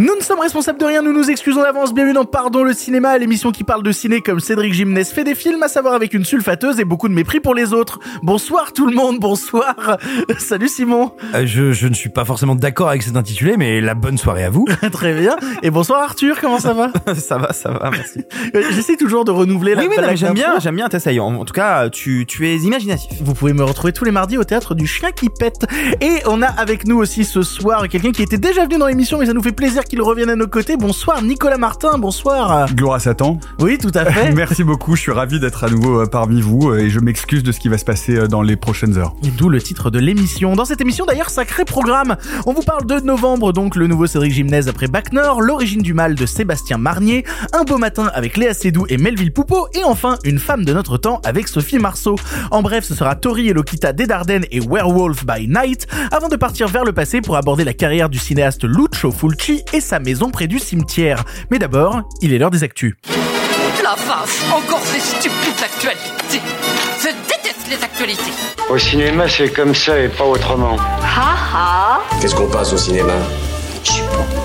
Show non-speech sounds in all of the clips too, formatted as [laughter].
Nous ne sommes responsables de rien, nous nous excusons d'avance. Bienvenue dans Pardon le cinéma, l'émission qui parle de ciné comme Cédric Gymnès fait des films, à savoir avec une sulfateuse et beaucoup de mépris pour les autres. Bonsoir tout le monde, bonsoir. [laughs] Salut Simon. Euh, je, je ne suis pas forcément d'accord avec cet intitulé, mais la bonne soirée à vous. [laughs] Très bien. Et bonsoir Arthur, comment ça va [laughs] ça va, ça va, merci. Euh, J'essaie toujours de renouveler la Oui, j'aime bien, j'aime bien, t'essayes. En tout cas, tu, tu es imaginatif. Vous pouvez me retrouver tous les mardis au théâtre du chien qui pète. Et on a avec nous aussi ce soir quelqu'un qui était déjà venu dans l'émission, mais ça nous fait plaisir qu'il revienne à nos côtés. Bonsoir Nicolas Martin, bonsoir. Gloire à Satan. Oui, tout à fait. [laughs] Merci beaucoup, je suis ravi d'être à nouveau euh, parmi vous euh, et je m'excuse de ce qui va se passer euh, dans les prochaines heures. Et D'où le titre de l'émission. Dans cette émission d'ailleurs, sacré programme. On vous parle de novembre, donc le nouveau Cédric Gymnase après Bac Nord, l'origine du mal de Sébastien Marnier, un beau matin avec Léa Seydoux et Melville Poupeau, et enfin une femme de notre temps avec Sophie Marceau. En bref, ce sera Tori et Lokita des Dardennes et Werewolf by Night, avant de partir vers le passé pour aborder la carrière du cinéaste Lucio Fulci et sa maison près du cimetière. Mais d'abord, il est l'heure des actus. La vache, encore ces stupides actualités. Je déteste les actualités. Au cinéma, c'est comme ça et pas autrement. Ha ha Qu'est-ce qu'on passe au cinéma? Je suis bon.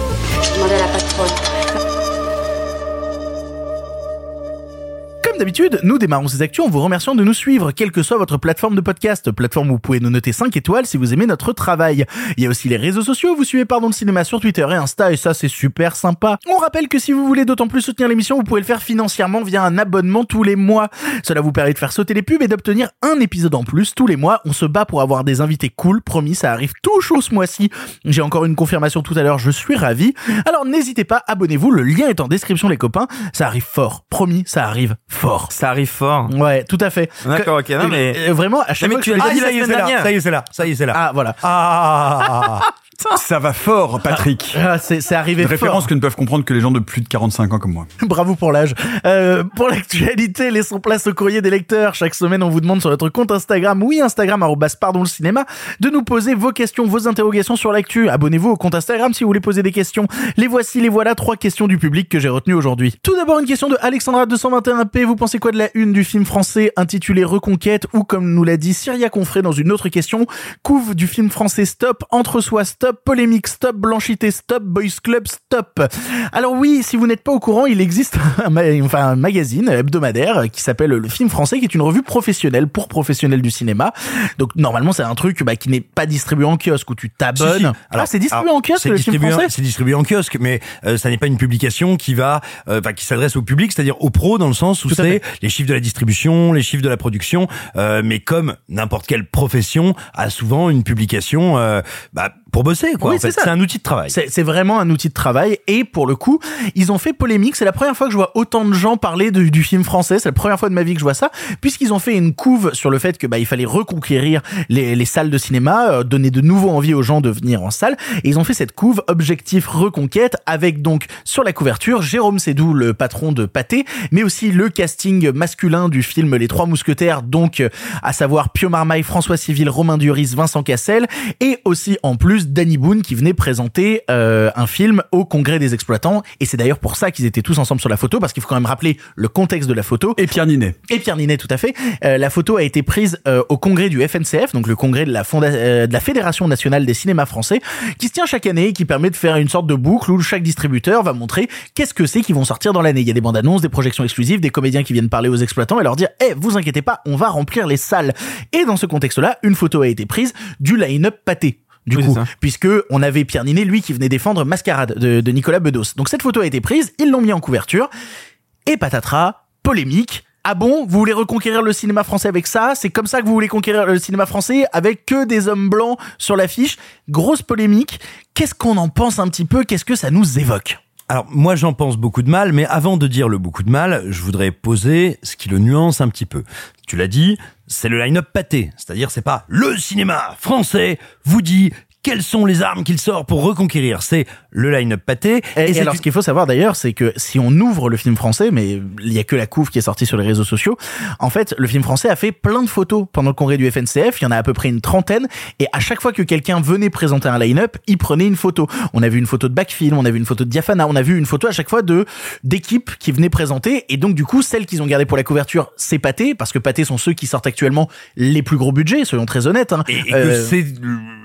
Comme d'habitude, nous démarrons ces actus en vous remerciant de nous suivre, quelle que soit votre plateforme de podcast, plateforme où vous pouvez nous noter 5 étoiles si vous aimez notre travail. Il y a aussi les réseaux sociaux, vous suivez Pardon le Cinéma sur Twitter et Insta, et ça c'est super sympa. On rappelle que si vous voulez d'autant plus soutenir l'émission, vous pouvez le faire financièrement via un abonnement tous les mois. Cela vous permet de faire sauter les pubs et d'obtenir un épisode en plus tous les mois. On se bat pour avoir des invités cool, promis, ça arrive tout chaud ce mois-ci. J'ai encore une confirmation tout à l'heure, je suis ravi. Alors n'hésitez pas, abonnez-vous, le lien est en description les copains. Ça arrive fort, promis, ça arrive fort. Ça arrive fort. Ouais, tout à fait. D'accord, ok, non, mais- Vraiment, à chaque mais fois tu que l'as je- dit Ah, ça y est, c'est là. Ça y est, c'est là, ça y est, c'est là. Ah, voilà. Ah, Ça va fort, Patrick. Ah, c'est c'est arrivé Une fort. référence que ne peuvent comprendre que les gens de plus de 45 ans comme moi. [laughs] Bravo pour l'âge. Euh, pour l'actualité, laissons place au courrier des lecteurs. Chaque semaine, on vous demande sur notre compte Instagram, oui, Instagram, arrobas, pardon le cinéma, de nous poser vos questions, vos interrogations sur l'actu. Abonnez-vous au compte Instagram si vous voulez poser des questions. Les voici, les voilà, trois questions du public que j'ai retenues aujourd'hui. Tout d'abord, une question de Alexandra 221p. Vous pensez quoi de la une du film français intitulé Reconquête ou comme nous l'a dit Syria Confré dans une autre question, couve du film français Stop, entre soi Stop, polémique Stop, blanchité Stop, Boys Club Stop. Alors oui, si vous n'êtes pas au courant, il existe un, ma- enfin, un magazine hebdomadaire qui s'appelle Le Film Français, qui est une revue professionnelle pour professionnels du cinéma. Donc normalement, c'est un truc bah, qui n'est pas distribué en kiosque où tu t'abonnes. Si, si. ah, c'est distribué alors, en kiosque c'est le film distribué en- français C'est distribué en kiosque, mais euh, ça n'est pas une publication qui va, euh, qui s'adresse au public, c'est-à-dire aux pros, dans le sens où c'est les chiffres de la distribution, les chiffres de la production, euh, mais comme n'importe quelle profession a souvent une publication, euh, bah, pour bosser, quoi. Oui, en fait, c'est ça. c'est un outil de travail. C'est vraiment un outil de travail et pour le coup, ils ont fait polémique. C'est la première fois que je vois autant de gens parler de- du film français. C'est la première fois de ma vie que je vois ça, puisqu'ils ont fait une couve sur le fait que bah il fallait reconquérir les, les salles de cinéma, euh, donner de nouveau envie aux gens de venir en salle. Et ils ont fait cette couve objectif reconquête avec donc sur la couverture Jérôme Sédou, le patron de Pâté, mais aussi le casting masculin du film Les Trois Mousquetaires, donc euh, à savoir Pio Marmaille, François Civil, Romain Duris, Vincent Cassel, et aussi en plus Danny Boone qui venait présenter euh, un film au Congrès des exploitants. Et c'est d'ailleurs pour ça qu'ils étaient tous ensemble sur la photo, parce qu'il faut quand même rappeler le contexte de la photo. Et Pierre Ninet. Et Pierre Ninet, tout à fait. Euh, la photo a été prise euh, au congrès du FNCF, donc le congrès de la, Fonda- euh, de la Fédération nationale des cinémas français, qui se tient chaque année et qui permet de faire une sorte de boucle où chaque distributeur va montrer qu'est-ce que c'est qui vont sortir dans l'année. Il y a des bandes annonces, des projections exclusives, des comédiens qui viennent parler aux exploitants et leur dire, eh, vous inquiétez pas, on va remplir les salles. Et dans ce contexte-là, une photo a été prise du line-up pâté. Du Oui, coup, puisque on avait Pierre Ninet, lui, qui venait défendre Mascarade de, de Nicolas Bedos. Donc cette photo a été prise, ils l'ont mis en couverture, et patatras, polémique. Ah bon, vous voulez reconquérir le cinéma français avec ça? C'est comme ça que vous voulez conquérir le cinéma français avec que des hommes blancs sur l'affiche? Grosse polémique. Qu'est-ce qu'on en pense un petit peu? Qu'est-ce que ça nous évoque? Alors moi j'en pense beaucoup de mal, mais avant de dire le beaucoup de mal, je voudrais poser ce qui le nuance un petit peu. Tu l'as dit, c'est le line-up pâté, c'est-à-dire c'est pas le cinéma français vous dit quelles sont les armes qu'il sort pour reconquérir? C'est le line-up pâté. Et, et alors, ce qu'il faut savoir d'ailleurs, c'est que si on ouvre le film français, mais il y a que la couve qui est sortie sur les réseaux sociaux, en fait, le film français a fait plein de photos pendant le congrès du FNCF. Il y en a à peu près une trentaine. Et à chaque fois que quelqu'un venait présenter un line-up, il prenait une photo. On a vu une photo de Backfilm, on a vu une photo de Diafana, on a vu une photo à chaque fois de d'équipes qui venaient présenter. Et donc, du coup, celles qu'ils ont gardées pour la couverture, c'est Pathé, parce que Pathé sont ceux qui sortent actuellement les plus gros budgets, soyons très honnêtes. Hein. et, et que Euh, c'est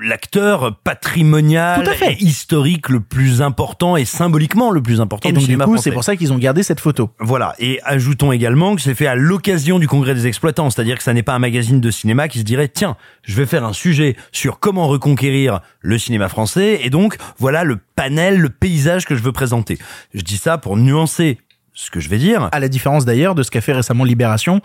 l'acteur patrimonial Tout à fait. et historique le plus important et symboliquement le plus important et du donc, du coup, c'est pour ça qu'ils ont gardé cette photo. Voilà, et ajoutons également que c'est fait à l'occasion du congrès des exploitants, c'est-à-dire que ça n'est pas un magazine de cinéma qui se dirait tiens, je vais faire un sujet sur comment reconquérir le cinéma français, et donc voilà le panel, le paysage que je veux présenter. Je dis ça pour nuancer ce que je vais dire. À la différence d'ailleurs de ce qu'a fait récemment Libération,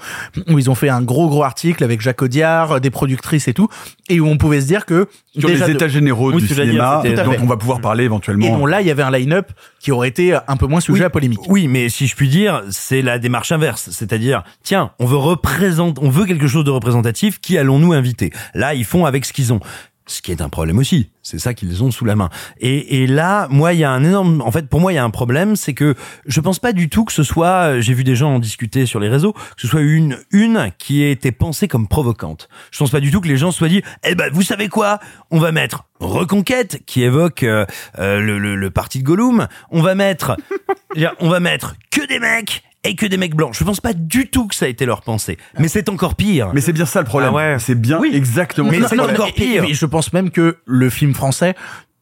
où ils ont fait un gros gros article avec Jacques Audiard, des productrices et tout, et où on pouvait se dire que Sur les de- états généraux Oui, du cinéma, à dont on va pouvoir parler et éventuellement. dont là il y avait un line-up qui aurait été un peu moins sujet à polémique. Oui, mais si je puis dire, c'est la démarche inverse, c'est-à-dire tiens, on veut représenter, on veut quelque chose de représentatif, qui allons-nous inviter? Là, ils font avec ce qu'ils ont. Ce qui est un problème aussi, c'est ça qu'ils ont sous la main. Et, et là, moi, il y a un énorme, en fait, pour moi, il y a un problème, c'est que je pense pas du tout que ce soit, j'ai vu des gens en discuter sur les réseaux, que ce soit une une qui ait été pensée comme provocante. Je pense pas du tout que les gens soient dit, eh ben, vous savez quoi? On va mettre Reconquête qui évoque euh, euh, le, le, le parti de Gollum. On va mettre, [laughs] on va mettre que des mecs et que des mecs blancs. Je pense pas du tout que ça a été leur pensée. Mais c'est encore pire. Mais c'est bien ça le problème. Ah ouais. C'est bien Oui. exactement Mais ça. c'est le problème. encore Et- et- pire. et je pense même que le film français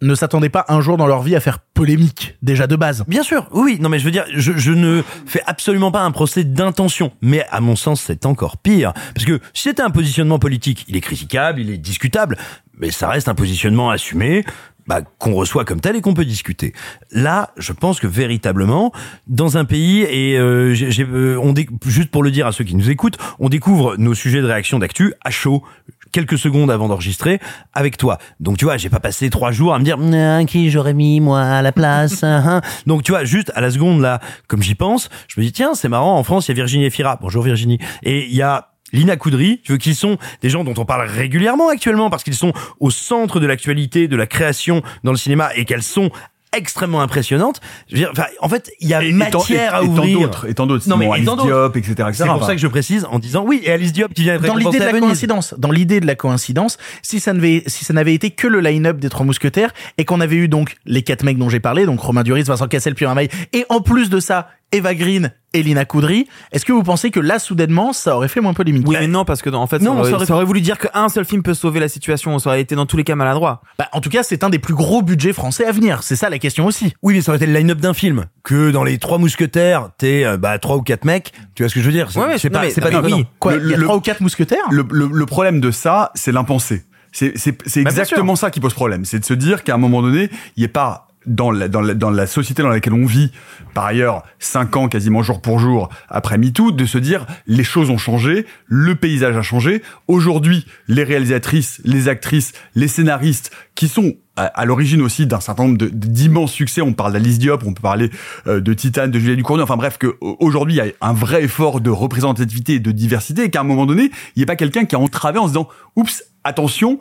ne s'attendait pas un jour dans leur vie à faire polémique, déjà de base. Bien sûr, oui, non mais je veux dire, je, je ne fais absolument pas un procès d'intention, mais à mon sens c'est encore pire, parce que si c'était un positionnement politique, il est critiquable, il est discutable, mais ça reste un positionnement assumé, bah, qu'on reçoit comme tel et qu'on peut discuter. Là, je pense que véritablement, dans un pays, et euh, j'ai- euh, on juste pour le dire à ceux qui nous écoutent, on découvre nos sujets de réaction d'actu à chaud quelques secondes avant d'enregistrer avec toi. Donc tu vois, j'ai pas passé trois jours à me dire Ah, qui j'aurais mis moi à la place. [laughs] hein, hein. Donc tu vois, juste à la seconde là, comme j'y pense, je me dis tiens, c'est marrant. En France, il y a Virginie Efira. Bonjour Virginie. Et il y a Lina Coudry, tu veux qui sont des gens dont on parle régulièrement actuellement parce qu'ils sont au centre de l'actualité, de la création dans le cinéma et qu'elles sont extrêmement impressionnantes. Je veux dire, enfin, en fait, il y a Et- matière à et- et tant ouvrir. d'autres, et tant d'autres. Non, mais Alice. Diop, etc., etc. C'est pour Enfin, ça que je précise en disant oui, et Alice Diop qui vient Dans l'idée de la coïncidence, dans l'idée de la coïncidence, si ça n'avait si ça n'avait été que le line-up des trois mousquetaires et qu'on avait eu donc les quatre mecs dont j'ai parlé, donc Romain Duris, Vincent Cassel, Pierre Maille, et en plus de ça, Eva Green et Lina Coudry, est-ce que vous pensez que là, soudainement, ça aurait fait moins polémique Oui, mais non, parce que en fait, Non, ça, aurait, ça aurait- ça aurait voulu dire qu'un seul film peut sauver la situation. Ça aurait été dans tous les cas maladroit. Bah, en tout cas, c'est un des plus gros budgets français à venir. C'est ça la question aussi. Oui, mais ça aurait été le line-up d'un film. Que dans les trois mousquetaires, t'es euh, bah trois ou quatre mecs. Tu vois ce que je veux dire? C'est Ouais, ouais, c'est pas, mais- c'est pas oui. Quoi, Le- y a le- trois ou quatre mousquetaires? le, le, le problème de ça, c'est l'impensé. C'est c'est- c'est Bah, exactement ça qui pose problème. C'est de se dire qu'à un moment donné, il n'y ait pas dans la, dans, la, dans la société dans laquelle on vit, par ailleurs, cinq ans quasiment jour pour jour après MeToo, de se dire les choses ont changé, le paysage a changé. Aujourd'hui, les réalisatrices, les actrices, les scénaristes, qui sont à, l'origine aussi d'un certain nombre d'immenses succès, on parle d'Alice Diop, on peut parler euh, de Titane, de Julia Ducournau, enfin bref, que au- aujourd'hui il y a un vrai effort de représentativité et de diversité, et qu'à un moment donné, il n'y ait pas quelqu'un qui a entravé en se disant, oups, attention,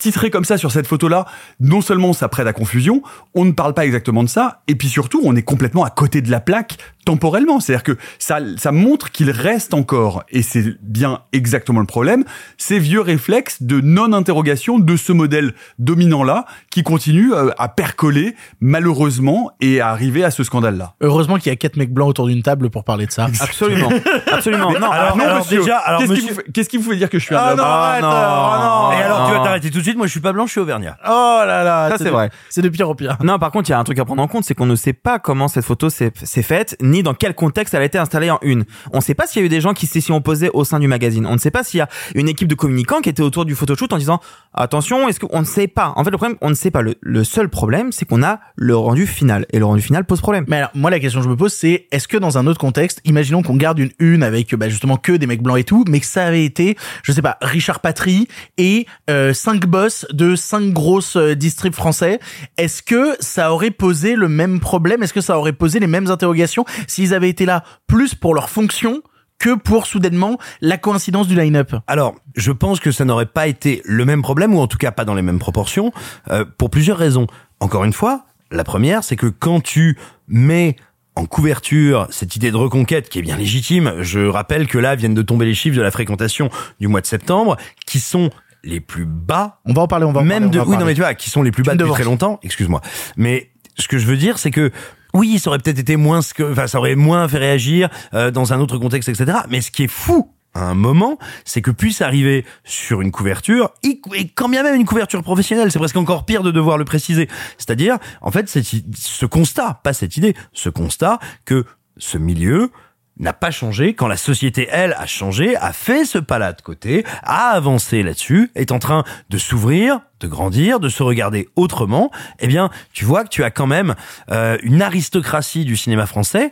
titré comme ça sur cette photo-là, non seulement ça prête à confusion, on ne parle pas exactement de ça, et puis surtout, on est complètement à côté de la plaque temporellement. C'est-à-dire que ça, ça montre qu'il reste encore, et c'est bien exactement le problème, ces vieux réflexes de non-interrogation de ce modèle dominant-là, qui continue euh, à percoler, malheureusement, et à arriver à ce scandale-là. Heureusement qu'il y a quatre mecs blancs autour d'une table pour parler de ça. Absolument. Absolument. Non, alors, non, alors monsieur, déjà, alors qu'est-ce qui monsieur- vous fait- qu'est-ce qui vous fait dire que je suis un Ah homme non, Ah, arrête, non, oh non. Et alors, tu vas non. t'arrêter tout de suite. Moi, je suis pas blanc, je suis auvergnat. Oh là là, Ça, c'est de- vrai. C'est de pire en pire. Non, par contre, il y a un truc à prendre en compte, c'est qu'on ne sait pas comment cette photo s'est s'est faite, ni dans quel contexte elle a été installée en une. On ne sait pas s'il y a eu des gens qui s'y sont opposés au sein du magazine. On ne sait pas s'il y a une équipe de communicants qui était autour du photoshoot en disant attention, est-ce qu'on ne sait pas. En fait, le problème, on ne sait pas. Le, le seul problème, c'est qu'on a le rendu final, et le rendu final pose problème. Mais alors, moi, la question que je me pose, c'est est-ce que dans un autre contexte, imaginons qu'on garde une une avec bah, justement que des mecs blancs et tout, mais que ça avait été, je sais pas, Richard Patry et euh, cinq boss de cinq grosses euh, districts français, est-ce que ça aurait posé le même problème? Est-ce que ça aurait posé les mêmes interrogations? S'ils avaient été là plus pour leur fonction que pour soudainement la coïncidence du line-up Alors, je pense que ça n'aurait pas été le même problème, ou en tout cas pas dans les mêmes proportions, euh, pour plusieurs raisons. Encore une fois, la première, c'est que quand tu mets en couverture cette idée de reconquête qui est bien légitime, je rappelle que là viennent de tomber les chiffres de la fréquentation du mois de septembre, qui sont les plus bas. On va en parler, on va en même parler, de, va oui, non mais tu vois, qui sont les plus bas depuis très longtemps. Excuse-moi. Mais ce que je veux dire, c'est que oui, ça aurait peut-être été moins, ce que, enfin, ça aurait moins fait réagir euh, dans un autre contexte, etc. Mais ce qui est fou à un moment, c'est que puisse arriver sur une couverture, et quand bien même une couverture professionnelle, c'est presque encore pire de devoir le préciser. C'est-à-dire, en fait, ce constat, pas cette idée, ce constat que ce milieu n'a pas changé quand la société, elle, a changé, a fait ce pas là de côté, a avancé là-dessus, est en train de s'ouvrir, de grandir, de se regarder autrement, eh bien, tu vois que tu as quand même euh, une aristocratie du cinéma français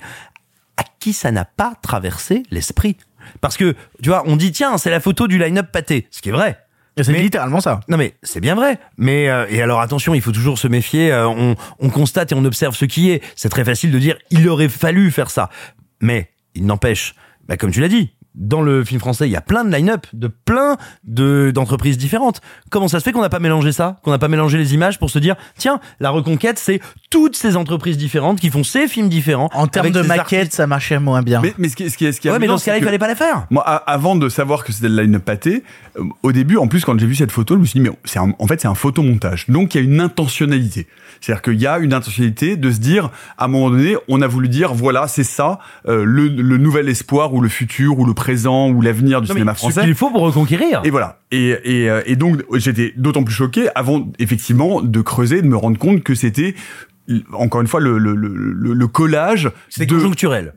à qui ça n'a pas traversé l'esprit. Parce que, tu vois, on dit, tiens, c'est la photo du line-up pâté, ce qui est vrai. C'est littéralement ça. Non mais c'est bien vrai. Mais euh, et alors attention, il faut toujours se méfier. euh, on, on constate et on observe ce qui est. C'est très facile de dire il aurait fallu faire ça. Mais il n'empêche, bah, comme tu l'as dit, dans le film français, il y a plein de line-up, de plein de d'entreprises différentes. Comment ça se fait qu'on n'a pas mélangé ça, qu'on n'a pas mélangé les images pour se dire tiens, la reconquête, c'est toutes ces entreprises différentes qui font ces films différents. En termes de maquette, artistes. ça marchait moins bien. Mais, mais ce qui est, ce qui est, ce qui est Ouais, mais dans ce cas-là, il fallait pas la faire. Moi, a- avant de savoir que c'était le line-up pâté, euh, au début, en plus, quand j'ai vu cette photo, je me suis dit, mais c'est un- en fait, c'est un photomontage. Donc, il y a une intentionnalité. C'est-à-dire qu'il y a une intentionnalité de se dire, à un moment donné, on a voulu dire, voilà, c'est ça, euh, le, le nouvel espoir, ou le futur, ou le présent, ou l'avenir du Non, cinéma ce français. qu'il faut pour reconquérir. Et voilà. Et, et, euh, et donc, j'étais d'autant plus choqué avant, effectivement, de creuser, de me rendre compte que c'était, encore une fois, le, le, le, le- collage C'est de, conjoncturel.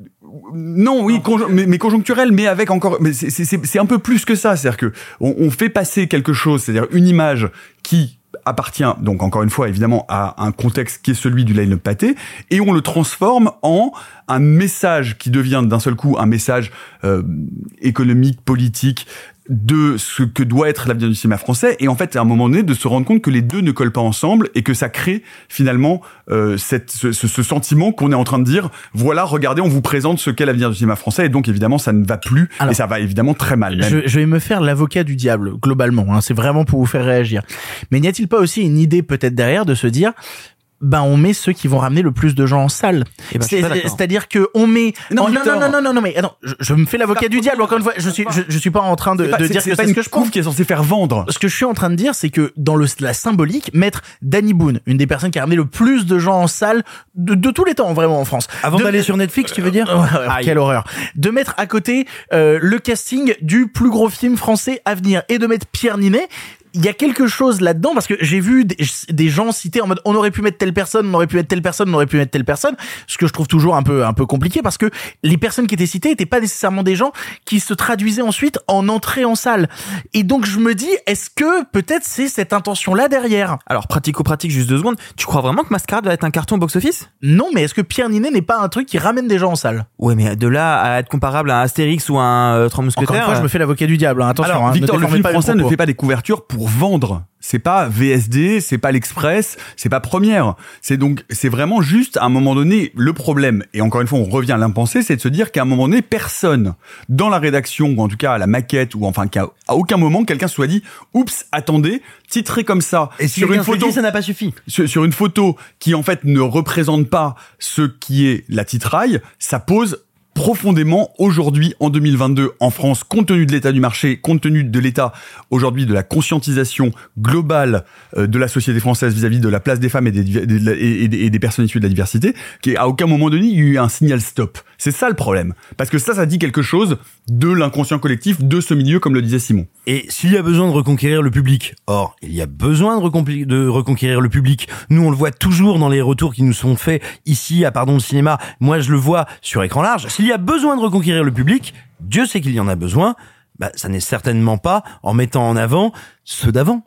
non, oui, conjon- mais, mais conjoncturel, mais avec encore, mais c'est- c'est c'est- c'est un peu plus que ça. C'est-à-dire que on, on fait passer quelque chose, c'est-à-dire une image qui appartient donc encore une fois évidemment à un contexte qui est celui du line-up pâté et on le transforme en un message qui devient d'un seul coup un message euh, économique politique de ce que doit être l'avenir du cinéma français et en fait à un moment donné de se rendre compte que les deux ne collent pas ensemble et que ça crée finalement euh, cette, ce, ce- sentiment qu'on est en train de dire voilà regardez on vous présente ce qu'est l'avenir du cinéma français et donc évidemment ça ne va plus Alors, et ça va évidemment très mal même. Je, je vais me faire l'avocat du diable, globalement. hein. c'est vraiment pour vous faire réagir. Mais n'y a-t-il pas aussi une idée peut-être derrière de se dire, ben on met ceux qui vont ramener le plus de gens en salle. Eh ben. C'est-à-dire que on met. Non, non, non, non, non, non, mais attends, je, je me fais l'avocat du diable. Encore une fois, je suis, je, je suis pas en train de, pas- de c'est- dire que c'est ce que je pense. qui est censée faire vendre. Ce que je suis en train de dire, c'est que dans le, la symbolique, mettre Danny Boone, une des personnes qui a ramené le plus de gens en salle de, de tous les temps, vraiment en France. Avant d'aller sur Netflix, tu veux dire ouais, quelle horreur. De mettre à côté euh, le casting du plus gros film français à venir et de mettre Pierre Ninet. Il y a quelque chose là-dedans parce que j'ai vu des, des gens cités en mode on aurait pu mettre telle personne, on aurait pu mettre telle personne, on aurait pu mettre telle personne, ce que je trouve toujours un peu un peu compliqué parce que les personnes qui étaient citées étaient pas nécessairement des gens qui se traduisaient ensuite en entrée en salle. Et donc je me dis est-ce que peut-être c'est cette intention là derrière? Alors, pratico-pratique, juste deux secondes. Tu crois vraiment que Mascarade va être un carton box-office? Non, mais est-ce que Pierre Ninet n'est pas un truc qui ramène des gens en salle? Ouais, mais de là à être comparable à un Astérix ou à un euh, Encore une fois, je me fais l'avocat du diable. hein. Attention, Alors, hein, ne Victor, le film français ne fait pas des couvertures pour vendre. C'est pas VSD, c'est pas l'Express, c'est pas Première. C'est donc, c'est vraiment juste à un moment donné le problème. Et encore une fois, on revient à l'impensé, c'est de se dire qu'à un moment donné, personne dans la rédaction ou en tout cas à la maquette ou enfin qu'à à aucun moment quelqu'un soit dit, oups, attendez, titré comme ça Et si sur une photo, dit, ça n'a pas suffi. sur, sur une photo qui en fait ne représente pas ce qui est la titraille, ça pose profondément aujourd'hui en 2022 en France compte tenu de l'état du marché compte tenu de l'état aujourd'hui de la conscientisation globale euh, de la société française vis-à-vis de la place des femmes et des, et des- et des personnes issues de la diversité qui à aucun moment donné il y a eu un signal stop c'est ça le problème parce que ça ça dit quelque chose de l'inconscient collectif de ce milieu comme le disait Simon Et s'il y a besoin de reconquérir le public, or, il y a besoin de, reconquérir le public. Nous, on le voit toujours dans les retours qui nous sont faits ici à Pardon le cinéma. Moi, je le vois sur écran large. S'il y a besoin de reconquérir le public, Dieu sait qu'il y en a besoin. Bah, ça n'est certainement pas en mettant en avant ceux d'avant.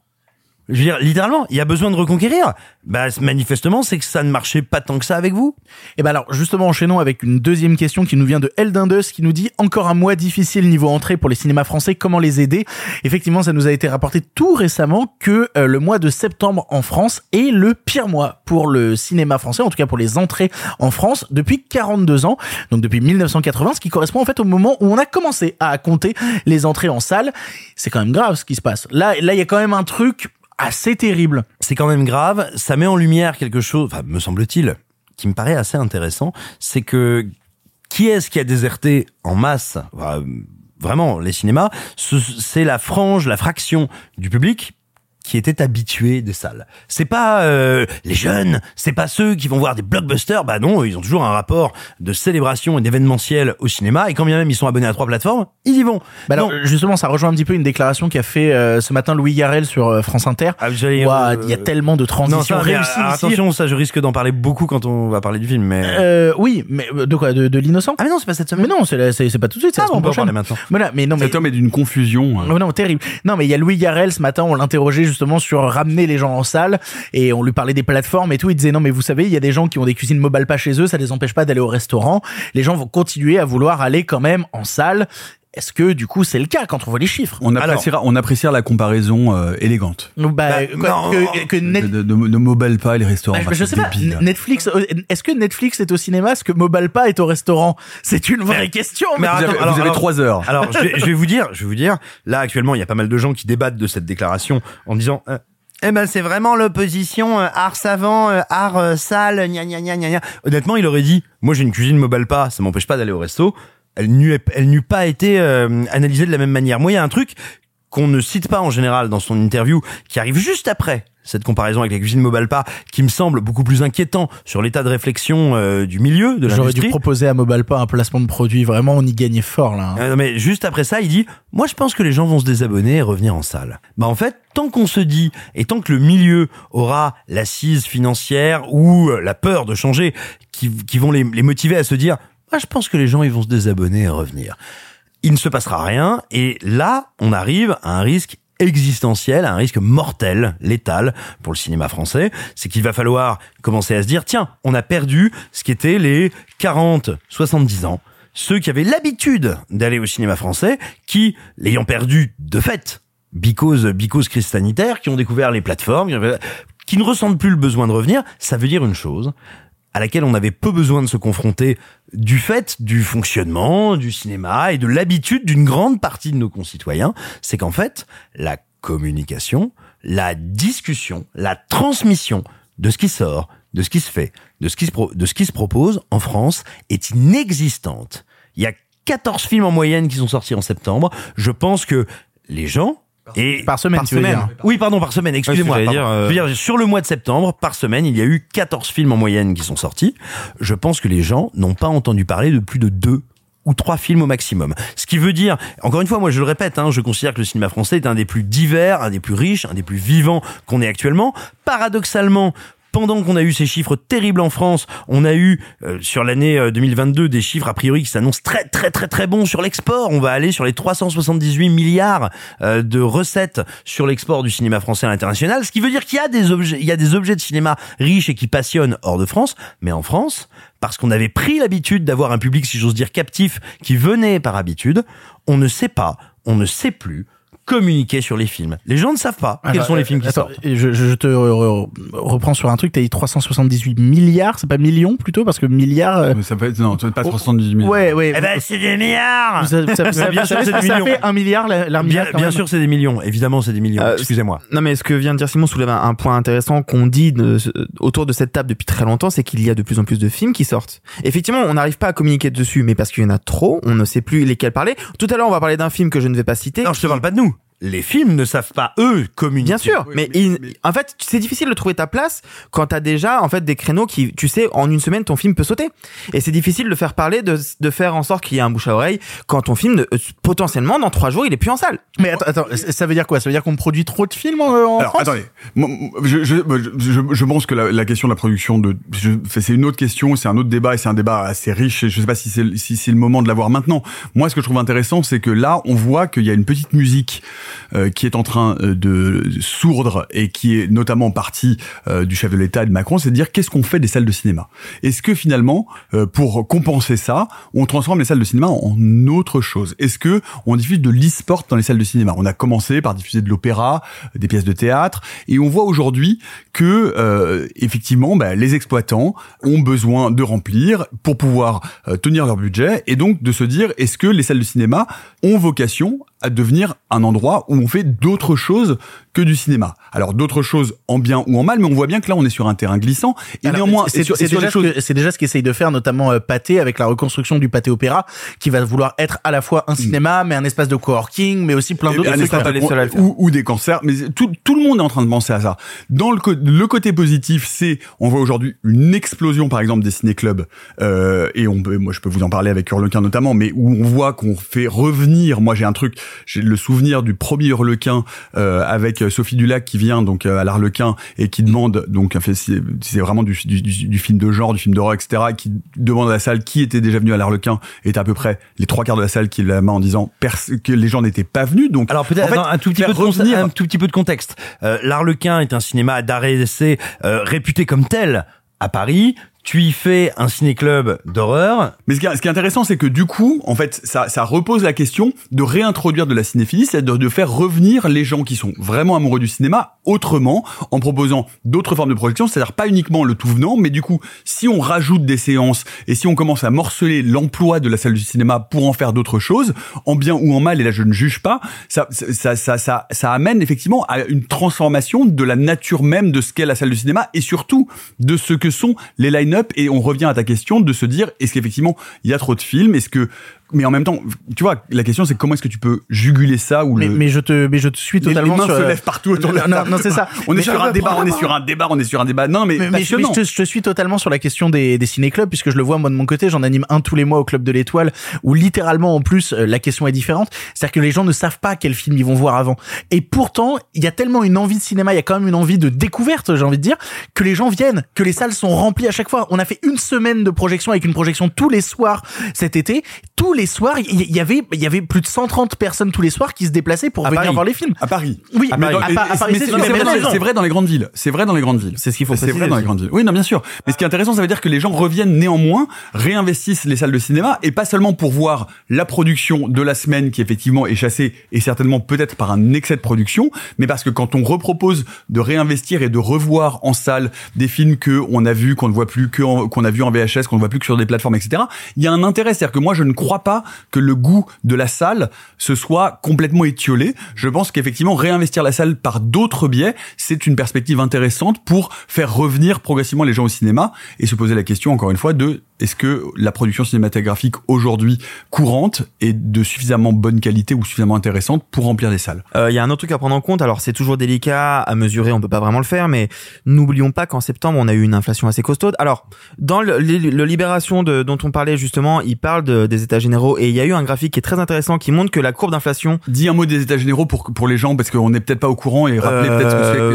Je veux dire, littéralement, il y a besoin de reconquérir. Bah, manifestement, c'est que ça ne marchait pas tant que ça avec vous. Et ben alors, justement, enchaînons avec une deuxième question qui nous vient de Eldindus, qui nous dit encore un mois difficile niveau entrée pour les cinémas français, comment les aider? Effectivement, ça nous a été rapporté tout récemment que euh, le mois de septembre en France est le pire mois pour le cinéma français, en tout cas pour les entrées en France, depuis 42 ans, donc depuis 1980, ce qui correspond en fait au moment où on a commencé à compter les entrées en salle. C'est quand même grave ce qui se passe. Là, là, il y a quand même un truc assez terrible. C'est quand même grave. Ça met en lumière quelque chose, enfin, me semble-t-il, qui me paraît assez intéressant. C'est que qui est-ce qui a déserté en masse Vraiment, les cinémas, ce- c'est la frange, la fraction du public qui était habitué des salles. C'est pas euh, les jeunes, c'est pas ceux qui vont voir des blockbusters. Bah non, ils ont toujours un rapport de célébration et d'événementiel au cinéma. Et quand bien même ils sont abonnés à trois plateformes, ils y vont. Bah alors, Non. justement, ça rejoint un petit peu une déclaration qu'a fait euh, ce matin Louis Garrel sur euh, France Inter. Ah, j'allais, Ouah, euh, Il y a tellement de transitions non, ça, mais, réussies euh, ici. attention, ça, je risque d'en parler beaucoup quand on va parler du film. Mais Euh, oui, mais de quoi De, de l'innocent? Ah mais non, c'est pas cette semaine. Mais non, c'est la- c'est c'est pas tout de suite, c'est Ah, la on peut en parler maintenant. Voilà, mais non, mais Cet homme est d'une confusion. hein. Oh non, terrible. Non, mais il y a Louis Garrel ce matin, on l'interrogeait justement sur ramener les gens en salle et on lui parlait des plateformes et tout. Il disait non, mais vous savez, il y a des gens qui ont des cuisines mobile pas chez eux, ça les empêche pas d'aller au restaurant. Les gens vont continuer à vouloir aller quand même en salle. Est-ce que du coup c'est le cas quand on voit les chiffres? On Alors- appréciera, on appréciera la comparaison euh, élégante. Bah, Bah, quoi, non. que, que De, Net- de, de, de mobile pas les restaurants. Bah, je c'est sais pas. débile. Netflix, euh, est-ce que Netflix est au cinéma? Est-ce que Mobilepa est au restaurant? C'est une vraie question. mais Vous attends, avez, alors- vous avez alors- trois heures. Alors, je vais, je vais vous dire, je vais vous dire, là actuellement, il y a pas mal de gens qui débattent de cette déclaration en disant. euh, eh ben c'est vraiment l'opposition euh, art savant, euh, art euh, sale, gna gna gna gna gna. Honnêtement, il aurait dit, moi j'ai une cuisine mobile pas, ça m'empêche pas d'aller au resto. Elle n'eût elle n'eût pas été euh, analysée de la même manière. Moi, il y a un truc qu'on ne cite pas en général dans son interview, qui arrive juste après cette comparaison avec la cuisine mobile pas, qui me semble beaucoup plus inquiétant sur l'état de réflexion euh, du milieu de J'aurais dû proposer à Mobilepa un placement de produit. Vraiment, on y gagnait fort là. hein. Euh, non, mais juste après ça, il dit Moi, je pense que les gens vont se désabonner et revenir en salle. Bah, en fait, tant qu'on se dit et tant que le milieu aura l'assise financière ou la peur de changer qui, qui vont les, les motiver à se dire Moi, je pense que les gens, ils vont se désabonner et revenir. Il ne se passera rien. Et là, on arrive à un risque existentiel, un risque mortel, létal pour le cinéma français, c'est qu'il va falloir commencer à se dire, tiens, on a perdu ce qui était les 40, 70 ans, ceux qui avaient l'habitude d'aller au cinéma français, qui, l'ayant perdu de fait, because, because crise sanitaire, qui ont découvert les plateformes, qui ne ressentent plus le besoin de revenir, ça veut dire une chose, à laquelle on avait peu besoin de se confronter du fait du fonctionnement du cinéma et de l'habitude d'une grande partie de nos concitoyens, c'est qu'en fait, la communication, la discussion, la transmission de ce qui sort, de ce qui se fait, de ce qui se, de ce qui se propose en France est inexistante. Il y a 14 films en moyenne qui sont sortis en septembre. Je pense que les gens et Par semaine, Par tu veux semaine. dire. oui, pardon, par semaine, excusez-moi. Euh, Je veux dire, sur le mois de septembre, par semaine, il y a eu 14 films en moyenne qui sont sortis. Je pense que les gens n'ont pas entendu parler de plus de deux ou trois films au maximum. Ce qui veut dire, encore une fois, moi je le répète, hein, je considère que le cinéma français est un des plus divers, un des plus riches, un des plus vivants qu'on ait actuellement. Paradoxalement, pendant qu'on a eu ces chiffres terribles en France, on a eu euh, sur l'année euh, 2022 des chiffres a priori qui s'annoncent très très très très bons sur l'export. On va aller sur les 378 milliards euh, de recettes sur l'export du cinéma français à l'international, ce qui veut dire qu'il y a des objets, il y a des objets de cinéma riches et qui passionnent hors de France, mais en France, parce qu'on avait pris l'habitude d'avoir un public, si j'ose dire, captif, qui venait par habitude, on ne sait pas, on ne sait plus communiquer sur les films. Les gens ne savent pas quels sont les films qui attends, sortent. Je, je- je te re- re- reprends sur un truc. T'as dit 378 milliards, c'est pas millions plutôt parce que milliards. euh, Mais Ça peut être, non, ça peut être pas 318 000. Ouais, ouais. Eh ben, c'est des milliards ça, ça, [laughs] ça, bien sûr, c'est fait un milliard la, la Bien, milliard, sûr, c'est des millions. Évidemment, c'est des millions. Euh, Excusez-moi. Non, mais ce que vient de dire Simon soulève un, un point intéressant qu'on dit de- autour de cette table depuis très longtemps, c'est qu'il y a de plus en plus de films qui sortent. Effectivement, on n'arrive pas à communiquer dessus, mais parce qu'il y en a trop, on ne sait plus lesquels parler. Tout à l'heure, on va parler d'un film que je ne vais pas citer. Non, je te parle pas de nous. Les films ne savent pas, eux, communiquer. Bien sûr, Oui, mais, mais- il- mais- en fait, c'est difficile de trouver ta place quand t'as déjà en fait des créneaux qui, tu sais, en une semaine ton film peut sauter. Et c'est difficile de faire parler, de, de faire en sorte qu'il y ait un bouche à oreille quand ton film, euh, potentiellement, dans trois jours, il est plus en salle. Mais attends, attends, ça veut dire quoi? Ça veut dire qu'on produit trop de films en, en Alors France? attendez, je, je, je, je pense que la, la question de la production de, je- c'est une autre question, c'est un autre débat et c'est un débat assez riche et je sais pas si c'est si c'est le moment de l'avoir maintenant. Moi, ce que je trouve intéressant, c'est que là, on voit qu'il y a une petite musique euh, qui est en train euh, de sourdre et qui est notamment partie euh, du chef de l'État et de Macron, c'est de dire qu'est-ce qu'on fait des salles de cinéma. Est-ce que finalement, pour compenser ça, on transforme les salles de cinéma en autre chose? Est-ce que on diffuse de l'e-sport dans les salles de cinéma? On a commencé par diffuser de l'opéra, des pièces de théâtre, et on voit aujourd'hui que euh, effectivement, bah, les exploitants ont besoin de remplir pour pouvoir euh, tenir leur budget, et donc de se dire est-ce que les salles de cinéma ont vocation à devenir un endroit où on fait d'autres choses que du cinéma? Alors d'autres choses en bien ou en mal, mais on voit bien que là on est sur un terrain glissant. Et Alors, néanmoins, c'est déjà, ce déjà ce qu'essaye de faire notamment euh, Pathé avec la reconstruction du Pathé Opéra, qui va vouloir être à la fois un cinéma, mais un espace de coworking, mais aussi plein d'autres trucs. ou, ou des cancers, mais tout, tout le monde est en train de penser à ça. Dans le, le côté positif, c'est on voit aujourd'hui une explosion, par exemple, des ciné-clubs, euh, et on peut, moi je peux vous en parler avec Hurlequin notamment, mais où on voit qu'on fait revenir. Moi j'ai un truc, j'ai le souvenir du premier Hurlequin euh, avec euh, Sophie Dulac qui vient donc euh, à l'Arlequin et qui demande donc c'est vraiment du, du, du- du film de genre, du film d'horreur, etc. Qui demande à la salle qui était déjà venu à l'Arlequin et à peu près les trois quarts de la salle qui la main en disant que les gens n'étaient pas venus. Donc Alors peut-être en fait, attends, un tout petit peu faire de conte- revenir- un tout petit peu de contexte. Euh, L'Arlequin est un cinéma d'arrêt d'essai euh, réputé comme tel à Paris. Tu y fais un ciné-club d'horreur. Mais ce qui est, intéressant, c'est que du coup, en fait, ça, ça repose la question de réintroduire de la cinéphilie, c'est-à-dire de faire revenir les gens qui sont vraiment amoureux du cinéma autrement, en proposant d'autres formes de projection, c'est-à-dire pas uniquement le tout venant, mais du coup, si on rajoute des séances et si on commence à morceler l'emploi de la salle du cinéma pour en faire d'autres choses, en bien ou en mal, et là je ne juge pas, ça, ça, ça, ça, ça amène effectivement à une transformation de la nature même de ce qu'est la salle du cinéma et surtout de ce que sont les Et on revient à ta question de se dire, est-ce qu'effectivement il y a trop de films? Est-ce que mais en même temps, tu vois, la question c'est comment est-ce que tu peux juguler ça ou Mais, le mais je te, mais je te suis les, les totalement mains sur. se lèvent partout autour de la Non, table. non, c'est ça. [laughs] On est sur un débat, on est sur un débat, on est sur un débat. Non, mais, Mais, mais je, je te, je suis totalement sur la question des, des ciné-clubs puisque je le vois moi de mon côté, j'en anime un tous les mois au club de l'Étoile où littéralement en plus euh, la question est différente, c'est-à-dire que les gens ne savent pas quel film ils vont voir avant. Et pourtant, il y a tellement une envie de cinéma, il y a quand même une envie de découverte, j'ai envie de dire, que les gens viennent, que les salles sont remplies à chaque fois. On a fait une semaine de projection avec une projection tous les soirs cet été. Tous les soirs, il y, avait il y avait plus de 130 personnes tous les soirs qui se déplaçait pour À venir Paris. voir les films. À Paris. Oui, à, Paris, c'est vrai, dans- c'est vrai dans les grandes villes. C'est vrai dans les grandes villes. C'est ce qu'il faut C'est vrai dans les grandes villes. Oui, non, bien sûr. Mais ce qui est intéressant, ça veut dire que les gens reviennent néanmoins, réinvestissent les salles de cinéma et pas seulement pour voir la production de la semaine qui effectivement est chassée et certainement peut-être par un excès de production, mais parce que quand on repropose de réinvestir et de revoir en salle des films que on a vus, qu'on ne voit plus, que qu'on a vu en VHS, qu'on ne voit plus que sur des plateformes, etc. Il y a un intérêt, c'est-à-dire que moi je ne crois pas que le goût de la salle se soit complètement étiolé. Je pense qu'effectivement réinvestir la salle par d'autres biais, c'est une perspective intéressante pour faire revenir progressivement les gens au cinéma et se poser la question encore une fois de est-ce que la production cinématographique aujourd'hui courante est de suffisamment bonne qualité ou suffisamment intéressante pour remplir les salles? Euh, Il y a un autre truc à prendre en compte. Alors c'est toujours délicat à mesurer, on peut pas vraiment le faire, mais n'oublions pas qu'en septembre on a eu une inflation assez costaude. Alors dans le, Libération dont on parlait justement, il parle de- des États généraux et il y a eu un graphique qui est très intéressant qui montre que la courbe d'inflation Dis un mot des États généraux pour pour les gens parce qu'on n'est peut-être pas au courant et rappeler Euh, peut-être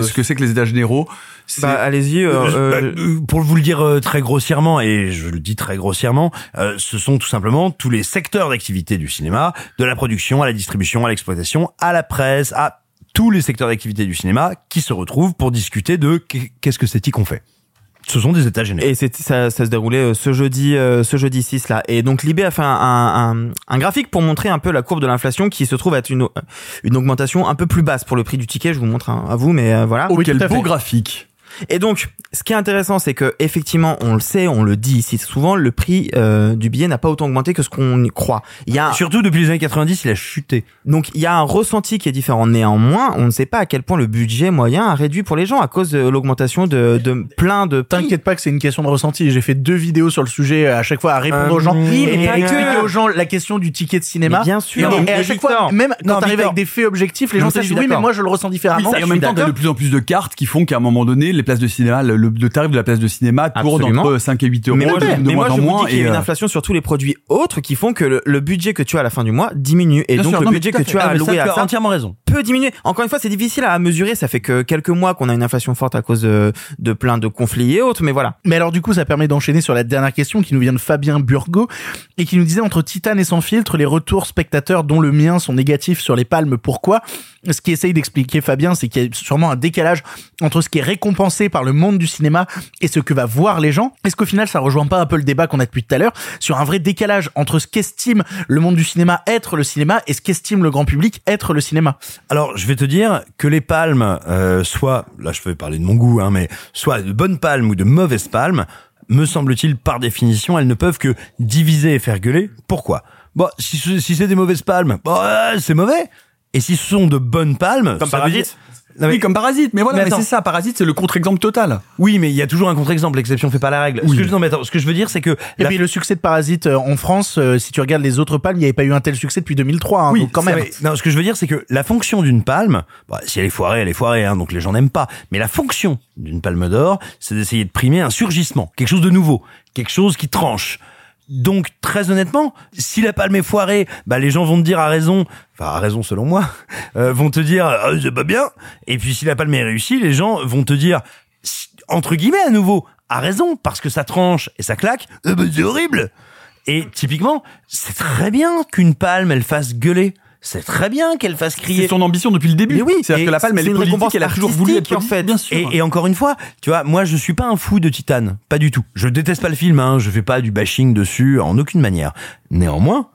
ce que c'est- ce que les États généraux. Bah, allez-y. euh, euh, Bah, euh, pour vous le dire euh, très grossièrement, et je le dis très grossièrement, euh, ce sont tout simplement tous les secteurs d'activité du cinéma, de la production à la distribution, à l'exploitation, à la presse, à tous les secteurs d'activité du cinéma qui se retrouvent pour discuter de qu'est- qu'est-ce que c'est qu'on fait. Ce sont des états généraux. Et c'est ça, ça se déroulait euh, ce jeudi, euh, ce jeudi 6 là. Et donc Libé a fait un, un, un- graphique pour montrer un peu la courbe de l'inflation qui se trouve être une une augmentation un peu plus basse pour le prix du ticket. Je vous montre un- à vous, mais euh, voilà. Oh, Oui, quel beau fait. graphique. Et donc, ce qui est intéressant, c'est que effectivement, on le sait, on le dit ici souvent, le prix euh, du billet n'a pas autant augmenté que ce qu'on y croit. Il y a un- Surtout depuis les années 90, il a chuté. donc il y a un ressenti qui est différent. Néanmoins, on ne sait pas à quel point le budget moyen a réduit pour les gens à cause de l'augmentation de, de plein de. T'inquiète pas que c'est une question de ressenti. J'ai fait deux vidéos sur le sujet à chaque fois à répondre Euh, aux gens oui, et, pas expliquer que. aux gens la question du ticket de cinéma. Mais bien sûr. Et, à chaque Victor, fois, même quand t'arrives avec des faits objectifs, les gens je disent oui, mais moi je le ressens différemment. et en même temps, t'as de plus en plus de cartes qui font qu'à un moment donné, les places de cinéma, le, le, le tarif de la place de cinéma tourne Absolument. entre 5 et 8 euros, Mais moi, de mais moi, moins en je vous moins. dis qu'il y a une euh, inflation sur tous les produits autres qui font que le, le budget que tu as à la fin du mois diminue. Et Bien donc, sûr, le non, budget que tu as Ah, ça, alloué tu à as ça entièrement raison. peut diminuer. Encore une fois, c'est difficile à mesurer. Ça fait que quelques mois qu'on a une inflation forte à cause de, de plein de conflits et autres. Mais voilà. Mais alors du coup, ça permet d'enchaîner sur la dernière question qui nous vient de Fabien Burgo et qui nous disait entre Titan et sans filtre, les retours spectateurs dont le mien sont négatifs sur les palmes. Pourquoi? Ce qui essaye d'expliquer Fabien, c'est qu'il y a sûrement un décalage entre ce qui est récompensé par le monde du cinéma et ce que va voir les gens. Est-ce qu'au final, ça rejoint pas un peu le débat qu'on a depuis tout à l'heure sur un vrai décalage entre ce qu'estime le monde du cinéma être le cinéma et ce qu'estime le grand public être le cinéma? Alors, je vais te dire que les palmes, euh, soit, là je vais parler de mon goût, hein, mais soit de bonnes palmes ou de mauvaises palmes, me semble-t-il, par définition, elles ne peuvent que diviser et faire gueuler. Pourquoi? Bon, si, ce- si c'est des mauvaises palmes, bon, euh, c'est mauvais. Et si ce sont de bonnes palmes, Comme ça veut dire- Non, mais- Oui, comme Parasite. Mais voilà, Mais c'est ça. Parasite, c'est le contre-exemple total. Oui, mais il y a toujours un contre-exemple. L'exception fait pas la règle. Ce que, je- non, mais attends, ce que je veux dire, c'est que Et la puis le succès de Parasite euh, en France, euh, si tu regardes les autres palmes, il n'y avait pas eu un tel succès depuis 2003. hein, Oui, donc quand même. mais- non, ce que je veux dire, c'est que la fonction d'une palme, bah, si elle est foirée, elle est foirée, hein, donc les gens n'aiment pas. Mais la fonction d'une palme d'or, c'est d'essayer de primer un surgissement, quelque chose de nouveau, quelque chose qui tranche. Donc, très honnêtement, si la palme est foirée, bah, les gens vont te dire à raison, enfin, à raison selon moi, [laughs] euh, vont te dire, ah, c'est pas bien. Et puis, si la palme est réussie, les gens vont te dire, entre guillemets, à nouveau, à raison, parce que ça tranche et ça claque, euh, bah, c'est horrible. Et typiquement, c'est très bien qu'une palme, elle fasse gueuler. C'est très bien qu'elle fasse crier. C'est son ambition depuis le début. Mais oui, c'est-à-dire que la palme, elle est politique, elle a toujours voulu être en fait. bien sûr. Et, et encore une fois, tu vois, moi je suis pas un fou de Titane, pas du tout. Je déteste pas le film, hein, je fais pas du bashing dessus en aucune manière. Néanmoins,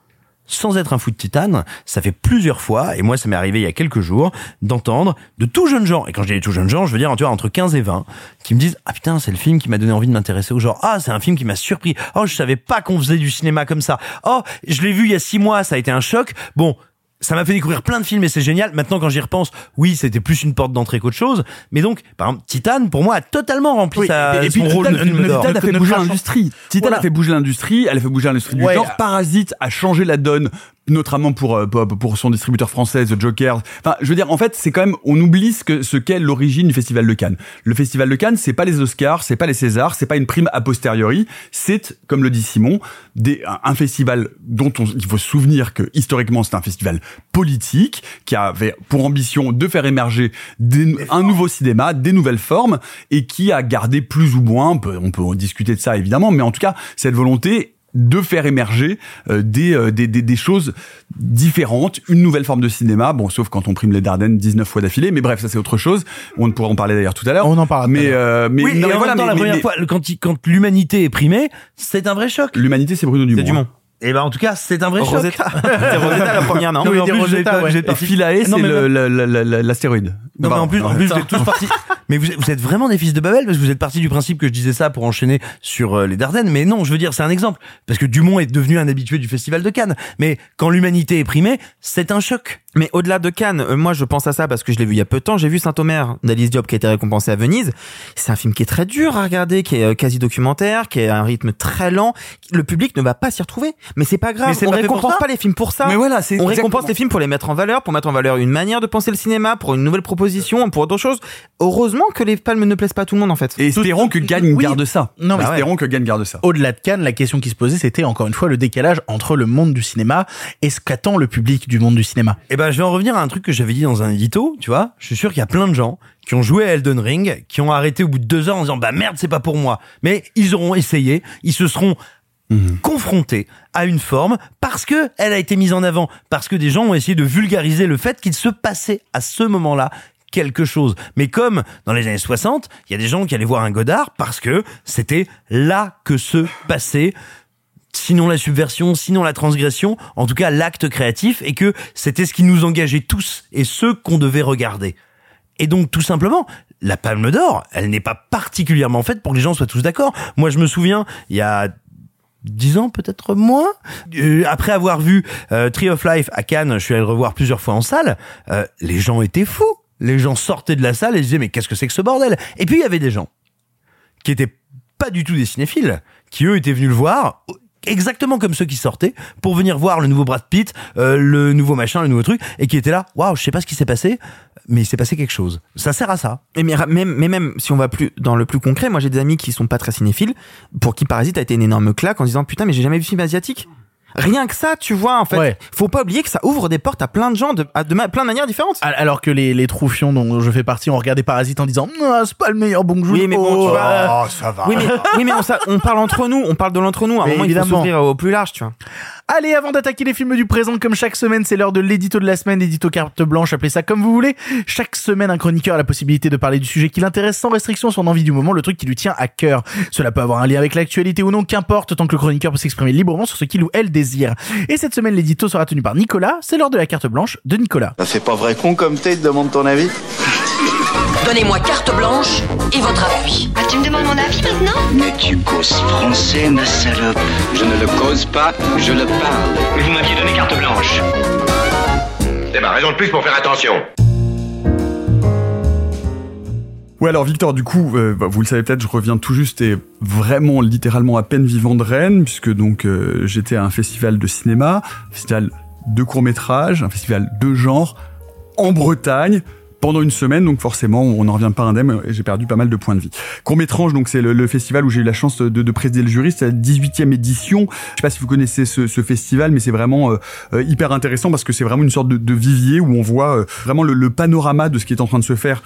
sans être un fou de Titane, ça fait plusieurs fois, et moi ça m'est arrivé il y a quelques jours, d'entendre de tout jeunes gens, et quand je dis tout jeunes gens, je veux dire tu vois, entre 15 et 20, qui me disent « Ah putain, c'est le film qui m'a donné envie de m'intéresser au genre. Ah, c'est un film qui m'a surpris. Oh, je savais pas qu'on faisait du cinéma comme ça. Oh, je l'ai vu il y a six mois, ça a été un choc. Bon, ça m'a fait découvrir plein de films et c'est génial. Maintenant, quand j'y repense, oui, c'était plus une porte d'entrée qu'autre chose. Mais donc, par exemple, Titan, pour moi, a totalement rempli Oui, sa, Et puis, son rôle de Titan, film d'or. Titan a fait bouger l'industrie. Titan Voilà. a fait bouger l'industrie, elle a fait bouger l'industrie Ouais. du genre. Parasite a changé la donne, notamment pour, euh, pour, pour son distributeur français, The Joker. Enfin, je veux dire, en fait, c'est quand même, on oublie ce que, ce qu'est l'origine du Festival de Cannes. Le Festival de Cannes, c'est pas les Oscars, c'est pas les Césars, c'est pas une prime a posteriori. C'est, comme le dit Simon, des, un, un festival dont on, il faut se souvenir que, historiquement, c'est un festival politique, qui avait pour ambition de faire émerger des- un nouveau cinéma, des nouvelles formes, et qui a gardé plus ou moins, on peut, on peut en discuter de ça évidemment, mais en tout cas, cette volonté de faire émerger euh, des, euh, des, des, des choses différentes, une nouvelle forme de cinéma, bon, sauf quand on prime les Dardennes 19 fois d'affilée, mais bref, ça c'est autre chose, on pourra en parler d'ailleurs tout à l'heure. On en à Mais, euh, mais, Oui, non, et mais en voilà, même temps, mais- la première mais fois, quand, il- quand l'humanité est primée, c'est un vrai choc. l'humanité c'est Bruno Dumont. C'est Dumont. Et ben, en tout cas, c'est un vrai choc. Rosetta. [laughs] C'est Rosetta la première, non Non, Oui, mais en plus, Rosetta, ouais. Philae, c'est mais le- le- le- le- l'astéroïde. Non, mais en plus, en plus, vous êtes tous partis. [laughs] Mais vous vous êtes vraiment des fils de Babel parce que vous êtes partis du principe que je disais ça pour enchaîner sur euh, les Dardennes. Mais non, je veux dire, c'est un exemple. Parce que Dumont est devenu un habitué du Festival de Cannes. Mais quand l'humanité est primée, c'est un choc. Mais au-delà de Cannes, euh, moi je pense à ça parce que je l'ai vu il y a peu de temps. J'ai vu Saint-Omer d'Alice Diop qui a été récompensé à Venise. C'est un film qui est très dur à regarder, qui est euh, quasi documentaire, qui a un rythme très lent. Le public ne va pas s'y retrouver. Mais c'est pas grave. On pas récompense pas les films pour ça. Mais voilà, on récompense les films pour les mettre en valeur, pour mettre en valeur une manière de penser le cinéma, pour une nouvelle proposition, pour d'autres choses. Heureusement que les palmes ne plaisent pas à tout le monde en fait. Et espérons que Gagne oui. garde ça. Non, mais espérons que Gagne garde ça. Au-delà de Cannes, la question qui se posait, c'était encore une fois le décalage entre le monde du cinéma et ce qu'attend le public du monde du cinéma. Eh ben, je vais en revenir à un truc que j'avais dit dans un édito, tu vois. Je suis sûr qu'il y a plein de gens qui ont joué à Elden Ring, qui ont arrêté au bout de deux heures en disant, bah merde, c'est pas pour moi. Mais ils auront essayé, ils se seront confrontés à une forme parce que elle a été mise en avant, parce que des gens ont essayé de vulgariser le fait qu'il se passait à ce moment-là quelque chose. Mais comme dans les années 60, il y a des gens qui allaient voir un Godard parce que c'était là que se passait sinon la subversion, sinon la transgression, en tout cas l'acte créatif, et que c'était ce qui nous engageait tous et ceux qu'on devait regarder. Et donc tout simplement, la Palme d'Or, elle n'est pas particulièrement faite pour que les gens soient tous d'accord. Moi je me souviens, il y a dix ans peut-être moins, euh, après avoir vu euh, Tree of Life à Cannes, je suis allé le revoir plusieurs fois en salle, euh, les gens étaient fous. Les gens sortaient de la salle et disaient mais qu'est-ce que c'est que ce bordel? Et puis il y avait des gens qui étaient pas du tout des cinéphiles, qui eux étaient venus le voir exactement comme ceux qui sortaient pour venir voir le nouveau Brad Pitt, euh, le nouveau machin, le nouveau truc, et qui étaient là. Waouh, je sais pas ce qui s'est passé, mais il s'est passé quelque chose. Ça sert à ça. Et mais, même, mais même si on va plus dans le plus concret, moi j'ai des amis qui sont pas très cinéphiles, pour qui Parasite a été une énorme claque en disant putain mais j'ai jamais vu de film asiatique. Rien que ça, tu vois, en fait, Ouais. faut pas oublier que ça ouvre des portes à plein de gens de, à de ma- plein de manières différentes. Al- Alors que les, les troufions dont je fais partie ont regardé Parasite en disant Ah, c'est pas le meilleur bon Oui, mais bon, tu vois, Oh, ça va. Oui, mais, oui, mais on, ça- on parle entre nous, on parle de l'entre nous. À un Mais moment, il faut évidemment. s'ouvrir au plus large, tu vois. Allez, avant d'attaquer les films du présent, comme chaque semaine, c'est l'heure de l'édito de la semaine, édito carte blanche, appelez ça comme vous voulez. Chaque semaine, un chroniqueur a la possibilité de parler du sujet qui l'intéresse sans restriction, son envie du moment, le truc qui lui tient à cœur. Cela peut avoir un lien avec l'actualité ou non, qu'importe, tant que le chroniqueur peut s'exprimer librement sur ce qu'il ou elle désire. Et cette semaine, l'édito sera tenu par Nicolas, c'est l'heure de la carte blanche de Nicolas. Ça fait pas vrai con comme t'es, te demande ton avis Donnez-moi carte blanche et votre appui. Ah, tu me demandes mon avis maintenant Mais tu causes français, ma salope. Je ne le cause pas, je le parle. Mais vous m'aviez donné carte blanche. C'est ma raison de plus pour faire attention. Ouais, alors Victor, du coup, euh, bah, vous le savez peut-être, je reviens tout juste et vraiment littéralement à peine vivant de Rennes, puisque donc euh, j'étais à un festival de cinéma, un festival de court métrage, un festival de genre en Bretagne pendant une semaine, donc forcément on n'en revient pas indemne et j'ai perdu pas mal de points de vie. Court métrage, donc c'est le, festival où j'ai eu la chance de, de présider le jury, c'est la 18e édition. Je sais pas si vous connaissez ce, festival, mais c'est vraiment euh, euh, hyper intéressant parce que c'est vraiment une sorte de, vivier où on voit euh, vraiment le panorama de ce qui est en train de se faire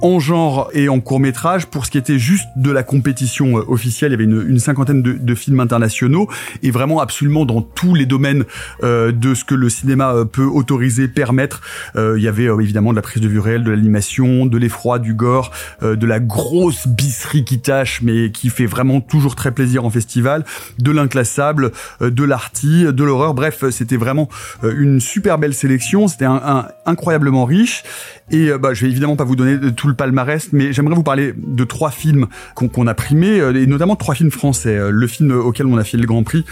en genre et en court métrage. Pour ce qui était juste de la compétition euh, officielle, il y avait une, cinquantaine de, films internationaux et vraiment absolument dans tous les domaines euh, de ce que le cinéma euh, peut autoriser, permettre. Il y avait évidemment de la prise de vue réelle, de l'animation, de l'effroi, du gore, de la grosse bisserie qui tâche mais qui fait vraiment toujours très plaisir en festival, de l'inclassable, de l'arty, de l'horreur. Bref, c'était vraiment une super belle sélection. C'était incroyablement riche. Et bah, je vais évidemment pas vous donner de tout le palmarès, mais j'aimerais vous parler de trois films qu'on a primés, euh, et notamment trois films français. Euh, Le film auquel on a fait le Grand Prix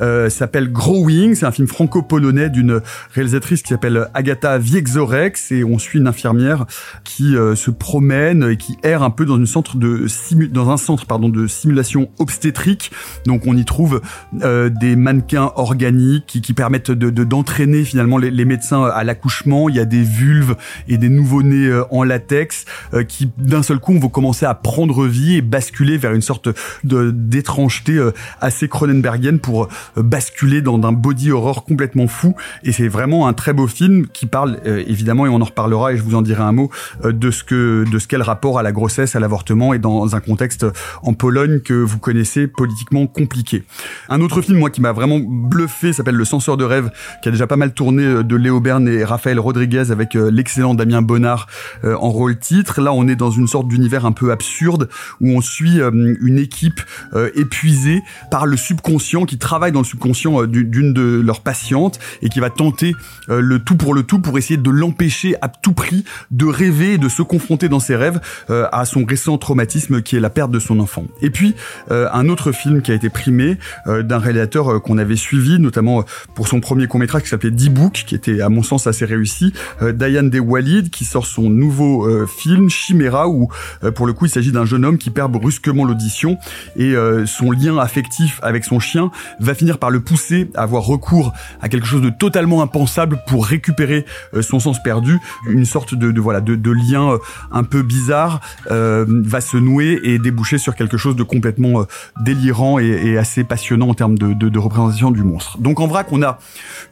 euh, s'appelle Growing, c'est un film franco-polonais d'une réalisatrice qui s'appelle Agatha Wiegzorek, et on suit une infirmière qui se promène et qui erre un peu dans une centre de dans un centre pardon de simulation obstétrique. Donc on y trouve des mannequins organiques qui, permettent de de- d'entraîner finalement les, les médecins à l'accouchement. Il y a des vulves et des nouveau-nés en latex euh, qui d'un seul coup vont commencer à prendre vie et basculer vers une sorte de d'étrangeté euh, assez Cronenbergienne pour euh, basculer dans un body horror complètement fou. Et c'est vraiment un très beau film qui parle euh, évidemment et on en reparlera et je vous en dirai un mot euh, de ce que de ce qu'est le rapport à la grossesse, à l'avortement et dans un contexte en Pologne que vous connaissez politiquement compliqué. Un autre film moi qui m'a vraiment bluffé s'appelle Le censeur de rêve qui a déjà pas mal tourné de Léo Bern et Raphaël Rodriguez avec l'excellent Damien Bonnard en rôle titre. Là, on est dans une sorte d'univers un peu absurde où on suit euh, une équipe euh, épuisée par le subconscient qui travaille dans le subconscient euh, du- d'une de leurs patientes et qui va tenter le tout pour le tout pour essayer de l'empêcher à tout prix de rêver et de se confronter dans ses rêves à son récent traumatisme qui est la perte de son enfant. Et puis un autre film qui a été primé d'un réalisateur qu'on avait suivi, notamment pour son premier court métrage qui s'appelait D-Book, qui était à mon sens assez réussi, Diane De Walid qui sort son nouveau euh, film Chimera où euh, pour le coup il s'agit d'un jeune homme qui perd brusquement l'audition et euh, son lien affectif avec son chien va finir par le pousser à avoir recours à quelque chose de totalement impensable pour récupérer euh, son sens perdu, une sorte de, voilà de, lien un peu bizarre va se nouer et déboucher sur quelque chose de complètement délirant et, assez passionnant en termes de, représentation du monstre. Donc en vrac, on a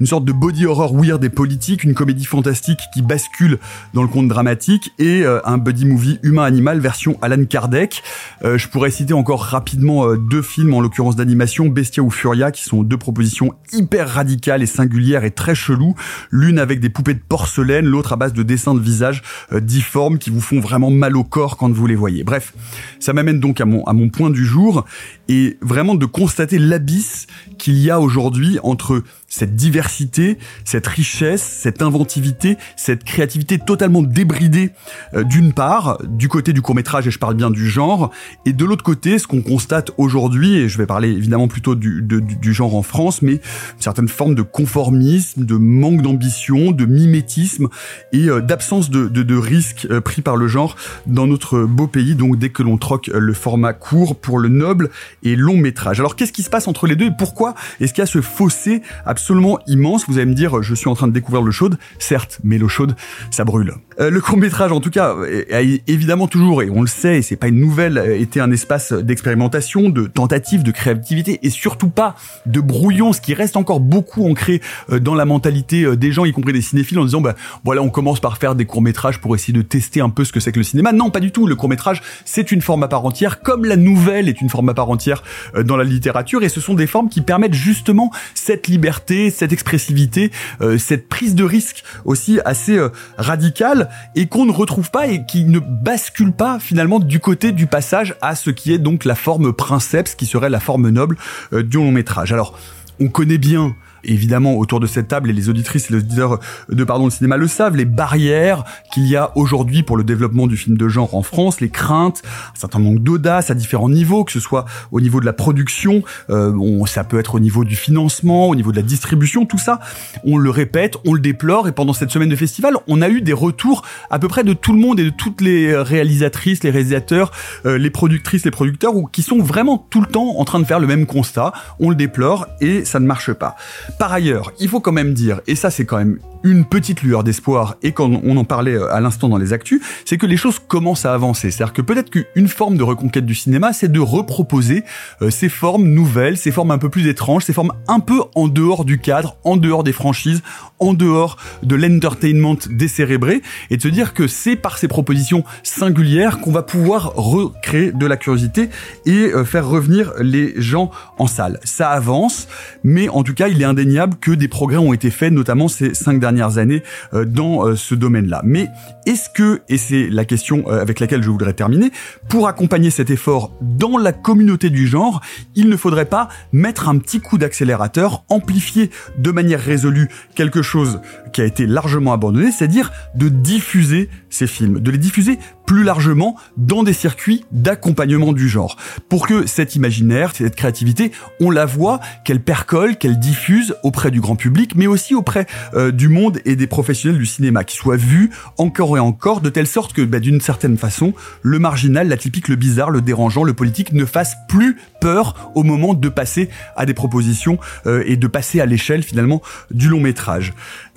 une sorte de body horror weird et politique, une comédie fantastique qui bascule dans le conte dramatique et euh, un buddy movie humain-animal version Alan Kardec. Euh, je pourrais citer encore rapidement euh, deux films, en l'occurrence d'animation, Bestia ou Furia, qui sont deux propositions hyper radicales et singulières et très cheloues. L'une avec des poupées de porcelaine, l'autre à base de dessins de visage euh, difformes qui vous font vraiment mal au corps quand vous les voyez. Bref, ça m'amène donc à mon, à mon point du jour et vraiment de constater l'abysse qu'il y a aujourd'hui entre cette diversité, cette richesse, cette inventivité, cette créativité totalement débridée euh, d'une part, du côté du court-métrage, et je parle bien du genre, et de l'autre côté, ce qu'on constate aujourd'hui, et je vais parler évidemment plutôt du, de- du genre en France, mais une certaine forme de conformisme, de manque d'ambition, de mimétisme et euh, d'absence de, de, de risque euh, pris par le genre dans notre beau pays, donc dès que l'on troque euh, le format court pour le noble et long métrage. Alors qu'est-ce qui se passe entre les deux et pourquoi est-ce qu'il y a ce fossé absolument immense Vous allez me dire, je suis en train de découvrir l'eau chaude, certes, mais l'eau chaude, ça brûle. Euh, le court métrage, en tout cas, a évidemment toujours, et on le sait, et c'est pas une nouvelle, été un espace d'expérimentation, de tentative, de créativité, et surtout pas de brouillon, ce qui reste encore beaucoup ancré euh, dans la mentalité euh, des gens, y compris des cinéphiles, en disant, bah voilà, on commence par faire des courts métrages pour essayer de tester un peu ce que c'est que le cinéma. Non, pas du tout. Le court métrage, c'est une forme à part entière, comme la nouvelle est une forme à part entière dans la littérature, et ce sont des formes qui permettent justement cette liberté, cette expressivité, euh, cette prise de risque aussi assez euh, radicale, et qu'on ne retrouve pas et qui ne bascule pas finalement du côté du passage à ce qui est donc la forme princeps, qui serait la forme noble euh, du long métrage. Alors, on connaît bien évidemment autour de cette table et les auditrices et les auditeurs de pardon le cinéma le savent les barrières qu'il y a aujourd'hui pour le développement du film de genre en France les craintes un certain manque d'audace à différents niveaux que ce soit au niveau de la production euh, ça peut être au niveau du financement au niveau de la distribution tout ça on le répète on le déplore et pendant cette semaine de festival on a eu des retours à peu près de tout le monde et de toutes les réalisatrices les réalisateurs euh, les productrices les producteurs ou qui sont vraiment tout le temps en train de faire le même constat on le déplore et ça ne marche pas par ailleurs, il faut quand même dire, et ça c'est quand même une petite lueur d'espoir, et quand on en parlait euh, à l'instant dans les actus, c'est que les choses commencent à avancer. C'est-à-dire que peut-être qu'une forme de reconquête du cinéma, c'est de reproposer euh, ces formes nouvelles, ces formes un peu plus étranges, ces formes un peu en dehors du cadre, en dehors des franchises, en dehors de l'entertainment décérébré, et de se dire que c'est par ces propositions singulières qu'on va pouvoir recréer de la curiosité et euh, faire revenir les gens en salle. Ça avance, mais en tout cas, il est indéniable que des progrès ont été faits, notamment ces cinq dernières années, euh, dans euh, ce domaine-là. Mais est-ce que, et c'est la question euh, avec laquelle je voudrais terminer, pour accompagner cet effort dans la communauté du genre, il ne faudrait pas mettre un petit coup d'accélérateur, amplifier de manière résolue quelque chose qui a été largement abandonné, c'est-à-dire de diffuser ces films, de les diffuser plus largement dans des circuits d'accompagnement du genre, pour que cet imaginaire, cette créativité, on la voit, qu'elle percole, qu'elle diffuse auprès du grand public, mais aussi auprès euh, du monde et des professionnels du cinéma, qui soit vue encore et encore, de telle sorte que, bah, d'une certaine façon, le marginal, l'atypique, le bizarre, le dérangeant, le politique ne fasse plus peur au moment de passer à des propositions euh, et de passer à l'échelle finalement du long métrage.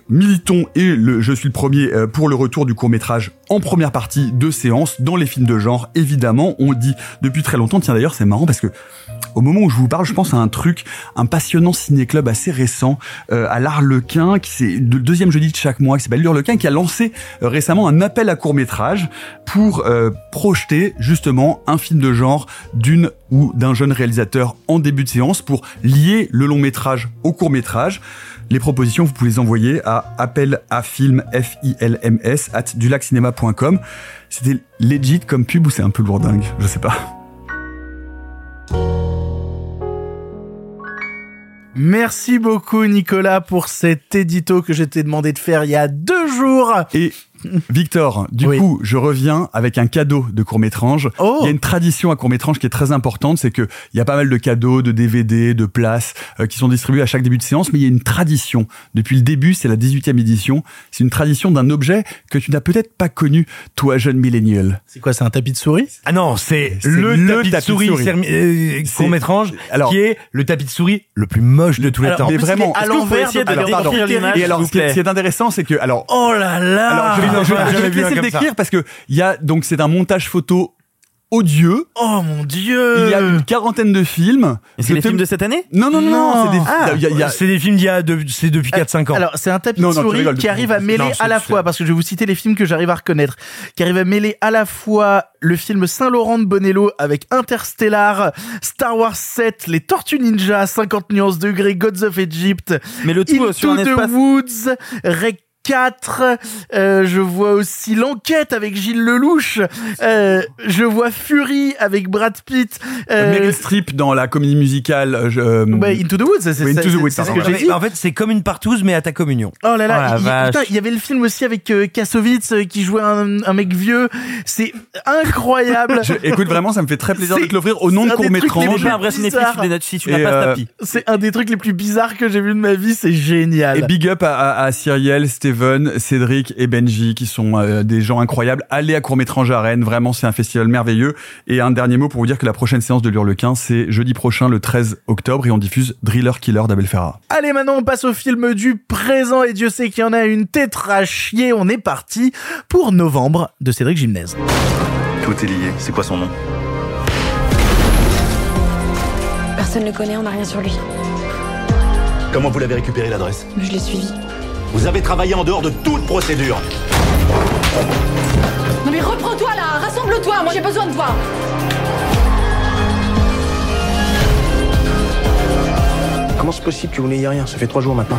Militons et le, je suis le premier euh, pour le retour du court métrage en première partie de séance dans les films de genre. Évidemment, on dit depuis très longtemps. Tiens d'ailleurs, c'est marrant parce que au moment où je vous parle, je pense à un truc, un passionnant ciné-club assez récent euh, à l'Arlequin, qui c'est le deuxième jeudi de chaque mois, qui s'appelle l'Arlequin, qui a lancé euh, récemment un appel à court métrage pour euh, projeter justement un film de genre d'une ou d'un jeune réalisateur en début de séance pour lier le long métrage au court métrage. Les propositions, vous pouvez les envoyer à appel à film f i l m s at dulaccinema.com. C'était legit comme pub ou c'est un peu lourdingue, je sais pas. Merci beaucoup Nicolas pour cet édito que je t'ai demandé de faire il y a deux jours. Et Victor, du Oui. coup, je reviens avec un cadeau de court-métrange. Oh. Il y a une tradition à court-métrange qui est très importante, c'est que il y a pas mal de cadeaux, de DVD, de places euh, qui sont distribués à chaque début de séance, mais il y a une tradition. Depuis le début, c'est la 18e édition. C'est une tradition d'un objet que tu n'as peut-être pas connu, toi, jeune millénial. C'est quoi, c'est un tapis de souris? Ah non, c'est le, le tapis, de tapis de souris, souris. euh, court-métrange alors- qui est le tapis de souris le plus moche de tous les temps. Mais vraiment, à l'envers essayer de décrire l'image, Et alors, ce qui est, plaît ce qui est intéressant, c'est que, alors, Oh là là alors, je vais, non, je je vais te laisser le décrire parce que il y a donc c'est un montage photo odieux. Oh mon dieu Il y a une quarantaine de films. Et c'est Le les films de cette année? Non, non, non, Non. c'est des. Ah. il y a- il y a- C'est des films d'il y a de- c'est depuis 4-5 ans. Alors, c'est un tapis Non, de non, rigoles, qui arrive à mêler Non, à la fois, parce que je vais vous citer les films que j'arrive à reconnaître, qui arrive à mêler à la fois le film Saint-Laurent de Bonello avec Interstellar, Star Wars 7, Les Tortues Ninja, 50 nuances degrés, Gods of Egypt, Mais le tout euh, sur un the espace. Woods, 4. Euh, je vois aussi l'enquête avec Gilles Lelouch. Euh, je vois Fury avec Brad Pitt. Euh, Meryl Streep dans la comédie musicale. euh, je- bah, Into the Woods, c'est Oui, Into the c'est- Woods, c'est ce pardon, que j'ai voilà. dit. En fait, c'est comme une partouze, mais à ta communion. Oh là là, Oh la il, vache. putain, il y avait le film aussi avec euh, Kassovitz euh, qui jouait un, un mec vieux. C'est incroyable. [laughs] je- écoute, vraiment, ça me fait très plaisir de te l'offrir au nom de un vrai cinéphile, bizarre. tu des notes si tu n'as Et, pas ce euh, tapis. C'est un des trucs les plus bizarres que j'ai vu de ma vie. C'est génial. Et big up à, à, à Cyrielle, Steven, Cédric et Benji qui sont euh, des gens incroyables. Allez à Court-Métrange à Rennes, vraiment c'est un festival merveilleux. Et un dernier mot pour vous dire que la prochaine séance de l'Hurlequin, c'est jeudi prochain le 13 octobre et on diffuse Driller Killer d'Abel Ferrara. Allez, maintenant, on passe au film du présent et Dieu sait qu'il y en a une tétra à chier. On est parti pour novembre de Cédric Gymnase. Tout est lié. C'est quoi son nom? Personne ne le connaît, on n'a rien sur lui. Comment vous l'avez récupéré l'adresse? Je l'ai suivi. Vous avez travaillé en dehors de toute procédure. Non mais reprends-toi là, rassemble-toi, moi j'ai besoin de toi. Comment c'est possible que vous n'ayez rien? Ça fait trois jours maintenant.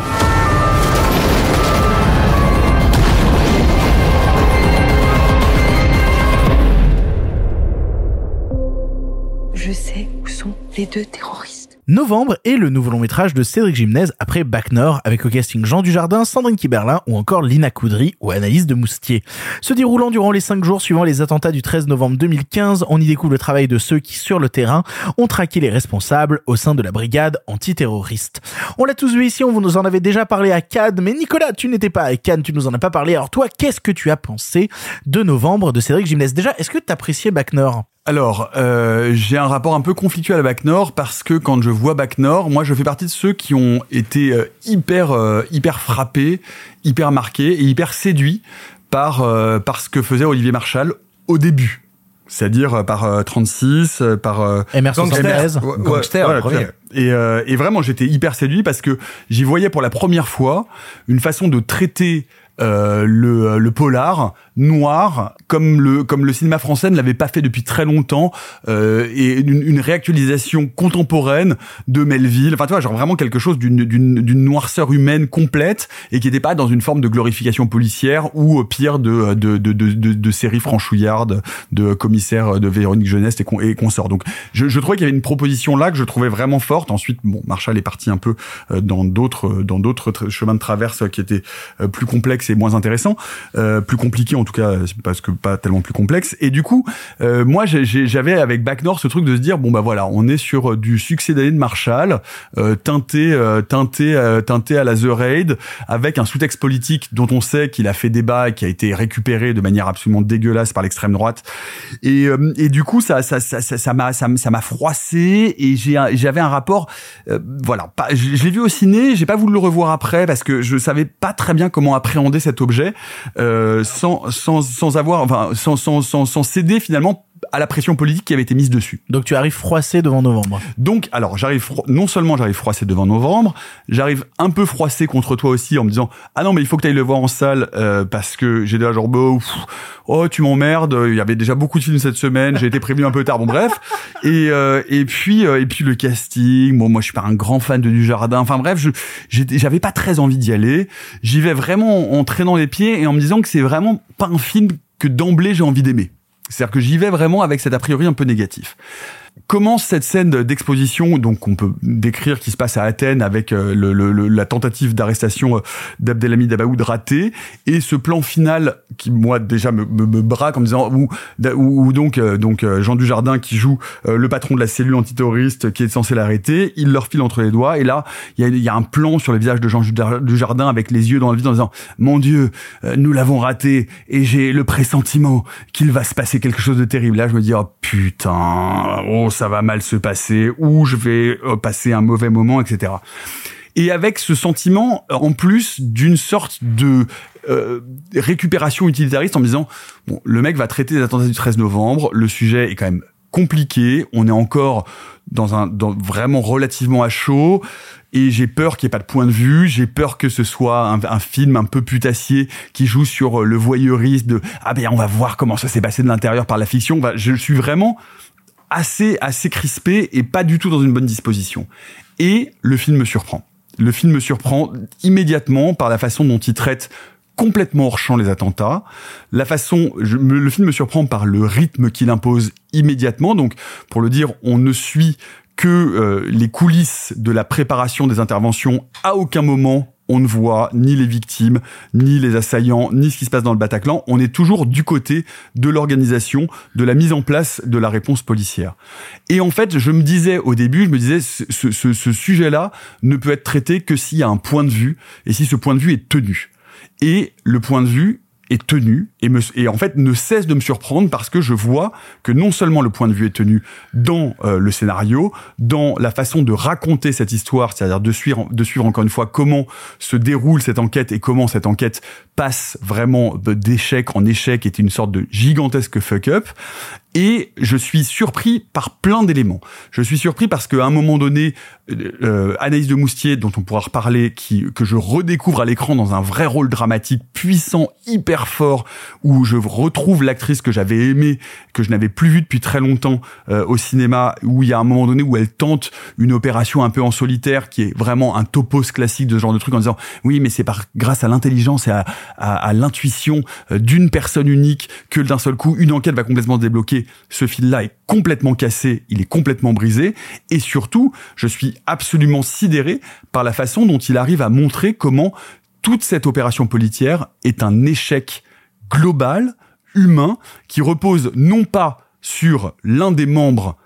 Je sais où sont les deux terroristes. Novembre est le nouveau long métrage de Cédric Gymnase après Bac Nord avec au casting Jean Dujardin, Sandrine Kiberlin ou encore Lina Coudry ou Analyse de Moustier. Se déroulant durant les cinq jours suivant les attentats du 13 novembre 2015, on y découvre le travail de ceux qui, sur le terrain, ont traqué les responsables au sein de la brigade antiterroriste. On l'a tous vu ici, on vous en avait déjà parlé à Cannes, mais Nicolas, tu n'étais pas à Cannes, tu nous en as pas parlé. Alors toi, qu'est-ce que tu as pensé de Novembre de Cédric Gymnase Déjà, est-ce que tu appréciais Bac Nord? Alors, euh, j'ai un rapport un peu conflictuel à Bac Nord parce que quand je vois Bac Nord, moi je fais partie de ceux qui ont été euh, hyper euh, hyper frappés, hyper marqués et hyper séduits par euh, par ce que faisait Olivier Marchal au début. C'est-à-dire euh, par euh, 36, euh, par euh, MR73. Ouais, ouais, Gangster, Et, euh, et vraiment, j'étais hyper séduit parce que j'y voyais pour la première fois une façon de traiter euh, le, le polar noir comme le comme le cinéma français ne l'avait pas fait depuis très longtemps euh, et une, une réactualisation contemporaine de Melville. Enfin tu vois genre vraiment quelque chose d'une d'une noirceur humaine complète et qui n'était pas dans une forme de glorification policière ou euh, pire de de de de, de, de séries franchouillardes de commissaires de Véronique Jeunesse et, con, et consorts. Donc je, je trouvais qu'il y avait une proposition là que je trouvais vraiment forte ensuite bon Marshall est parti un peu euh, dans d'autres dans d'autres chemins de traverse qui étaient euh, plus complexes et moins intéressants. Euh, plus compliqués en tout cas parce que pas tellement plus complexes. Et du coup euh, moi j'avais avec Back ce truc de se dire bon bah voilà on est sur euh, du succès d'année de Marshall euh, teinté euh, teinté euh, teinté à la The Raid avec un sous-texte politique dont on sait qu'il a fait débat et qui a été récupéré de manière absolument dégueulasse par l'extrême droite. Et, euh, et du coup ça ça ça ça m'a ça m'a- froissé et j'ai j'avais un rapport euh, voilà. Pas, je, je l'ai vu au ciné j'ai pas voulu le revoir après parce que je savais pas très bien comment appréhender cet objet euh, sans sans sans avoir enfin sans sans sans, sans céder finalement à la pression politique qui avait été mise dessus. Donc tu arrives froissé devant Novembre. Donc, alors, j'arrive, non seulement j'arrive froissé devant novembre, j'arrive un peu froissé contre toi aussi en me disant, ah non, mais il faut que tu ailles le voir en salle, euh, parce que j'ai déjà genre, bah, oh, tu m'emmerdes, il y avait déjà beaucoup de films cette semaine, j'ai été prévenu un peu tard, bon, bref. Et, euh, et puis, euh, et puis le casting, bon, moi, je suis pas un grand fan de Dujardin, enfin, bref, je, j'avais pas très envie d'y aller. J'y vais vraiment en traînant les pieds et en me disant que c'est vraiment pas un film que d'emblée j'ai envie d'aimer. C'est-à-dire que j'y vais vraiment avec cet a priori un peu négatif. Commence cette scène d'exposition, donc qu'on peut décrire qui se passe à Athènes avec euh, le, le- la tentative d'arrestation euh, d'Abdelhamid Abaoud ratée, et ce plan final qui moi déjà me, me, me braque en disant où, donc euh, donc Jean Dujardin qui joue le patron de la cellule antiterroriste qui est censé l'arrêter, il leur file entre les doigts et là il y a, y a un plan sur le visage de Jean Dujardin avec les yeux dans le vide en disant mon Dieu nous l'avons raté et j'ai le pressentiment qu'il va se passer quelque chose de terrible. Là je me dis oh putain oh ça va mal se passer ou je vais euh, passer un mauvais moment etc. Et avec ce sentiment, euh, en plus d'une sorte de euh, récupération utilitariste en me disant, bon, le mec va traiter des attentats du 13 novembre, le sujet est quand même compliqué, on est encore dans un dans vraiment relativement à chaud et j'ai peur qu'il n'y ait pas de point de vue, j'ai peur que ce soit un, film un peu putassier qui joue sur le voyeurisme de ah ben on va voir comment ça s'est passé de l'intérieur par la fiction. Je suis vraiment assez assez crispé et pas du tout dans une bonne disposition. Et le film me surprend. Le film me surprend immédiatement par la façon dont il traite complètement hors champ les attentats. La façon, le film me surprend par le rythme qu'il impose immédiatement. Donc, pour le dire, on ne suit que euh, les coulisses de la préparation des interventions. À aucun moment, on ne voit ni les victimes, ni les assaillants, ni ce qui se passe dans le Bataclan. On est toujours du côté de l'organisation, de la mise en place de la réponse policière. Et en fait, je me disais au début, je me disais, ce, sujet-là ne peut être traité que s'il y a un point de vue et si ce point de vue est tenu. Et le point de vue est tenu et, et en fait ne cesse de me surprendre parce que je vois que non seulement le point de vue est tenu dans euh, le scénario, dans la façon de raconter cette histoire, c'est-à-dire de suivre, de suivre encore une fois comment se déroule cette enquête et comment cette enquête passe vraiment d'échec en échec, était une sorte de gigantesque fuck-up. Et je suis surpris par plein d'éléments. Je suis surpris parce qu'à un moment donné, euh, euh, Anaïs de Moustier, dont on pourra reparler, qui, que je redécouvre à l'écran dans un vrai rôle dramatique puissant, hyper fort, où je retrouve l'actrice que j'avais aimée, que je n'avais plus vue depuis très longtemps euh, au cinéma, où il y a un moment donné où elle tente une opération un peu en solitaire, qui est vraiment un topos classique de ce genre de truc, en disant oui, mais c'est par grâce à l'intelligence et à, à, à l'intuition euh, d'une personne unique que d'un seul coup une enquête va complètement se débloquer. Ce fil-là est complètement cassé, il est complètement brisé, et surtout, je suis absolument sidéré par la façon dont il arrive à montrer comment toute cette opération policière est un échec global, humain, qui repose non pas sur l'un des membres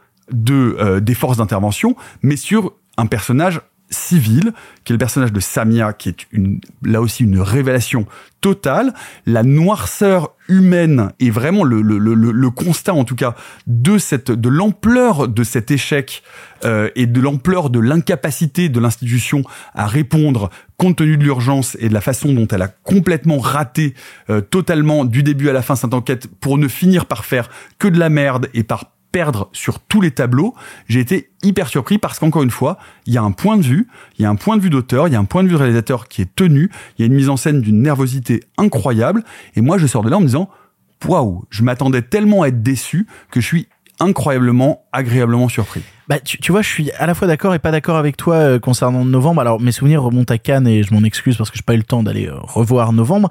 euh, des forces d'intervention, mais sur un personnage civil, qui est le personnage de Samia, qui est une, là aussi une révélation totale. La noirceur humaine et vraiment le, le, le, le constat, en tout cas, de cette, de l'ampleur de cet échec euh, et de l'ampleur de l'incapacité de l'institution à répondre compte tenu de l'urgence et de la façon dont elle a complètement raté euh, totalement du début à la fin cette enquête pour ne finir par faire que de la merde et par perdre sur tous les tableaux, j'ai été hyper surpris parce qu'encore une fois, il y a un point de vue, il y a un point de vue d'auteur, il y a un point de vue de réalisateur qui est tenu, il y a une mise en scène d'une nervosité incroyable, et moi je sors de là en me disant, waouh, je m'attendais tellement à être déçu que je suis incroyablement, agréablement surpris. Bah, tu, tu vois, je suis à la fois d'accord et pas d'accord avec toi euh, concernant novembre. Alors, mes souvenirs remontent à Cannes et je m'en excuse parce que j'ai pas eu le temps d'aller euh, revoir novembre.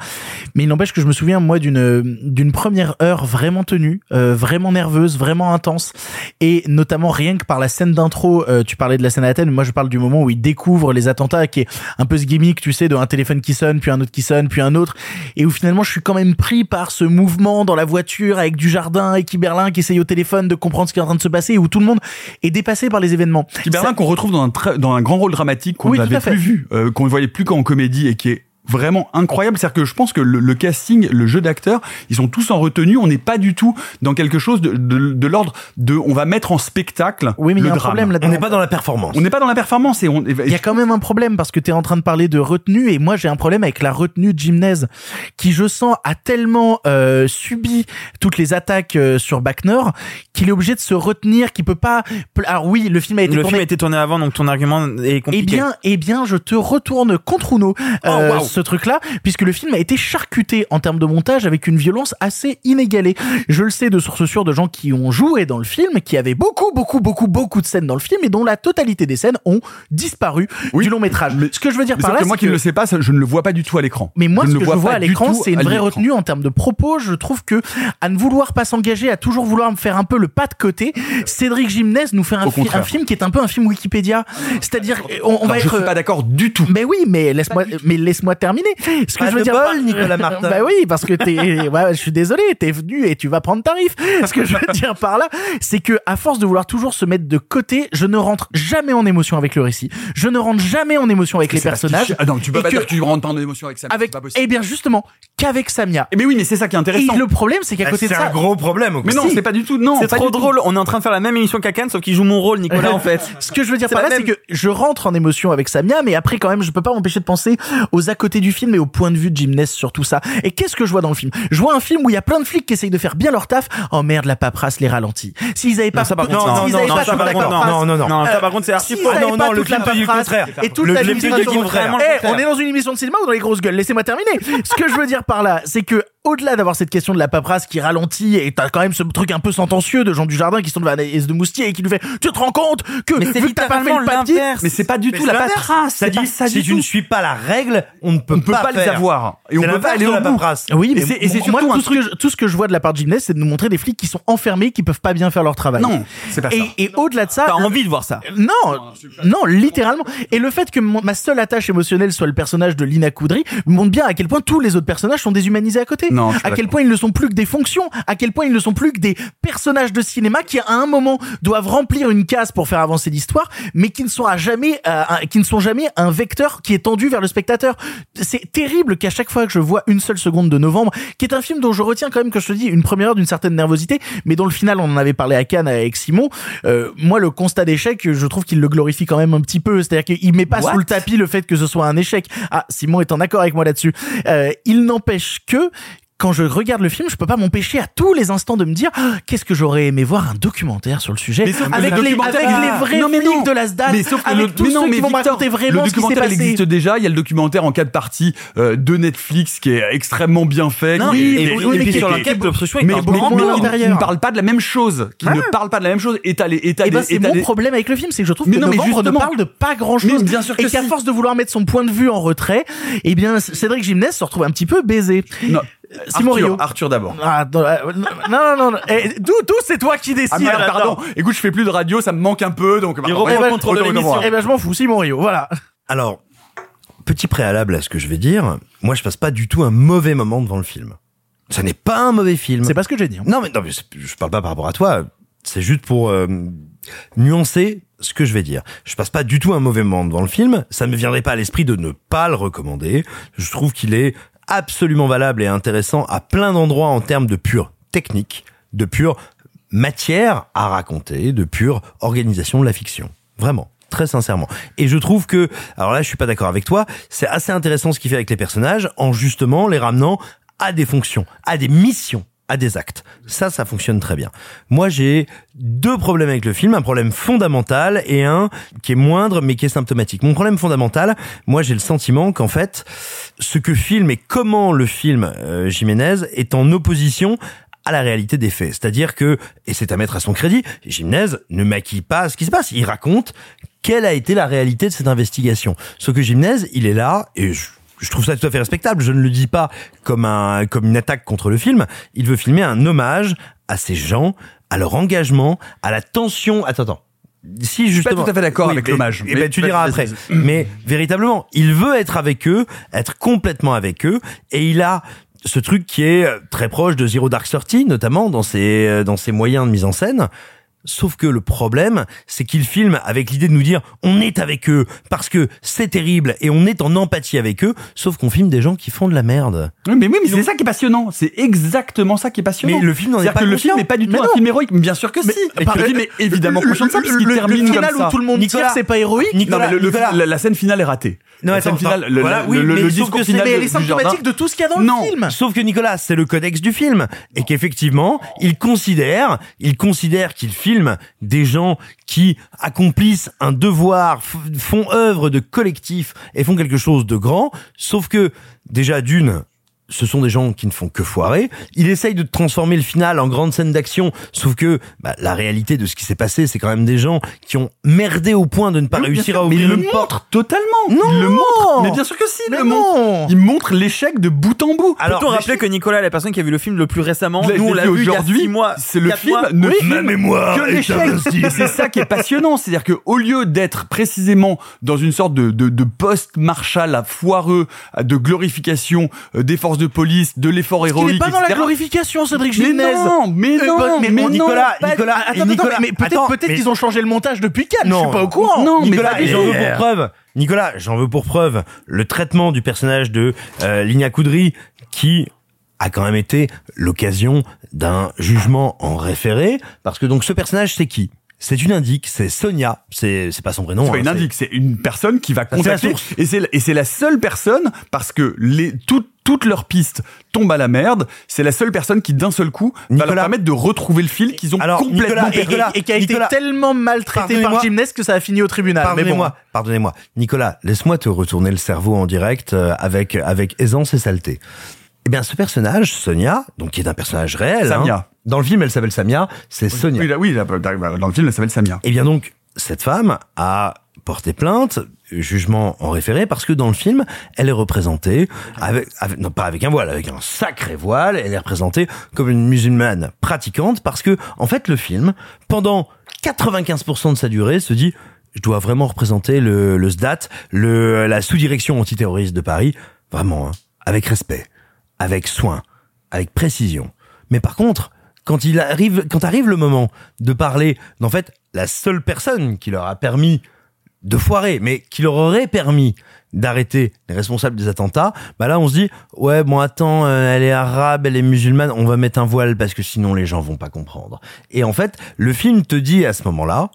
Mais il n'empêche que je me souviens, moi, d'une d'une première heure vraiment tenue, euh, vraiment nerveuse, vraiment intense. Et notamment, rien que par la scène d'intro, tu parlais de la scène à Athènes, moi je parle du moment où il découvre les attentats, qui est un peu ce gimmick, tu sais, de un téléphone qui sonne, puis un autre qui sonne, puis un autre. Et où finalement, je suis quand même pris par ce mouvement dans la voiture avec du jardin et qui Berlin qui essaye au téléphone de comprendre ce qui est en train de se passer, et où tout le monde est dépassé par les événements. Berlin qu'on retrouve dans un, dans un grand rôle dramatique qu'on Oui, n'avait plus vu, euh, qu'on ne voyait plus qu'en comédie et qui est vraiment incroyable. C'est-à-dire que je pense que le, le casting, le jeu d'acteurs, ils sont tous en retenue. On n'est pas du tout dans quelque chose de, de, de l'ordre de on va mettre en spectacle Oui, mais il le y a un drame. problème là-dedans. On n'est pas dans la performance. On n'est pas dans la performance et on. Il y a quand même un problème parce que tu es en train de parler de retenue et moi j'ai un problème avec la retenue de Gymnase qui je sens a tellement euh, subi toutes les attaques euh, sur Bac Nord qu'il est obligé de se retenir, qu'il peut pas. Alors oui, le film a été Le tourné. film a été tourné avant, donc ton argument est Eh compliqué. bien, eh bien, je te retourne contre Uno Oh, euh, wow. Ce truc-là, puisque le film a été charcuté en termes de montage avec une violence assez inégalée. Je le sais de sources sûres de gens qui ont joué dans le film, qui avaient beaucoup, beaucoup, beaucoup, beaucoup de scènes dans le film et dont la totalité des scènes ont disparu du long métrage. ce que je veux dire par là, que moi c'est qui ne le sais pas, ça, je ne le vois pas du tout à l'écran. mais moi, je ce que je vois à l'écran, c'est une vraie retenue en termes de propos. Je trouve que, à ne vouloir pas s'engager, à toujours vouloir me faire un peu le pas de côté, Cédric Gimnez nous fait un, fi- film qui est un peu un film Wikipédia. C'est-à-dire, on, on va je être. suis pas d'accord du tout. Mais oui, mais laisse-moi, mais laisse-moi Ce que Pas je veux de dire, bol, par- Nicolas Martin. [laughs] bah oui, parce que t'es, [laughs] ouais, je suis désolé, t'es venu et tu vas prendre tarif. Ce que je veux [laughs] dire par là, c'est que à force de vouloir toujours se mettre de côté, je ne rentre jamais en émotion avec le récit. Je ne rentre jamais en émotion avec les C'est personnages. Ah non, tu peux Et pas que- dire que tu rentres pas en émotion avec ça. avec, c'est pas possible. eh bien justement, qu'avec Samia. Eh mais oui, mais c'est ça qui est Et intéressant. le problème, c'est qu'à Eh, côté de C'est ça, un gros problème. Mais non, Si. c'est pas du tout. Non, C'est trop drôle, on est en train de faire la même émission qu'Akan, sauf qu'il joue mon rôle, Nicolas, en fait. Ce que je veux dire C'est par là, c'est que je rentre en émotion avec Samia, mais après quand même, je peux pas m'empêcher de penser aux à côté du film et au point de vue de Gymnast sur tout ça. Et qu'est-ce que je vois dans le film? Je vois un film où il y a plein de flics qui essayent de faire bien leur taf. Oh merde, la paperasse les ralentit. S'ils avaient pas, ça, par contre, non, non, non, ça, par contre, non, non, non, non. Non, ça, par contre, c'est archi faux. Non, non, le le paperasse contraire. Et toute la. Eh, on est dans une émission de cinéma ou dans les grosses gueules Laissez-moi terminer. Ce que je veux dire par là, c'est que au-delà d'avoir cette question de la paperasse qui ralentit et t'as quand même ce truc un peu sentencieux de Jean Dujardin qui se tourne vers Anaïs de Moustier et qui lui fait tu te rends compte que Mais c'est vu que t'as pas fait le papier. Mais c'est pas du Mais tout la paperasse. Ça c'est dit, ça si du tu ne suis pas la règle, on ne peut, On peut pas, pas les avoir. Et on C'est peut pas aller au la paperasse. oui, mais c'est- et c'est moi, surtout tout, ce que je, tout ce que je vois de la part de Ness, c'est de nous montrer des flics qui sont enfermés, qui peuvent pas bien faire leur travail. Non, c'est pas ça. Et, au-delà de ça, T'as envie de voir ça. Non, non, littéralement. Et le fait que ma seule attache émotionnelle soit le personnage de Lina Koudry montre bien à quel point tous les autres personnages sont déshumanisés à côté. Non, à quel point ils ne sont plus que des fonctions, à quel point ils ne sont plus que des personnages de cinéma qui à un moment doivent remplir une case pour faire avancer l'histoire, mais qui ne sont à jamais, euh, qui ne sont jamais un vecteur qui est tendu vers le spectateur. C'est terrible qu'à chaque fois que je vois une seule seconde de novembre, qui est un film dont je retiens quand même, que je te dis, une première heure d'une certaine nervosité, mais dont le final, on en avait parlé à Cannes avec Simon. Euh, moi, le constat d'échec, je trouve qu'il le glorifie quand même un petit peu. C'est-à-dire qu'il met pas What sous le tapis le fait que ce soit un échec. Ah, Simon est en accord avec moi là-dessus. Euh, il n'empêche que quand je regarde le film, je peux pas m'empêcher à tous les instants de me dire Ah, qu'est-ce que j'aurais aimé voir un documentaire sur le sujet avec, le les, documentaire- avec les vrais Non, mais flics non. de la SDAN, Mais sauf que avec le- tous mais non, ceux mais qui vont Victor, raconter vraiment le ce qui documentaire il existe déjà. Il y a le documentaire en quatre parties euh, de Netflix qui est extrêmement bien fait. Non, qui- et- et- qui- et puis sur l'enquête, l'obstruction, il mais ne parle pas de la même chose, qui ne parle pas de la même chose. Et t'as les, Et ben c'est mon problème avec le film, c'est que je trouve que Novembre ne parle de pas grand chose. Bien sûr et qu'à force de vouloir mettre son point de vue en retrait, eh bien, Cédric Gimnès se retrouve un petit peu baisé. Non. Simon Arthur, Rio. Arthur d'abord. Ah, non, euh, non, non, non, non. Eh, D'où, d'où c'est toi qui décides? Ah merde, là-dedans. pardon. Écoute, je fais plus de radio, ça me manque un peu, donc. bah, reprend le contrôle de l'émission. Eh ben, je m'en fous, Simon Rio, voilà. Alors, petit préalable à ce que je vais dire, moi je passe pas du tout un mauvais moment devant le film. Ce n'est pas un mauvais film. C'est pas ce que j'ai dit. hein. Non mais non mais c'est- je parle pas par rapport à toi. C'est juste pour euh, nuancer ce que je vais dire. Je passe pas du tout un mauvais moment devant le film. Ça ne me viendrait pas à l'esprit de ne pas le recommander. Je trouve qu'il est absolument valable et intéressant à plein d'endroits en termes de pure technique, de pure matière à raconter, de pure organisation de la fiction. Vraiment. Très sincèrement. Et je trouve que, alors là, je suis pas d'accord avec toi, c'est assez intéressant ce qu'il fait avec les personnages en justement les ramenant à des fonctions, à des missions à des actes. Ça, ça fonctionne très bien. Moi, j'ai deux problèmes avec le film, un problème fondamental et un qui est moindre mais qui est symptomatique. Mon problème fondamental, moi, j'ai le sentiment qu'en fait, ce que filme et comment le film euh, Jiménez est en opposition à la réalité des faits. C'est-à-dire que, et c'est à mettre à son crédit, Jiménez ne maquille pas ce qui se passe. Il raconte quelle a été la réalité de cette investigation. Sauf que Jiménez, il est là, et je, je trouve ça tout à fait respectable. Je ne le dis pas comme un comme une attaque contre le film. Il veut filmer un hommage à ces gens, à leur engagement, à la tension. Attends, attends. Si Je suis pas justement, tout à fait d'accord Oui, avec l'hommage. eh Mais- ben, tu diras après. Mais véritablement, il veut être avec eux, être complètement avec eux, et il a ce truc qui est très proche de Zero Dark Thirty, notamment dans ses euh, dans ses moyens de mise en scène. Sauf que le problème, c'est qu'il filme avec l'idée de nous dire on est avec eux parce que c'est terrible et on est en empathie avec eux, sauf qu'on filme des gens qui font de la merde. Oui, mais oui, mais c'est ça qui est passionnant. C'est exactement ça qui est passionnant. Mais le film n'en est pas que le film n'est pas du tout Mais un film héroïque. Mais Bien sûr que si. Et par- le film est évidemment le- conscient de ça termine le comme final ça. où tout le monde Nicolas- c'est pas héroïque. Non, mais le- le- Nicolas- la, la scène finale est ratée. Non, la attends, scène finale, le, voilà, le- oui, le- mais discours final Mais de- elle est symptomatique de tout ce qu'il y a dans le film. Sauf que Nicolas, c'est le codex du film et qu'effectivement, il considère, il considère qu'il filme des gens qui accomplissent un devoir, font œuvre de collectif et font quelque chose de grand. Sauf que déjà d'une, ce sont des gens qui ne font que foirer. Il essaye de transformer le final en grande scène d'action, sauf que bah, la réalité de ce qui s'est passé, c'est quand même des gens qui ont merdé au point de ne pas Oui, réussir sûr, à mais ouvrir il le une porte. montre totalement. Non. il le montre. Mais bien sûr que si, il Mais le non. montre. Il montre l'échec de bout en bout. Alors, Peut-on mais- rappeler que Nicolas est la personne qui a vu le film le plus récemment Nous, on l'a vu il y a aujourd'hui. six mois. C'est le film mois. ne Oui. Ma mémoire que l'échec. c'est ça qui est passionnant, c'est-à-dire que au lieu d'être précisément dans une sorte de, de, de post-Marshall à foireux, de glorification euh, des forces de police, de l'effort Il héroïque, est pas dans la glorification, Cédric Mais Gimnez. non, mais Euh, non, bah, mais, mais non, Nicolas, Pas- Nicolas, attends, Nicolas, mais peut-être mais- qu'ils ont changé le montage depuis Cannes. Non, je suis pas au courant. non, mais Nicolas, j'en veux pour preuve. Nicolas, j'en veux pour preuve le traitement du personnage de euh, Ligna Coudry qui a quand même été l'occasion d'un jugement en référé parce que donc ce personnage c'est qui? C'est une indique, c'est Sonia, c'est c'est pas son vrai nom. C'est pas hein, une indique, c'est une personne qui va la contacter. Et c'est et c'est la seule personne parce que les toutes toutes leurs pistes tombent à la merde. C'est la seule personne qui d'un seul coup va leur Nicolas- permettre de retrouver le fil qu'ils ont Alors, complètement Nicolas, perdu. Et, Nicolas, et qui a été Nicolas, tellement maltraité par. Gymnès que ça a fini au tribunal. Bon. Pardonnez-moi, pardonnez-moi. Nicolas, laisse-moi te retourner le cerveau en direct euh, avec avec aisance et saleté. Eh bien, ce personnage, Sonia, donc qui est un personnage réel. Samia. hein, dans le film, elle s'appelle Samia. C'est Sonia. Oui, là, oui, là, dans le film, elle s'appelle Samia. Eh bien donc, cette femme a porté plainte, jugement en référé, parce que dans le film, elle est représentée avec, non pas avec un voile, avec un sacré voile, elle est représentée comme une musulmane pratiquante, parce que, en fait, le film, pendant 95% de sa durée, se dit, je dois vraiment représenter le, le SDAT, le, la sous-direction antiterroriste de Paris, vraiment, hein, avec respect, avec soin, avec précision. Mais par contre, quand il arrive, quand arrive le moment de parler d'en fait la seule personne qui leur a permis de foirer, mais qui leur aurait permis d'arrêter les responsables des attentats, bah là on se dit ouais bon attends euh, elle est arabe, elle est musulmane, on va mettre un voile parce que sinon les gens vont pas comprendre. Et en fait le film te dit à ce moment-là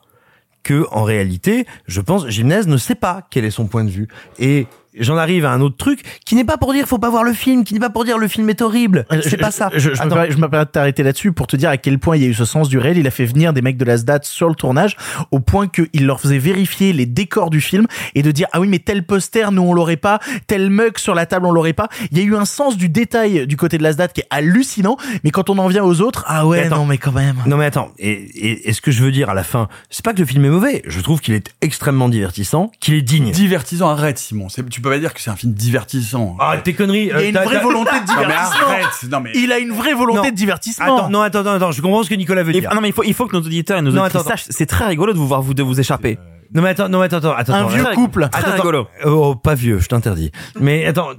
que en réalité, je pense, Gymnase ne sait pas quel est son point de vue. Et j'en arrive à un autre truc qui n'est pas pour dire faut pas voir le film, qui n'est pas pour dire le film est horrible. C'est Je- pas ça. Je, je, permets de t'arrêter là-dessus pour te dire à quel point il y a eu ce sens du réel. Il a fait venir des mecs de la SDAT sur le tournage au point qu'il leur faisait vérifier les décors du film et de dire ah oui mais tel poster nous on l'aurait pas, tel mug sur la table on l'aurait pas. Il y a eu un sens du détail du côté de la SDAT qui est hallucinant. Mais quand on en vient aux autres, ah ouais Mais attends. non mais quand même. Non mais attends, et, et, et ce que je veux dire à la fin, c'est pas que le film est mauvais, je trouve qu'il est extrêmement divertissant, qu'il est digne. Divertissant, arrête Simon. C'est- Tu peux pas dire que c'est un film divertissant. Ah, tes conneries. Il y a une vraie volonté de Non, mais divertissement. arrête. Non, mais Il a une vraie volonté Non. de divertissement. Attends, non, attends, attends, attends, je comprends ce que Nicolas veut dire. ah non, mais il faut, il faut que nos auditeurs et nos attends, sachent, c'est très rigolo de vous voir vous de vous échapper. Non mais attends, non mais attends, attends, attends. un vieux couple. Très Attends, rigolo. Oh, pas vieux, je t'interdis. Mais attends,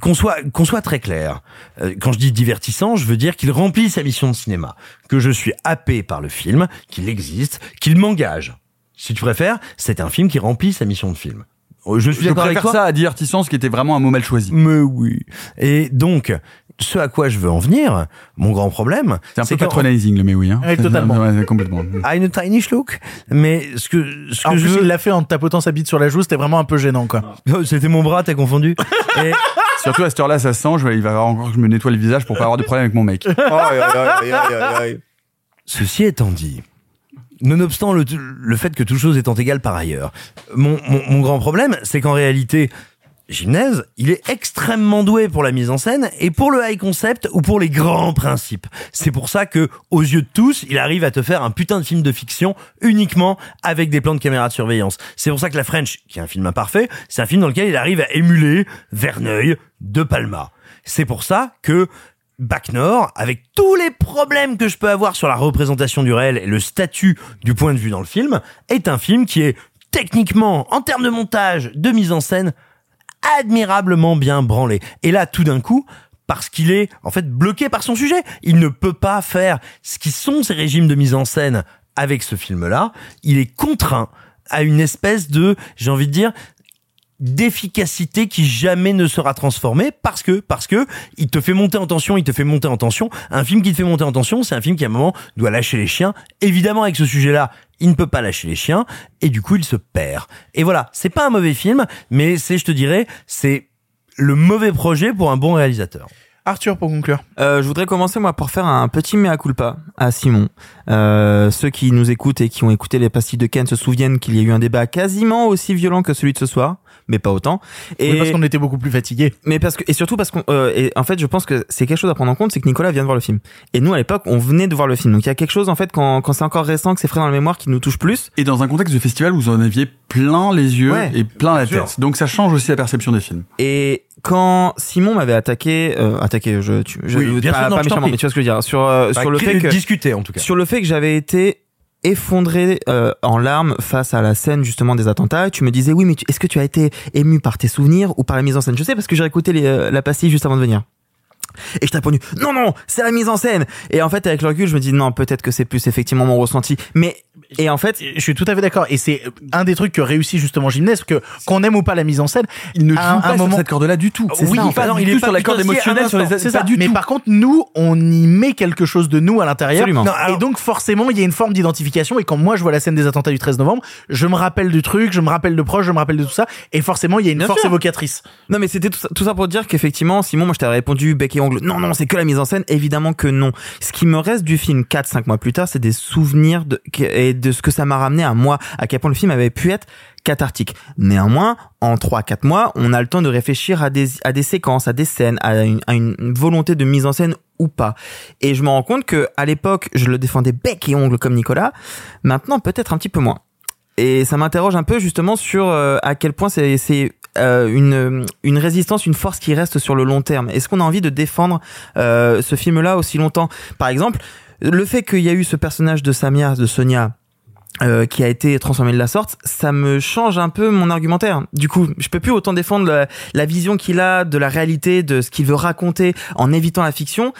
qu'on soit qu'on soit très clair. Euh, Quand je dis divertissant, je veux dire qu'il remplit sa mission de cinéma, que je suis happé par le film, qu'il existe, qu'il m'engage. Si tu préfères, c'est un film qui remplit sa mission de film. Oh, Je suis d'accord avec toi. ça à divertissant, ce qui était vraiment un mot mal choisi. Mais oui. Et donc, ce à quoi je veux en venir, mon grand problème, C'est un peu patronizing le mais oui. Hein. Ouais, totalement. [laughs] Ouais, complètement. Une tiny look. Mais ce que, ce En que je plus, veux, il l'a fait en tapotant sa bite sur la joue, c'était vraiment un peu gênant, quoi. C'était mon bras, t'as confondu. [laughs] Et, Surtout à cette heure-là, ça sent. Je vais, il va encore que je me nettoie le visage pour pas avoir de problème avec mon mec. [laughs] Ceci étant dit, nonobstant le, le fait que toute chose étant égale par ailleurs, mon, mon, mon grand problème, c'est qu'en réalité, Gymnase, il est extrêmement doué pour la mise en scène et pour le high concept ou pour les grands principes. C'est pour ça que, aux yeux de tous, il arrive à te faire un putain de film de fiction uniquement avec des plans de caméra de surveillance. C'est pour ça que La French, qui est un film imparfait, c'est un film dans lequel il arrive à émuler Verneuil, De Palma. C'est pour ça que Bac avec tous les problèmes que je peux avoir sur la représentation du réel et le statut du point de vue dans le film, est un film qui est techniquement, en termes de montage, de mise en scène, admirablement bien branlé. Et là, tout d'un coup, parce qu'il est en fait bloqué par son sujet, il ne peut pas faire ce qui sont ces régimes de mise en scène avec ce film-là. Il est contraint à une espèce de, j'ai envie de dire, d'efficacité qui jamais ne sera transformée parce que parce que il te fait monter en tension, il te fait monter en tension. Un film qui te fait monter en tension, c'est un film qui à un moment doit lâcher les chiens. Évidemment avec ce sujet-là, il ne peut pas lâcher les chiens et du coup il se perd. Et voilà, c'est pas un mauvais film, mais c'est je te dirais, c'est le mauvais projet pour un bon réalisateur. Arthur, pour conclure. Euh, je voudrais commencer moi par faire un petit mea culpa à Simon. Euh, ceux qui nous écoutent et qui ont écouté les pastilles de Ken se souviennent qu'il y a eu un débat quasiment aussi violent que celui de ce soir, mais pas autant. Et Oui, parce qu'on était beaucoup plus fatigués. mais parce que et surtout parce qu'on euh, et en fait je pense que c'est quelque chose à prendre en compte c'est que Nicolas vient de voir le film et nous à l'époque on venait de voir le film donc il y a quelque chose en fait quand, quand c'est encore récent que c'est frais dans la mémoire qui nous touche plus Et dans un contexte de festival où vous en aviez plein les yeux Ouais, et plein la sûr. tête. Donc ça change aussi la perception des films. et quand Simon m'avait attaqué euh, attaqué je, tu, je Oui, bien pas, sûr, non, pas je méchamment mais tu vois ce que je veux dire sur euh, Bah, sur le fait que discuter en tout cas. sur le fait que j'avais été effondré euh, en larmes face à la scène justement des attentats. Tu me disais oui, mais est-ce que tu as été ému par tes souvenirs ou par la mise en scène? Je sais parce que j'ai écouté euh, la pastille juste avant de venir. Et je t'ai répondu non non c'est la mise en scène et en fait avec le recul je me dis non peut-être que c'est plus effectivement mon ressenti mais et en fait Je suis tout à fait d'accord. Et c'est un des trucs que réussit justement Gymnase, que qu'on aime ou pas la mise en scène, Il ne joue un- pas un sur moment- cette corde-là du tout. Oui, ça, pas- non, il est pas sur la corde émotionnelle, sur les c'est ça. du Mais tout. par contre, nous, on y met quelque chose de nous à l'intérieur. Absolument. Non, et alors- donc, forcément, il y a une forme d'identification. Et quand moi, je vois la scène des attentats du 13 novembre, je me rappelle du truc, je me rappelle de proches, je me rappelle de tout ça. Et forcément, il y a une Bien force sûr. évocatrice. Non mais c'était tout ça, tout ça pour dire qu'effectivement Simon moi je t'avais répondu bec et ongle non non c'est que la mise en scène évidemment que non ce qui me reste du film 4-5 mois plus tard c'est des souvenirs de, et de ce que ça m'a ramené à moi à quel point le film avait pu être cathartique. Néanmoins, en 3-4 mois, on a le temps de réfléchir à des, à des séquences, à des scènes, à une, volonté de mise en scène ou pas. Et je me rends compte que à l'époque, je le défendais bec et ongle comme Nicolas. Maintenant, peut-être un petit peu moins. Et ça m'interroge un peu justement sur euh, à quel point c'est c'est euh, une une résistance, une force qui reste sur le long terme. Est-ce qu'on a envie de défendre euh, ce film-là aussi longtemps? Par exemple, le fait qu'il y a eu ce personnage de Samia, de Sonia. Euh, qui a été transformé de la sorte, ça me change un peu mon argumentaire. Du coup, je peux plus autant défendre la, la vision qu'il a de la réalité, de ce qu'il veut raconter, en évitant la fiction.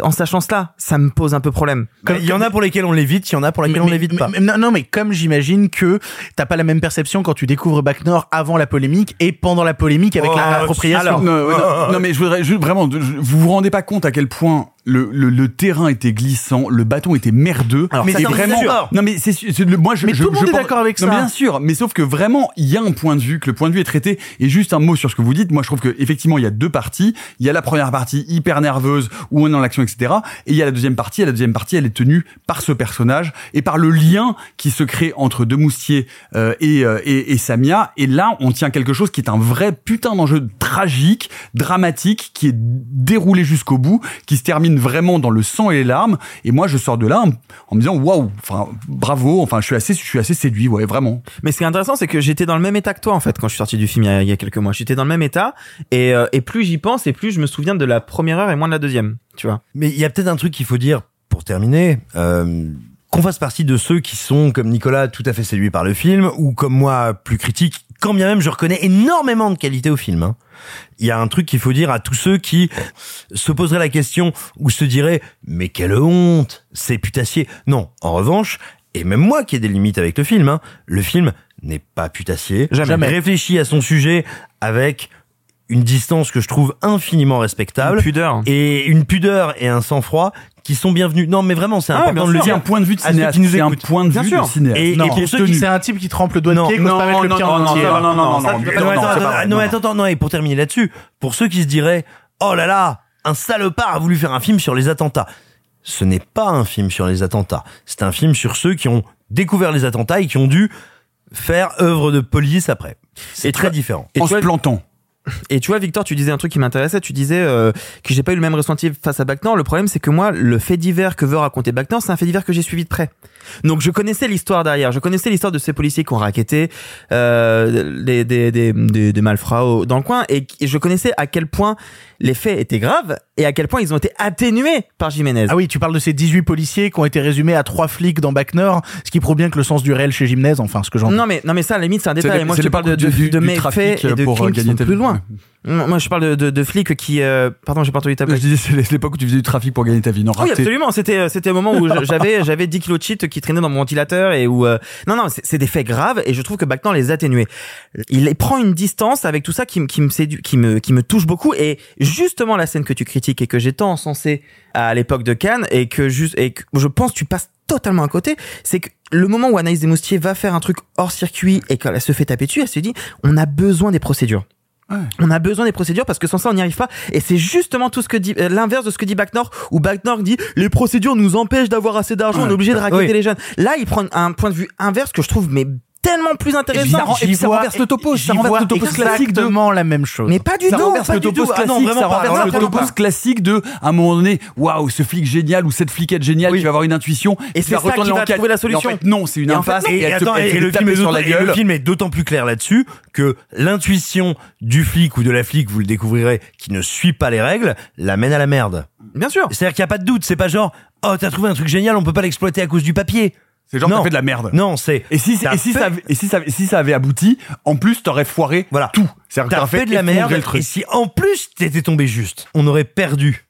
En sachant cela, ça me pose un peu problème. Il y en a pour lesquels on l'évite, il y en a pour lesquels on Mais- l'évite mais- pas. mais- non, non, mais comme j'imagine que t'as pas la même perception quand tu découvres Bac Nord avant la polémique et pendant la polémique avec Oh, l'appropriation. Non, ouais, non, non, [laughs] mais je voudrais je- vraiment, je- vous vous rendez pas compte à quel point le, le, le terrain était glissant, le bâton était merdeux. Alors, mais c'est vraiment, non mais c'est moi je, Mais je- tout le je monde est pense- d'accord avec non, ça. Bien sûr, mais sauf que vraiment il y a un point de vue que le point de vue est traité. Et juste un mot sur ce que vous dites. Moi je trouve que effectivement il y a deux parties. Il y a la première partie hyper nerveuse où on est dans l'action etc. Et il y a la deuxième partie. Et la deuxième partie elle est tenue par ce personnage et par le lien qui se crée entre De Moustier euh, et, euh, et et Samia. Et là on tient quelque chose qui est un vrai putain d'enjeu tragique, dramatique, qui est déroulé jusqu'au bout, qui se termine vraiment dans le sang et les larmes. Et moi, je sors de là en, en me disant waouh, enfin bravo, enfin je suis assez, je suis assez séduit, ouais, vraiment. Mais ce qui est intéressant, c'est que j'étais dans le même état que toi en fait quand je suis sorti du film il y a, il y a quelques mois. J'étais dans le même état et, euh, et plus j'y pense et plus je me souviens de la première heure et moins de la deuxième. Tu vois. Mais il y a peut-être un truc qu'il faut dire pour terminer. Euh, qu'on fasse partie de ceux qui sont, comme Nicolas, tout à fait séduits par le film, ou comme moi, plus critiques, quand bien même je reconnais énormément de qualité au film. hein. Il y a un truc qu'il faut dire à tous ceux qui se poseraient la question ou se diraient mais quelle honte, c'est putassier. Non, en revanche, et même moi qui ai des limites avec le film, hein, le film n'est pas putassier. Jamais. Réfléchit à son sujet avec une distance que je trouve infiniment respectable Une pudeur. et une pudeur et un sang-froid qui sont bienvenus. Non, mais vraiment, c'est Ah, important bien de le sûr. dire. C'est un point de vue de cinéaste. qui nous C'est un point de vue de cinéaste. Et- Non, et pour ceux c'est qui- un type qui trempe le doigt Non, de pied qui n'ose non, pas mettre le non, pied non, en non, entier. non, non, non, Ça, non, tu peux non, pas Non, le mais mettre, attends, c'est pas attends, vrai. non, mais attends, attends, non, et pour terminer là-dessus, pour ceux qui se diraient, oh là là, un salopard a voulu faire un film sur les attentats. Ce n'est pas un film sur les attentats. C'est un film sur ceux qui ont découvert les attentats et qui ont dû faire œuvre de police après. C'est Et très tu- différent. Et en tu se vois- plantant. Et tu vois, Victor, tu disais un truc qui m'intéressait. Tu disais euh, que j'ai pas eu le même ressenti face à Backnor. Le problème, c'est que moi, le fait divers que veut raconter Backnor, c'est un fait divers que j'ai suivi de près. Donc, je connaissais l'histoire derrière. Je connaissais l'histoire de ces policiers qui ont raquetté euh, des, des, des, des, malfrats dans le coin. Et je connaissais à quel point les faits étaient graves et à quel point ils ont été atténués par Jiménez. Ah oui, tu parles de ces 18 policiers qui ont été résumés à trois flics dans Bac Nord, ce qui prouve bien que le sens du réel chez Gymnase, enfin, ce que j'en Non mais non mais ça à la limite c'est un détail. Moi je te parle de, de, de méfaits trafic et de pour, euh, crimes qui sont plus loin. Moi je parle de, de, de flics qui euh, pardon j'ai pas entendu ta Je disais, c'est l'époque où tu faisais du trafic pour gagner ta vie. Non, Oui, absolument. C'était euh, c'était le moment où [laughs] j'avais j'avais 10 kilos de shit qui traînaient dans mon ventilateur et où euh, non non c'est des faits graves et je trouve que Bactan les atténués. Il prend une distance avec tout ça qui me qui me séduit, qui me qui me touche beaucoup et justement la scène que tu critiques et que j'ai tant encensé à l'époque de Cannes et que juste et que je pense que tu passes totalement à côté, c'est que le moment où Anaïs Desmoustiers va faire un truc hors circuit et qu'elle se fait taper dessus, elle se dit on a besoin des procédures. On a besoin des procédures parce que sans ça on n'y arrive pas et c'est justement tout ce que dit euh, l'inverse de ce que dit Backnor où Backnor dit les procédures nous empêchent d'avoir assez d'argent on est obligé de raqueter Oui. les jeunes là il prend un point de vue inverse que je trouve mais tellement plus intéressant ça rend- et puis ça vois- renverse le topos, ça renverse le topos classique de- exactement la même chose. mais pas du ça tout renverse pas le topos. Ah classique, non, vraiment ça pas, renverse le topos classique de, à un moment donné, waouh, ce flic génial ou cette fliquette géniale qui va avoir une intuition, Et c'est ça qui va l'enquête. trouver la Et en solution. fait, non, c'est une Et en fait, impasse et, Et, se- elle et, le film est sur d'autant- la et le gueule. film est d'autant plus clair là-dessus que l'intuition du flic ou de la flic, vous le découvrirez, qui ne suit pas les règles, l'amène à la merde. bien sûr C'est-à-dire qu'il n'y a pas de doute, c'est pas genre, oh, t'as trouvé un truc génial, on peut pas l'exploiter à cause du papier. C'est genre, Non. t'as fait de la merde. Non, c'est. Et si, t'as et si fait- ça, avait- et si ça, et si ça avait abouti, en plus, t'aurais foiré Voilà. tout. T'as t'aurais fait de la merde, le truc. et si en plus t'étais tombé juste, on aurait perdu.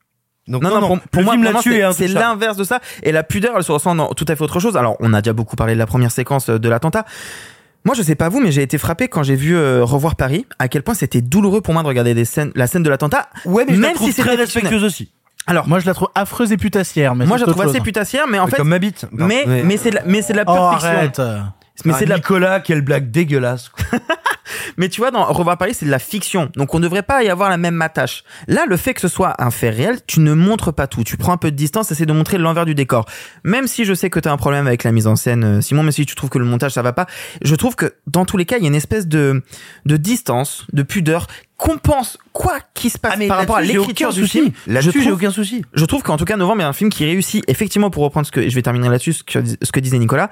Donc, non, non, pour, pour moi, pour c'est- l'inverse de ça. Et la pudeur, elle se ressent dans tout à fait autre chose. Alors, on a déjà beaucoup parlé de la première séquence euh, de l'attentat. Moi, je sais pas vous, mais j'ai été frappé quand j'ai vu euh, Revoir Paris, à quel point c'était douloureux pour moi de regarder des scènes, la scène de l'attentat. Ouais, mais je la même trouve si c'est très respectueuse aussi. Alors, Moi, je la trouve affreuse et putassière. Mais moi, je la trouve assez putassière, mais en fait, Comme ma bite. Mais, mais c'est de la, mais c'est de la Oh, pure fiction. arrête. Mais Ah, c'est de la, Nicolas, quelle blague dégueulasse. quoi. [laughs] Mais tu vois, dans Revoir Paris, c'est de la fiction. Donc on ne devrait pas y avoir la même attache. Là, le fait que ce soit un fait réel, tu ne montres pas tout. Tu prends un peu de distance, essaies de montrer l'envers du décor. Même si je sais que tu as un problème avec la mise en scène, euh, Simon, même si tu trouves que le montage ça va pas, je trouve que dans tous les cas, il y a une espèce de, de distance, de pudeur compense quoi qui se passe Ah, par rapport à l'écriture du souci. film. Là-dessus, Je j'ai aucun souci. Je trouve qu'en tout cas, Novembre est un film qui réussit effectivement pour reprendre ce que je vais terminer là-dessus ce que, ce que disait Nicolas.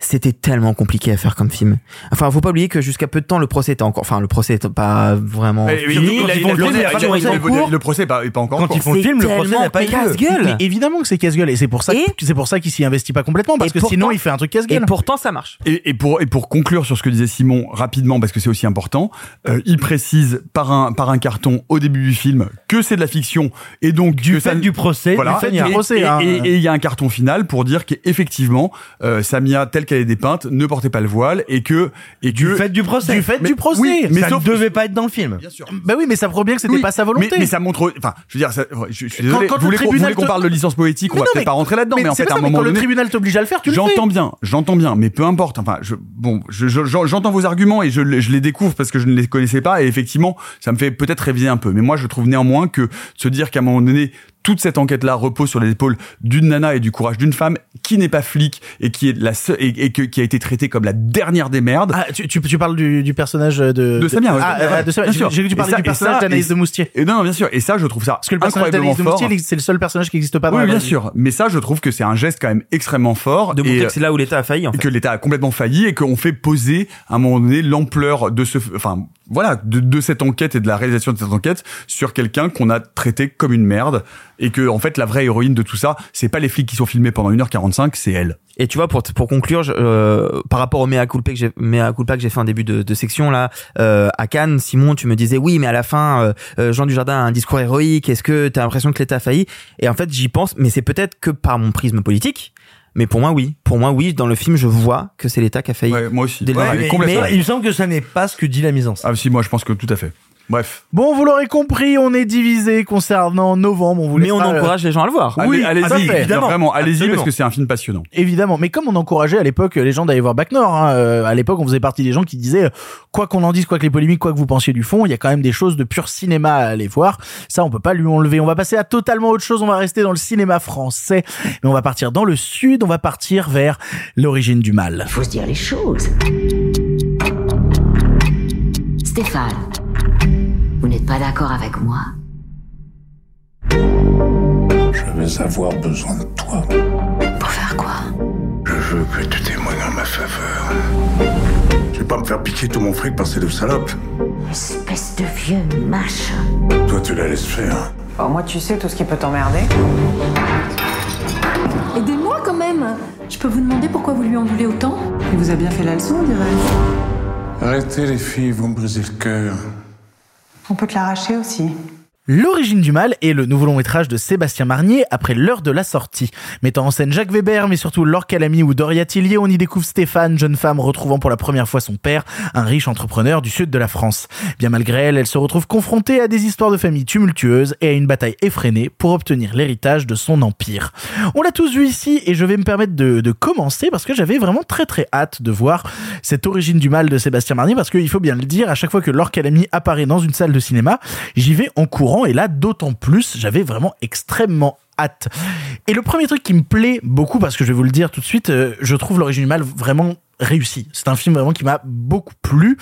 C'était tellement compliqué à faire comme film. Enfin, faut pas oublier que jusqu'à peu de temps, le procès était encore, enfin, le procès était pas vraiment Et- et fini. surtout, quand ils font le Le film, procès il y a- est il y a- en il y a- cours. Le procès est pas, pas encore en Quand ils font le film, le procès n'a pas casse-gueule. Mais évidemment que c'est casse-gueule et c'est pour ça que, Et- c'est pour ça qu'il s'y investit pas complètement parce Et que pourtant- sinon il fait un truc Et casse-gueule. pourtant, ça marche. Et, et pour et pour conclure sur ce que disait Simon rapidement parce que c'est aussi important, euh, il précise par un par un carton au début du film que c'est de la fiction et donc Du que ça fait ne- du procès, voilà du fait et, du procès, et- hein. et- et il y a un carton final pour dire qu'effectivement euh, Samia telle qu'elle est dépeinte ne portait pas le voile et que et Du que fait du procès. Du fait Mais- du procès. oui, mais ça ne devait pas être dans le film. bien sûr Bah oui, mais ça prouve bien que c'était Oui, pas sa volonté. Mais, mais ça montre, enfin, je veux dire, ça, je, je suis désolé. quand vous le voulez qu'on vous tribunal voulez qu'on te- parle de licence poétique, on va peut-être pas rentrer là-dedans, mais, en fait, à un moment quand le donné, tribunal t'oblige à le faire, tu le. J'entends bien, j'entends bien, mais peu importe. Enfin, je, bon, je, je- je- j'entends vos arguments et je, les- je les découvre parce que je ne les connaissais pas et effectivement, ça me fait peut-être réviser un peu. Mais moi, je trouve néanmoins que se dire qu'à un moment donné, toute cette enquête-là repose sur les épaules d'une nana et du courage d'une femme qui n'est pas flic et qui est la seule, et, et que- qui a été traitée comme la dernière des merdes. Ah, tu, tu, tu parles du, du personnage de De Samia, ouais, Ah, ouais, euh, de Samia. bien J'ai sûr. j'ai cru que tu parlais ça- du personnage ça- d'Anaïs de Moustier. Et non, non, bien sûr. Et ça, je trouve ça Parce que le personnage d'Anaïs de fort. Moustier, c'est le seul personnage qui n'existe pas dans Oui, la bien sûr. Mais ça, je trouve que c'est un geste quand même extrêmement fort. De et, montrer que c'est là où l'État a failli, en et fait. que l'État a complètement failli et qu'on fait poser à un moment donné l'ampleur de ce, enfin voilà, de, de cette enquête et de la réalisation de cette enquête sur quelqu'un qu'on a traité comme une merde et que en fait la vraie héroïne de tout ça, c'est pas les flics qui sont filmés pendant 1h45, c'est elle. Et tu vois, pour, pour conclure, je- euh, par rapport au mea culpa que j'ai, culpa que j'ai fait en début de, de section là, euh, à Cannes, Simon, tu me disais oui, mais à la fin, euh, euh, Jean Dujardin a un discours héroïque. Est-ce que t'as l'impression que l'État a failli? Et en fait, j'y pense, mais c'est peut-être que par mon prisme politique. Mais pour moi, oui. Pour moi, oui. Dans le film, je vois que c'est l'État qui a failli. Ouais, moi aussi. Ouais, mais mais il me semble que ça n'est pas ce que dit la mise en scène. Ah si, moi je pense que tout à fait. Bref. Bon, vous l'aurez compris, on est divisé concernant novembre. On vous Mais on euh, encourage les gens à le voir. Oui, allez, allez-y, évidemment, vraiment, allez-y parce que c'est un film passionnant. Évidemment, mais comme on encourageait à l'époque les gens d'aller voir Bac Nord, hein, euh, à l'époque on faisait partie des gens qui disaient euh, quoi qu'on en dise, quoi que les polémiques, quoi que vous pensiez du fond, il y a quand même des choses de pur cinéma à aller voir. Ça, on peut pas lui enlever. On va passer à totalement autre chose. On va rester dans le cinéma français, mais on va partir dans le sud. On va partir vers l'origine du mal. Faut se dire les choses. Stéphane, pas d'accord avec moi Je vais avoir besoin de toi. Pour faire quoi? Je veux que tu témoignes en ma faveur. Je vais pas me faire piquer tout mon fric par ces deux salopes. Espèce de vieux machin. Toi, tu la laisses faire. Bon, moi, tu sais tout ce qui peut t'emmerder. Aidez-moi quand même Je peux vous demander pourquoi vous lui en voulez autant? Il vous a bien fait la leçon, on dirait. Arrêtez les filles, vous me brisez le cœur. On peut te l'arracher aussi. L'origine du mal est le nouveau long métrage de Sébastien Marnier après l'heure de la sortie. Mettant en scène Jacques Weber, mais surtout Laure Calamy ou Doria Tillier, on y découvre Stéphane, jeune femme retrouvant pour la première fois son père, un riche entrepreneur du sud de la France. Bien malgré elle, elle se retrouve confrontée à des histoires de famille tumultueuses et à une bataille effrénée pour obtenir l'héritage de son empire. On l'a tous vu ici et je vais me permettre de, de commencer parce que j'avais vraiment très très hâte de voir cette origine du mal de Sébastien Marnier parce qu'il faut bien le dire, à chaque fois que Laure Calamy apparaît dans une salle de cinéma, j'y vais en courant et là d'autant plus, j'avais vraiment extrêmement hâte. Et le premier truc qui me plaît beaucoup, parce que je vais vous le dire tout de suite, euh, je trouve mal vraiment réussi. C'est un film vraiment qui m'a beaucoup plu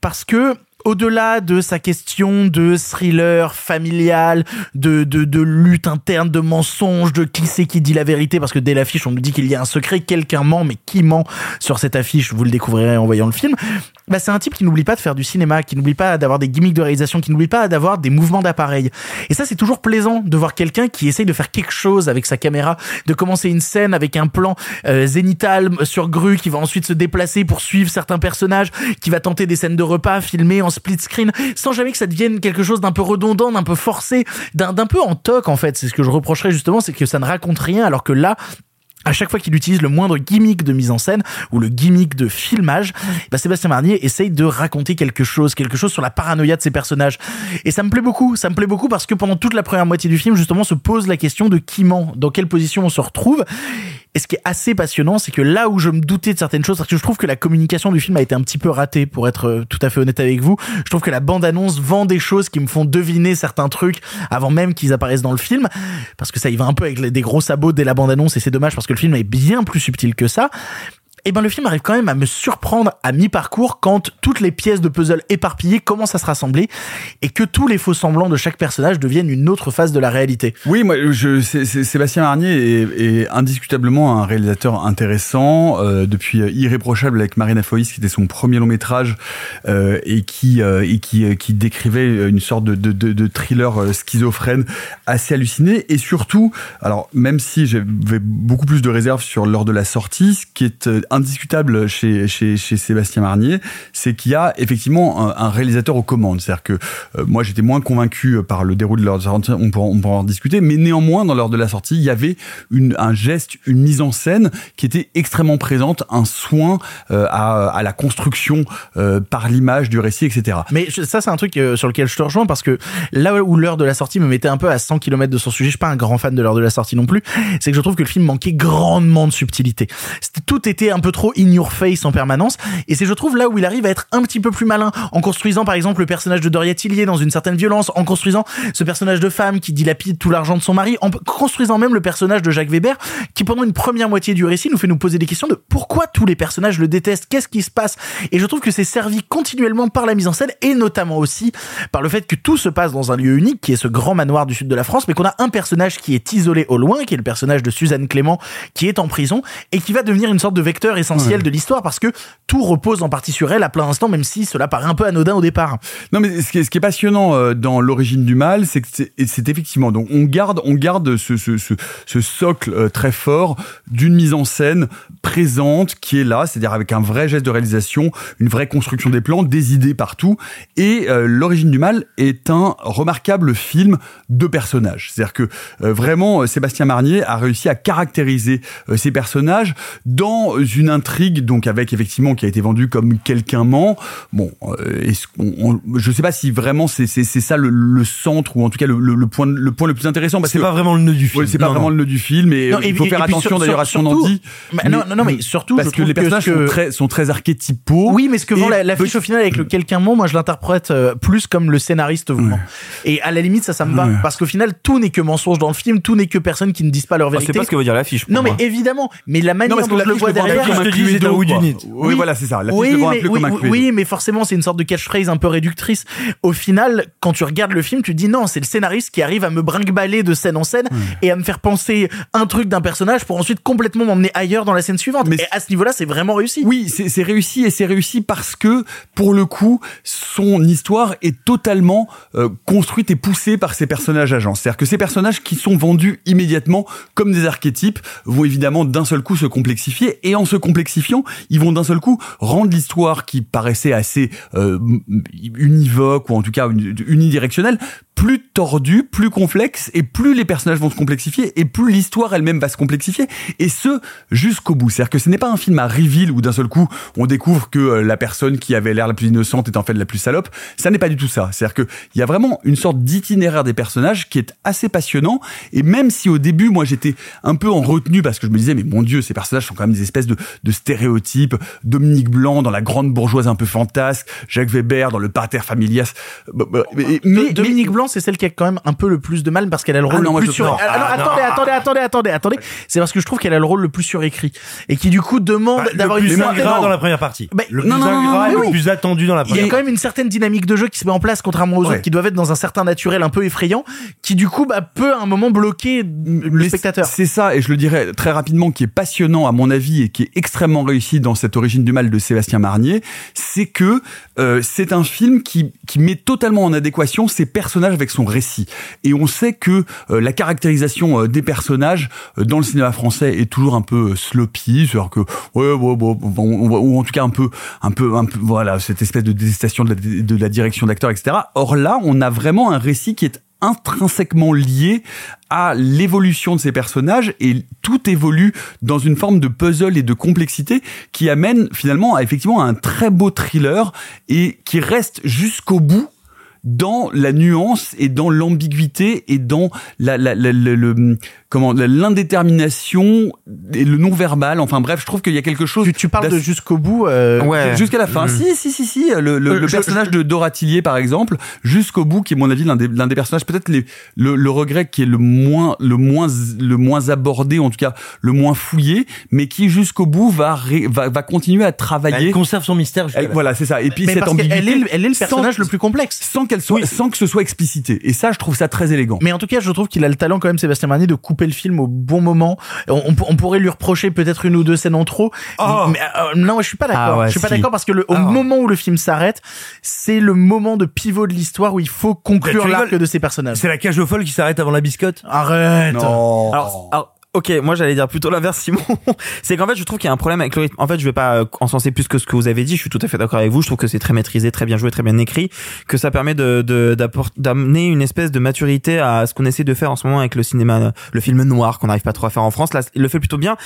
parce que au-delà de sa question de thriller familial, de, de, de lutte interne, de mensonge, de qui c'est qui dit la vérité, parce que dès l'affiche, on nous dit qu'il y a un secret, quelqu'un ment, mais qui ment sur cette affiche, vous le découvrirez en voyant le film, bah, c'est un type qui n'oublie pas de faire du cinéma, qui n'oublie pas d'avoir des gimmicks de réalisation, qui n'oublie pas d'avoir des mouvements d'appareil. Et ça, c'est toujours plaisant de voir quelqu'un qui essaye de faire quelque chose avec sa caméra, de commencer une scène avec un plan euh, zénital sur grue qui va ensuite se déplacer pour suivre certains personnages, qui va tenter des scènes de repas filmées en split screen, sans jamais que ça devienne quelque chose d'un peu redondant, d'un peu forcé, d'un peu en toc en fait. C'est ce que je reprocherais justement, c'est que ça ne raconte rien, alors que là, à chaque fois qu'il utilise le moindre gimmick de mise en scène ou le gimmick de filmage, bah Sébastien Marnier essaye de raconter quelque chose, quelque chose sur la paranoïa de ses personnages. Et ça me plaît beaucoup, ça me plaît beaucoup parce que pendant toute la première moitié du film, justement, se pose la question de qui ment, dans quelle position on se retrouve. Et ce qui est assez passionnant, c'est que là où je me doutais de certaines choses, parce que je trouve que la communication du film a été un petit peu ratée, pour être euh, tout à fait honnête avec vous. Je trouve que la bande-annonce vend des choses qui me font deviner certains trucs avant même qu'ils apparaissent dans le film, parce que ça y va un peu avec des gros sabots dès la bande-annonce, et c'est dommage parce que le film est bien plus subtil que ça. Et ben le film arrive quand même à me surprendre à mi-parcours quand toutes les pièces de puzzle éparpillées commencent à se rassembler et que tous les faux semblants de chaque personnage deviennent une autre face de la réalité. Oui, moi, je, Sébastien Marnier est, indiscutablement un réalisateur intéressant euh, depuis euh, Irréprochable avec Marina Foïs, qui était son premier long métrage euh, et qui euh, et qui euh, décrivait une sorte de de, de, thriller schizophrène assez halluciné et surtout, alors même si j'avais beaucoup plus de réserves sur l'heure de la sortie, ce qui est indiscutable chez chez chez Sébastien Marnier, c'est qu'il y a effectivement un, réalisateur aux commandes. C'est-à-dire que euh, moi j'étais moins convaincu par le déroulé de la sortie, on pourra, on pourra en discuter, mais néanmoins dans l'heure de la sortie, il y avait un geste, une mise en scène qui était extrêmement présente, un soin euh, à, à la construction euh, par l'image du récit, etc. Mais ça, c'est un truc sur lequel je te rejoins parce que là où l'heure de la sortie me mettait un peu à 100 km de son sujet, je suis pas un grand fan de l'heure de la sortie non plus, c'est que je trouve que le film manquait grandement de subtilité. Tout était un peu trop in your face en permanence. Et c'est, je trouve, là où il arrive à être un petit peu plus malin. En construisant, par exemple, le personnage de Doria Tillier dans une certaine violence, en construisant ce personnage de femme qui dilapide tout l'argent de son mari, en construisant même le personnage de Jacques Weber qui, pendant une première moitié du récit, nous fait nous poser des questions de pourquoi tous les personnages le détestent, qu'est-ce qui se passe? Et je trouve que c'est servi continuellement par la mise en scène et notamment aussi par le fait que tout se passe dans un lieu unique qui est ce grand manoir du sud de la France, mais qu'on a un personnage qui est isolé au loin, qui est le personnage de Suzanne Clément, qui est en prison et qui va devenir une sorte de vecteur essentiel Ouais. de l'histoire parce que tout repose en partie sur elle à plein instant, même si cela paraît un peu anodin au départ. Non, mais ce qui est, ce qui est passionnant euh, dans l'origine du mal, c'est que c'est effectivement donc on garde on garde ce ce, ce, ce socle euh, très fort d'une mise en scène présente qui est là, c'est-à-dire avec un vrai geste de réalisation, une vraie construction des plans, des idées partout. Et euh, l'origine du mal est un remarquable film de personnages. C'est-à-dire que euh, vraiment Sébastien Marnier a réussi à caractériser euh, ces personnages dans une intrigue donc avec effectivement qui a été vendue comme quelqu'un ment. Bon, euh, est-ce qu'on- on- je sais pas si vraiment c'est c'est c'est ça le, le centre ou en tout cas le, le, le point le point le plus intéressant parce C'est que pas vraiment le nœud du film. Ouais, c'est pas Non, vraiment le nœud du film et Non, il faut et- faire et attention sur- d'ailleurs à ce qu'on en dit. Mais non, non, mais surtout, parce je que les personnages que- sont très sont très archétypaux. Oui, mais ce que vend la- petit- au final avec le quelqu'un ment, moi je l'interprète euh, plus comme le scénariste vous ment. Et à la limite, ça, ça me va. Ouais. Parce qu'au final, tout n'est que mensonge dans le film, tout n'est que personnes qui ne disent pas leur Ah, vérité. c'est pas ce que veut dire l'affiche. Non, mais évidemment. Mais la manière Non, dont je le vois derrière. Comme un Cluedo. Oui, voilà, c'est ça. Oui un mais, peu oui, comme un Cluedo. oui, mais forcément, c'est une sorte de catchphrase un peu réductrice. Au final, quand tu regardes le film, tu te dis non, c'est le scénariste qui arrive à me brinque-baller de scène en scène et à me faire penser un truc d'un personnage pour ensuite complètement m'emmener ailleurs dans la scène suivante. Mais et à ce niveau-là, c'est vraiment réussi. Oui, c'est c'est réussi et c'est réussi parce que pour le coup, son histoire est totalement euh, construite et poussée par ces personnages agents. C'est-à-dire que ces personnages qui sont vendus immédiatement comme des archétypes vont évidemment d'un seul coup se complexifier et en se complexifiant, ils vont d'un seul coup rendre l'histoire qui paraissait assez euh, univoque ou en tout cas uni- unidirectionnelle plus tordue, plus complexe et plus les personnages vont se complexifier et plus l'histoire elle-même va se complexifier et ce jusqu'au bout. C'est-à-dire que ce n'est pas un film à reveal où d'un seul coup on découvre que euh, la personne qui avait l'air la plus innocente est en fait la plus salope. Ça n'est pas du tout ça. C'est-à-dire que il y a vraiment une sorte d'itinéraire des personnages qui est assez passionnant et même si au début moi j'étais un peu en retenue parce que je me disais mais mon dieu ces personnages sont quand même des espèces de, de stéréotypes. Dominique Blanc dans la grande bourgeoise un peu fantasque, Jacques Weber dans le pater familias. Mais, mais- Dominique Blanc, c'est celle qui a quand même un peu le plus de mal parce qu'elle a le Ah rôle non, le plus sur. Ah, Ah, attendez, attendez, attendez, attendez, attendez. C'est parce que je trouve qu'elle a le rôle le plus surécrit et qui du coup demande Bah, d'avoir le une plus ingrat dans la première partie. Mais- le plus non, non, ingrat non, et oui. le plus attendu dans la Il y a première quand même une certaine dynamique de jeu qui se met en place contrairement aux Ouais. autres qui doivent être dans un certain naturel un peu effrayant qui du coup bah, peut à un moment bloquer le Mais spectateur. C'est ça, et je le dirais très rapidement, qui est passionnant à mon avis et qui est extrêmement réussi dans cette origine du mal de Sébastien Marnier, c'est que euh, c'est un film qui, qui met totalement en adéquation ses personnages avec son récit. Et on sait que euh, la caractérisation euh, des personnages euh, dans le cinéma français est toujours un peu sloppy, c'est-à-dire que ouais, ouais, va- ou en tout cas un peu, un peu, voilà, cette espèce de détestation de la, direction d'acteur, etc. Or là, on a vraiment un récit qui est intrinsèquement lié à l'évolution de ces personnages et tout évolue dans une forme de puzzle et de complexité qui amène finalement à effectivement un très beau thriller et qui reste jusqu'au bout dans la nuance et dans l'ambiguïté et dans la, la, la- le- le- comment l'indétermination et le non verbal. Enfin bref, je trouve qu'il y a quelque chose. Tu, tu parles de jusqu'au bout. euh, Ouais. Jusqu'à la fin. Mhm. Si, si, si, si. Le, le- Euh, le je- personnage de Dora Tillier, par exemple, jusqu'au bout, qui est, à mon avis, l'un des, l'un des personnages, peut-être les- le, le regret qui est le moins, le moins, le moins abordé, en tout cas, le moins fouillé, mais qui, jusqu'au bout, va, ré- va, va continuer à travailler. Elle conserve son mystère. Elle- voilà, c'est ça. Et puis, mais cette parce ambiguïté. est, le- elle est le sans- personnage le plus complexe. Sans qu'elle soit, sans que ce soit explicité. Et ça, je trouve ça très élégant. Mais en tout cas, je trouve qu'il a le talent quand même, Sébastien Marnier, de couper le film au bon moment. On, on- on pourrait lui reprocher peut-être une ou deux scènes en trop. Mais euh, non, je suis pas d'accord. Ah ouais, je suis pas si. d'accord parce que le, au Ah ouais. moment où le film s'arrête, c'est le moment de pivot de l'histoire où il faut conclure l'arc de ces personnages. C'est la cage aux folles qui s'arrête avant la biscotte? Arrête. Non. Alors, alors, ok, moi j'allais dire plutôt l'inverse, Simon. [laughs] c'est qu'en fait, je trouve qu'il y a un problème avec le rythme. En fait, je vais pas euh, encenser plus que ce que vous avez dit. Je suis tout à fait d'accord avec vous. Je trouve que c'est très maîtrisé, très bien joué, très bien écrit, que ça permet de d'amener une espèce de maturité à ce qu'on essaie de faire en ce moment avec le cinéma, le film noir qu'on n'arrive pas trop à faire en France. Là, il le fait plutôt bien.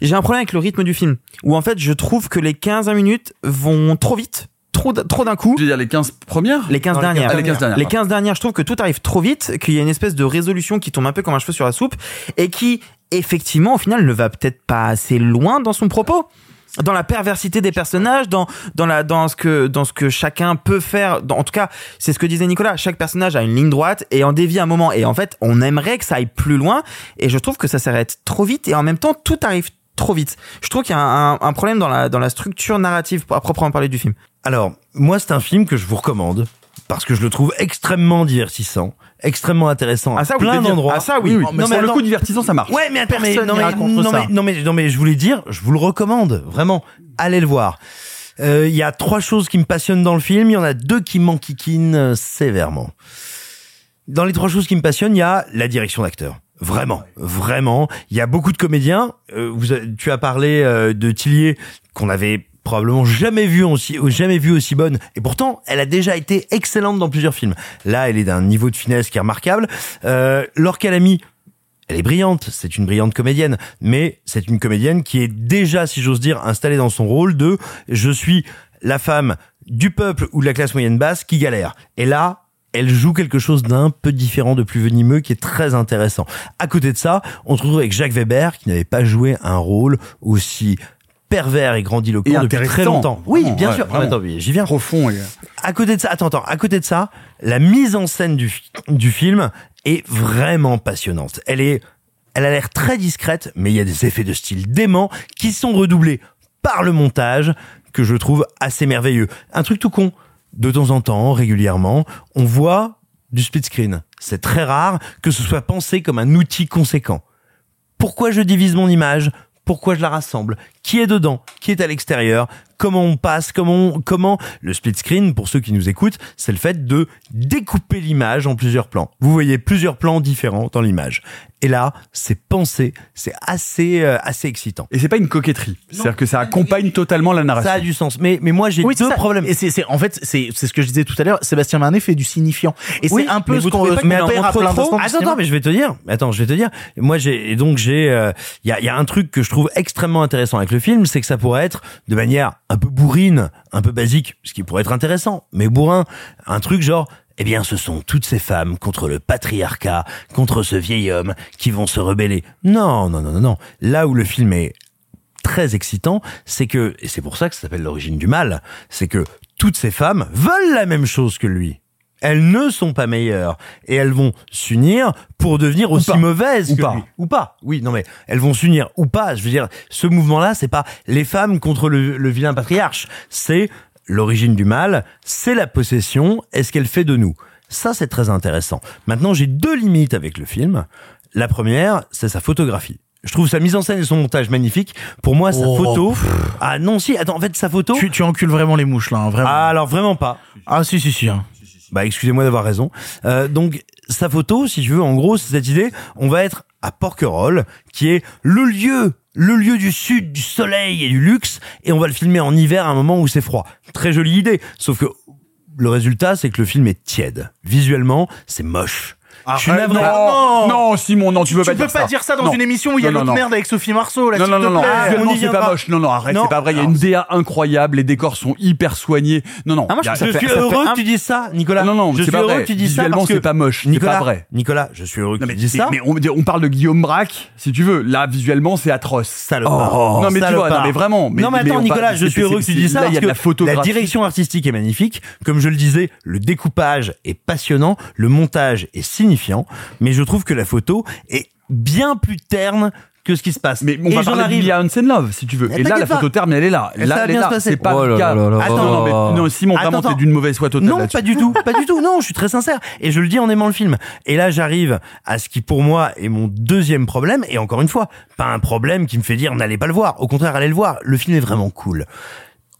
J'ai un problème avec le rythme du film, où en fait, je trouve que les 15 minutes vont trop vite. Trop, d'un coup. Je veux dire, les 15 premières? Les 15 Non, dernières. Ah, les 15 dernières. Les 15 dernières, je trouve que tout arrive trop vite, qu'il y a une espèce de résolution qui tombe un peu comme un cheveu sur la soupe et qui, effectivement, au final, ne va peut-être pas assez loin dans son propos. Dans la perversité des personnages, dans dans la dans ce que dans ce que chacun peut faire. Dans- en tout cas, c'est ce que disait Nicolas. Chaque personnage a une ligne droite et en dévie un moment. Et en fait, on aimerait que ça aille plus loin. Et je trouve que ça s'arrête trop vite. Et en même temps, tout arrive trop vite. Je trouve qu'il y a un, problème dans la dans la structure narrative à proprement parler du film. Alors, moi, c'est un film que je vous recommande parce que je le trouve extrêmement divertissant, extrêmement intéressant à Ah, ça, oui, plein d'endroits. Ah, ça, oui. Oui, mais mais pour le coup divertissant, ça marche. Ouais, mais attends, mais non, mais, non, ça. mais, non, mais, non, mais je voulais dire, je vous le recommande, vraiment. Allez le voir. Euh, Il y a trois choses qui me passionnent dans le film, il y en a deux qui m'enquiquinent euh, sévèrement. Dans les trois choses qui me passionnent, il y a la direction d'acteur. Vraiment, vraiment. Il y a beaucoup de comédiens. Euh, vous, tu as parlé euh, de Tillier qu'on avait probablement jamais vu aussi, jamais vu aussi bonne. Et pourtant, elle a déjà été excellente dans plusieurs films. Là, elle est d'un niveau de finesse qui est remarquable. Euh, Laure Calamy, elle est brillante, c'est une brillante comédienne, mais c'est une comédienne qui est déjà, si j'ose dire, installée dans son rôle de je suis la femme du peuple ou de la classe moyenne basse qui galère. Et là, elle joue quelque chose d'un peu différent, de plus venimeux, qui est très intéressant. À côté de ça, on se retrouve avec Jacques Weber, qui n'avait pas joué un rôle aussi pervers et grandiloquent Et depuis très longtemps. Oui, Vraiment, bien ouais, sûr. Attends, j'y viens. Profond. et- À côté de ça, attends, attends, à côté de ça, la mise en scène du, du film est vraiment passionnante. Elle est, elle a l'air très discrète, mais il y a des effets de style dément qui sont redoublés par le montage que je trouve assez merveilleux. Un truc tout con. De temps en temps, régulièrement, on voit du split screen. C'est très rare que ce soit pensé comme un outil conséquent. Pourquoi je divise mon image? Pourquoi je la rassemble? Qui est dedans? Qui est à l'extérieur? Comment on passe? Comment on- comment? Le split screen pour ceux qui nous écoutent, c'est le fait de découper l'image en plusieurs plans. Vous voyez plusieurs plans différents dans l'image. Et là, c'est pensé, c'est assez euh, assez excitant. Et c'est pas une coquetterie. C'est-à-dire que ça accompagne totalement la narration. Ça a du sens. Mais mais moi j'ai Oui, c'est deux ça. problèmes. Et c'est, c'est, en fait, c'est, c'est ce que je disais tout à l'heure. Sébastien Marnet fait du signifiant. Et Oui, c'est un peu ce qu'on, en perd à plein Attends, attends, mais je vais te dire. Attends, je vais te dire. Moi, j'ai et donc j'ai. euh, Il y, a, il y a un truc que je trouve extrêmement intéressant avec le film, c'est que ça pourrait être de manière un peu bourrine, un peu basique, ce qui pourrait être intéressant, mais bourrin, un truc genre. Eh bien, ce sont toutes ces femmes contre le patriarcat, contre ce vieil homme qui vont se rebeller. Non, non, non, non, non. Là où le film est très excitant, c'est que, et c'est pour ça que ça s'appelle l'origine du mal, c'est que toutes ces femmes veulent la même chose que lui. Elles ne sont pas meilleures et elles vont s'unir pour devenir aussi pas. mauvaises Ou que pas. lui. Ou pas. Oui, non mais elles vont s'unir ou pas. Je veux dire, ce mouvement-là, c'est pas les femmes contre le, le vilain patriarche. C'est l'origine du mal, c'est la possession et ce qu'elle fait de nous. Ça, c'est très intéressant. Maintenant, j'ai deux limites avec le film. La première, c'est sa photographie. Je trouve sa mise en scène et son montage magnifique. Pour moi, sa Oh, photo. Ah non, si, attends, en fait, sa photo. Tu, tu encules vraiment les mouches, là, hein, vraiment. Ah, alors vraiment pas. Ah, si, si, si. hein. Bah, excusez-moi d'avoir raison. Euh, donc, sa photo, si tu veux, en gros, c'est cette idée, on va être à Porquerolles, qui est le lieu, le lieu du sud, du soleil et du luxe, et on va le filmer en hiver à un moment où c'est froid. Très jolie idée, sauf que le résultat, c'est que le film est tiède. Visuellement, c'est moche. Je suis Arrête, navré. non, non, Simon, non, tu peux Tu pas dire ça. pas dire ça dans Non. une émission où il y a Non, l'autre non, non. merde avec Sophie Marceau, là, Non, non, non, non, c'est pas moche. Non, non, arrête, Non. c'est pas vrai. Il y a une DA incroyable, les décors sont hyper soignés. Non, non. Ah, moi, je a- ça suis ça fait heureux que tu dises ça, Nicolas. Non, non, je suis heureux que tu dises ça Visuellement, parce que c'est pas moche, c'est Nicolas, pas vrai. Nicolas, je suis heureux que Non, tu dises ça. mais on, parle de Guillaume Braque, si tu veux. Là, visuellement, c'est atroce. Oh, non, mais tu vois, non, mais vraiment. Non, mais attends, on Nicolas, je suis heureux que tu dises ça Là, il y a de la photographie. la direction artistique est magnifique. Comme je le disais, le découpage est passionnant, le montage est mais je trouve que la photo est bien plus terne que ce qui se passe. Mais on Et va j'en parler arrive- d'Ilya Hansen Love, si tu veux. Et là, la pas. photo terme, elle est là. Là, va elle est là. se passer. C'est pas Oh le cas. là là là Attends, non, non, mais, non, Simon, Attends, vraiment, t'es d'une mauvaise foi totale Non, pas du tout, pas du tout. Non, je suis très sincère. Et je le dis en aimant le film. Et là, j'arrive à ce qui, pour moi, est mon deuxième problème. Et encore une fois, pas un problème qui me fait dire n'allez pas le voir. Au contraire, allez le voir. Le film est vraiment cool.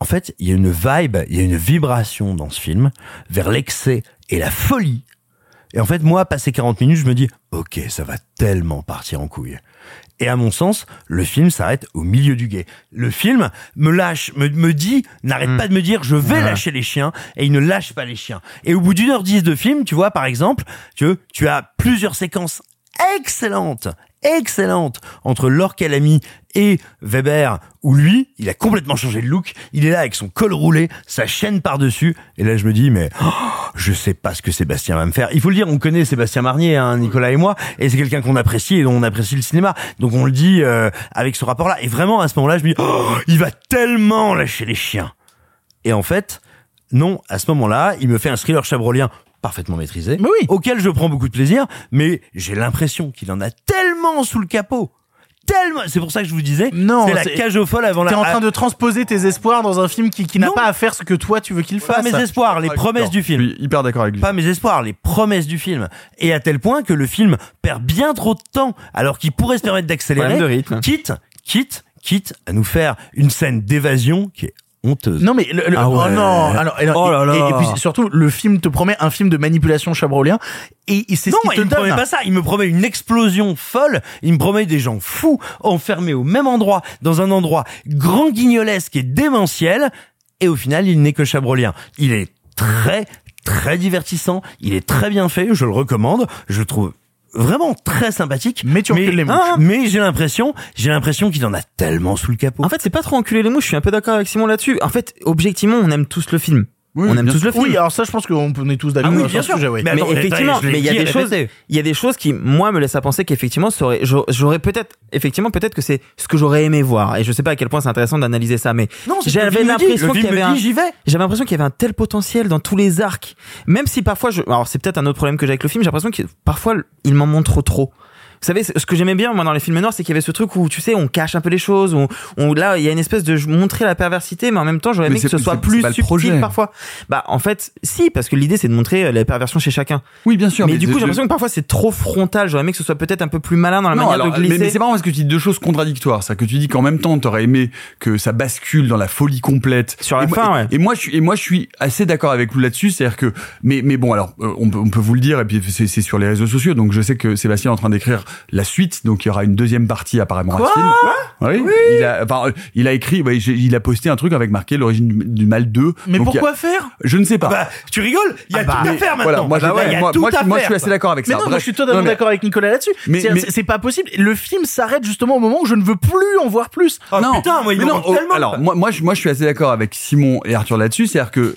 En fait, il y a une vibe, il y a une vibration dans ce film vers l'excès et la folie. Et en fait, moi, passé 40 minutes, je me dis, ok, ça va tellement partir en couille. Et à mon sens, le film s'arrête au milieu du guet. Le film me lâche, me, me dit, n'arrête pas de me dire, je vais Ouais. lâcher les chiens, et il ne lâche pas les chiens. Et au bout d'une heure dix de film, tu vois, par exemple, tu, tu as plusieurs séquences excellentes, excellentes, entre Laure et Weber, où lui, il a complètement changé de look, il est là avec son col roulé, sa chaîne par-dessus, et là je me dis, mais oh, je sais pas ce que Sébastien va me faire. Il faut le dire, on connaît Sébastien Marnier, hein, Nicolas et moi, et c'est quelqu'un qu'on apprécie et dont on apprécie le cinéma. Donc on le dit euh, avec ce rapport-là. Et vraiment, à ce moment-là, je me dis, oh, il va tellement lâcher les chiens. Et en fait, non, à ce moment-là, il me fait un thriller chabrolien parfaitement maîtrisé, auquel je prends beaucoup de plaisir, mais j'ai l'impression qu'il en a tellement sous le capot. Tellement, c'est pour ça que je vous disais, Non, c'est la c'est- cage au folle avant la. T'es en train de transposer tes espoirs dans un film qui, qui n'a pas à faire ce que toi tu veux qu'il fasse. Pas mes espoirs, les promesses du film. Je suis hyper d'accord avec lui. Pas mes espoirs, les promesses du film. Et à tel point que le film perd bien trop de temps, alors qu'il pourrait se permettre d'accélérer. Problème de rythme. Quitte, quitte, quitte à nous faire une scène d'évasion qui est honteuse. Non mais le, le- Ah ouais. oh non alors, alors, Oh là et, là. et puis surtout le film te promet un film de manipulation chabrolien et, et c'est Non, ce qu'il il te me promet pas ça. Il me promet une explosion folle. Il me promet des gens fous enfermés au même endroit, dans un endroit grand guignolesque et démentiel. Et au final, il n'est que chabrolien. Il est très, très divertissant. Il est très bien fait. Je le recommande. Je trouve vraiment très sympathique. Mais tu recules les mouches. Ah, mais j'ai l'impression, j'ai l'impression qu'il en a tellement sous le capot. En fait, c'est pas trop enculer les mouches. Je suis un peu d'accord avec Simon là-dessus. En fait, objectivement, on aime tous le film. On aime bien tous le film. oui alors ça je pense qu'on on est tous d'accord Ah oui, sur bien ce sûr. sujet, ouais. Mais effectivement, mais il y a des choses, il y a des choses qui, moi, me laissent à penser qu'effectivement, ça aurait- j'a- j'aurais peut-être, effectivement, peut-être que c'est ce que j'aurais aimé voir. Et je sais pas à quel point c'est intéressant d'analyser ça, mais j'avais l'impression qu'il y avait un, j'avais l'impression qu'il y avait un tel potentiel dans tous les arcs. Même si parfois je, alors c'est peut-être un autre problème que j'ai avec le film, j'ai l'impression que parfois il m'en montre trop. Vous savez, ce que j'aimais bien moi dans les films noirs, c'est qu'il y avait ce truc où tu sais, on cache un peu les choses, où, où là il y a une espèce de montrer la perversité, mais en même temps j'aurais aimé que ce soit plus subtil projet. parfois. Bah en fait, si, parce que l'idée c'est de montrer euh, la perversion chez chacun. Oui, bien sûr. Mais, du coup, j'ai l'impression que parfois c'est trop frontal. J'aurais aimé que ce soit peut-être un peu plus malin dans la non, manière alors, de glisser. mais, mais c'est marrant parce que tu dis deux choses contradictoires. C'est que tu dis qu'en même temps, t'aurais aimé que ça bascule dans la folie complète. Sur la et moi, fin, ouais. Et moi, je suis, et moi, je suis assez d'accord avec vous là-dessus. C'est-à-dire que, mais, mais bon, alors, euh, on peut, on peut vous le dire, et puis c'est sur les réseaux sociaux. Donc, je sais que Sébastien est en train d'écrire la suite. Donc, il y aura une deuxième partie apparemment à ce film. Oui. Il a, enfin, il a écrit, il a posté un truc avec marqué l'origine du- du mal 2. mais Donc, a- pourquoi faire? Je ne sais pas. Bah, tu rigoles? Il y a Ah bah, tout à faire maintenant. Voilà, moi, je- Bah ouais, moi, tout moi, à moi, je suis assez quoi. d'accord avec mais ça. non, moi, je suis totalement Non, d'accord avec Nicolas là-dessus. Mais- C'est- pas possible. Le film s'arrête justement au moment où je ne veux plus en voir plus. Oh, putain, moi, il non, oh, tellement. alors moi, moi, je, moi, je suis assez d'accord avec Simon et Arthur là-dessus, c'est-à-dire que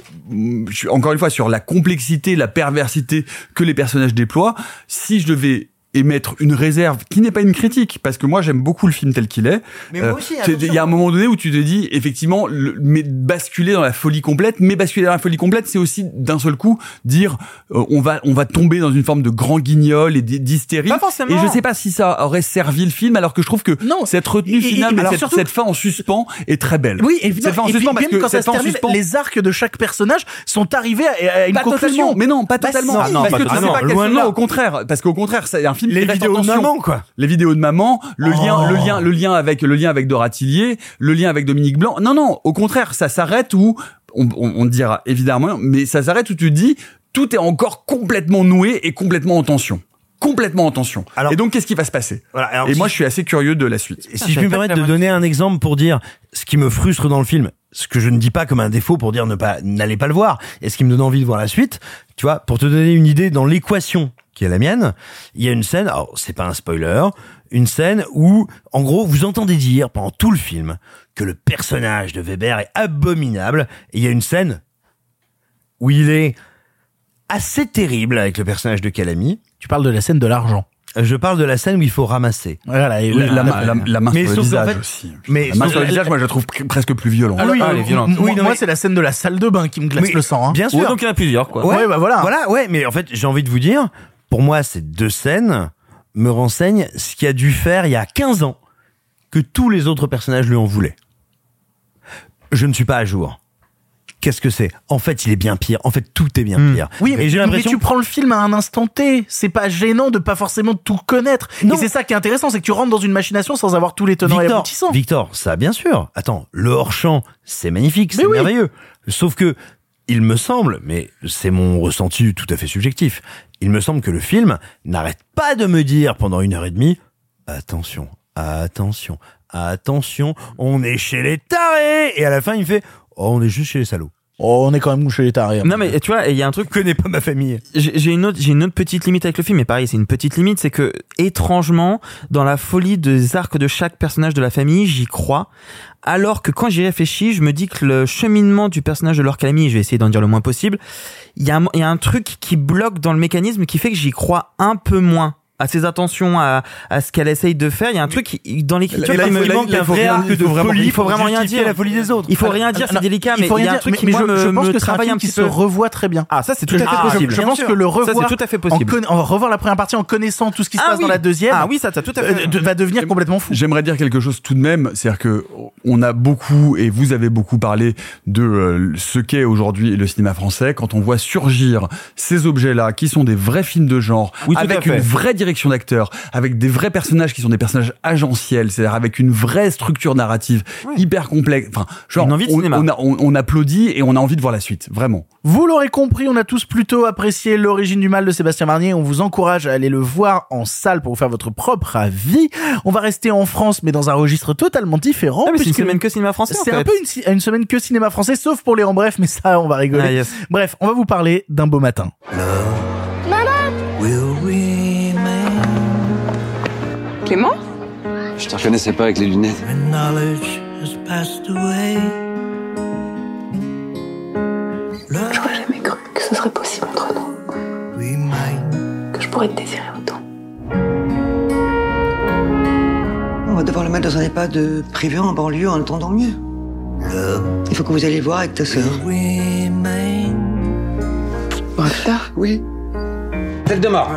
je suis encore une fois sur la complexité, la perversité que les personnages déploient. Si je devais émettre une réserve qui n'est pas une critique parce que moi j'aime beaucoup le film tel qu'il est. Mais moi Euh, aussi. Il y a un moment donné où tu te dis effectivement le, mais basculer dans la folie complète, mais basculer dans la folie complète, c'est aussi d'un seul coup dire euh, on va on va tomber dans une forme de grand guignol et d'hystérie. Pas forcément. Et je sais pas si ça aurait servi le film alors que je trouve que Non. cette retenue Et- et- finale, cette, surtout- cette fin en suspens est très belle. Oui, évidemment. Cette fin en Et puis, suspens parce même que quand ça se termine, suspens- les arcs de chaque personnage sont arrivés à, à une pas conclusion. totalement, mais non, pas Bah, totalement. si. Non, parce pas que tu sais pas Loin non, là. au contraire, parce qu'au contraire, c'est un film Les qui reste en vidéos de tension. maman, quoi. Les vidéos de maman, le lien, Oh. le lien, le lien avec le lien avec Dora Tillier, le lien avec Dominique Blanc. Non, non, au contraire, ça s'arrête où on, on, on dira évidemment, mais ça s'arrête où tu te dis tout est encore complètement noué et complètement en tension. Complètement en tension. Alors- et donc, qu'est-ce qui va se passer? Voilà, alors, Et si moi, je- je suis assez curieux de la suite. Et si je puis me permettre de donner un exemple pour dire ce qui me frustre dans le film, ce que je ne dis pas comme un défaut pour dire ne pas n'allez pas le voir, et ce qui me donne envie de voir la suite, tu vois, pour te donner une idée dans l'équation qui est la mienne, il y a une scène, alors c'est pas un spoiler, une scène où, en gros, vous entendez dire pendant tout le film que le personnage de Weber est abominable, et il y a une scène où il est assez terrible avec le personnage de Calamy. Tu parles de la scène de l'argent. Je parle de la scène où il faut ramasser. Voilà, et Oui, la, main- la, la main Mais sur le visage fait- aussi. mais la main sur le visage, moi je la trouve pr- presque plus violente. Ah oui, Ah, euh, elle est violente. m- Oui, non, moi, mais- c'est la scène de la salle de bain qui me glace Mais- le sang. Hein. Bien sûr. Ouais, donc il y en a plusieurs, quoi. Ouais, bah voilà. Voilà, ouais, mais en fait, j'ai envie de vous dire, pour moi, ces deux scènes me renseignent ce qu'il a dû faire il y a 15 ans que tous les autres personnages lui en voulaient. Je ne suis pas à jour. Qu'est-ce que c'est? En fait, il est bien pire. En fait, tout est bien pire. Oui, Et mais, j'ai mais l'impression tu prends le film à un instant T. C'est pas gênant de pas forcément tout connaître. Non. Et c'est ça qui est intéressant, c'est que tu rentres dans une machination sans avoir tous les tenants et Victor, aboutissants. Victor, ça bien sûr. Attends, le hors-champ, c'est magnifique, c'est oui. merveilleux. Sauf que, il me semble, mais c'est mon ressenti tout à fait subjectif, il me semble que le film n'arrête pas de me dire pendant une heure et demie, attention, attention, attention, on est chez les tarés Et à la fin, il me fait, oh, on est juste chez les salauds. Oh, on est quand même chez les tarés. Non mais tu vois, il y a un truc Je connais pas ma famille. j'ai j'ai une autre j'ai une autre petite limite avec le film mais pareil c'est une petite limite c'est que étrangement dans la folie des arcs de chaque personnage de la famille j'y crois alors que quand j'y réfléchis je me dis que le cheminement du personnage de Laure Calamy je vais essayer d'en dire le moins possible il y a un, il y a un truc qui bloque dans le mécanisme qui fait que j'y crois un peu moins à ses intentions, à, à ce qu'elle essaye de faire. Il y a un truc qui- dans l'écriture là, qui il me là, manque il un faut vrai rien- arc il de faut vraiment- folie. Il faut vraiment rien dire. la folie des autres. Il faut rien dire, c'est délicat, il mais faut il y a rien un truc dire, qui mais moi je, me, je pense me que c'est un travaille film un qui petit se revoit très bien. Ah, ça c'est tout Je, à fait possible. je pense sûr. que le Ça, revoir, c'est tout à fait possible. en revoir la première partie en connaissant tout ce qui se Ah passe oui. dans la deuxième, Ah oui, ça tout à fait. euh, va devenir complètement fou. J'aimerais dire quelque chose tout de même, c'est-à-dire que on a beaucoup et vous avez beaucoup parlé de euh, ce qu'est aujourd'hui le cinéma français quand on voit surgir ces objets-là qui sont des vrais films de genre avec une vraie direction d'acteur, avec des vrais personnages qui sont des personnages agentiels, c'est-à-dire avec une vraie structure narrative hyper complexe. Enfin, genre Une envie de on, cinéma. on a- on- on applaudit et on a envie de voir la suite, vraiment. Vous l'aurez compris, on a tous plutôt apprécié l'origine du mal de Sébastien Marnier. On vous encourage à aller le voir en salle pour vous faire votre propre avis. On va rester en France, mais dans un registre totalement différent. Ah, c'est une semaine que cinéma français. en C'est un peu une, semaine que cinéma français, sauf pour les en bref, mais ça, on va rigoler. Ah, yes. Bref, on va vous parler d'un beau matin. Clément Je te reconnaissais pas avec les lunettes. J'aurais jamais cru que ce serait possible entre nous. Que je pourrais te désirer autant. On va devoir le mettre dans un EHPAD de privé en banlieue en attendant mieux. Il faut que vous alliez le voir avec ta sœur. Victor, Oui. Tête de mort.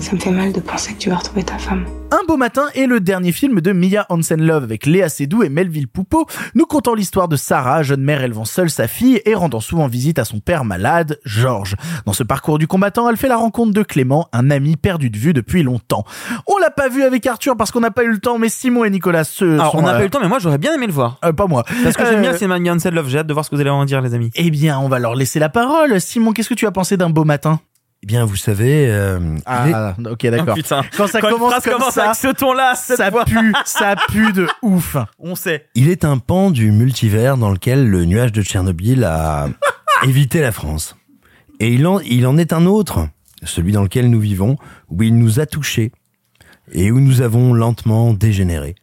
Ça me fait mal de penser que tu vas retrouver ta femme. Un beau matin est le dernier film de Mia Hansen-Love avec Léa Seydoux et Melville Poupeau, nous contant l'histoire de Sarah, jeune mère élevant seule sa fille et rendant souvent visite à son père malade, Georges. Dans ce parcours du combattant, elle fait la rencontre de Clément, un ami perdu de vue depuis longtemps. On l'a pas vu avec Arthur parce qu'on n'a pas eu le temps, mais Simon et Nicolas se Alors, sont, on n'a euh, pas eu le temps, mais moi j'aurais bien aimé le voir. euh, pas moi. Parce que j'aime bien Euh, cinéma de Hansen Love. J'ai hâte de voir ce que vous allez en dire, les amis. Eh bien, on va leur laisser la parole. Simon, qu'est-ce que tu as pensé d'un beau matin? Eh bien, vous savez, euh, Ah, ok, d'accord. Oh. Quand ça Quand commence comme commence ça, avec ce ton-là, ça fois. pue, ça pue de [laughs] ouf. On sait. il est un pan du multivers dans lequel le nuage de Tchernobyl a [laughs] évité la France. Et il en, il en est un autre, celui dans lequel nous vivons, où il nous a touchés et où nous avons lentement dégénéré,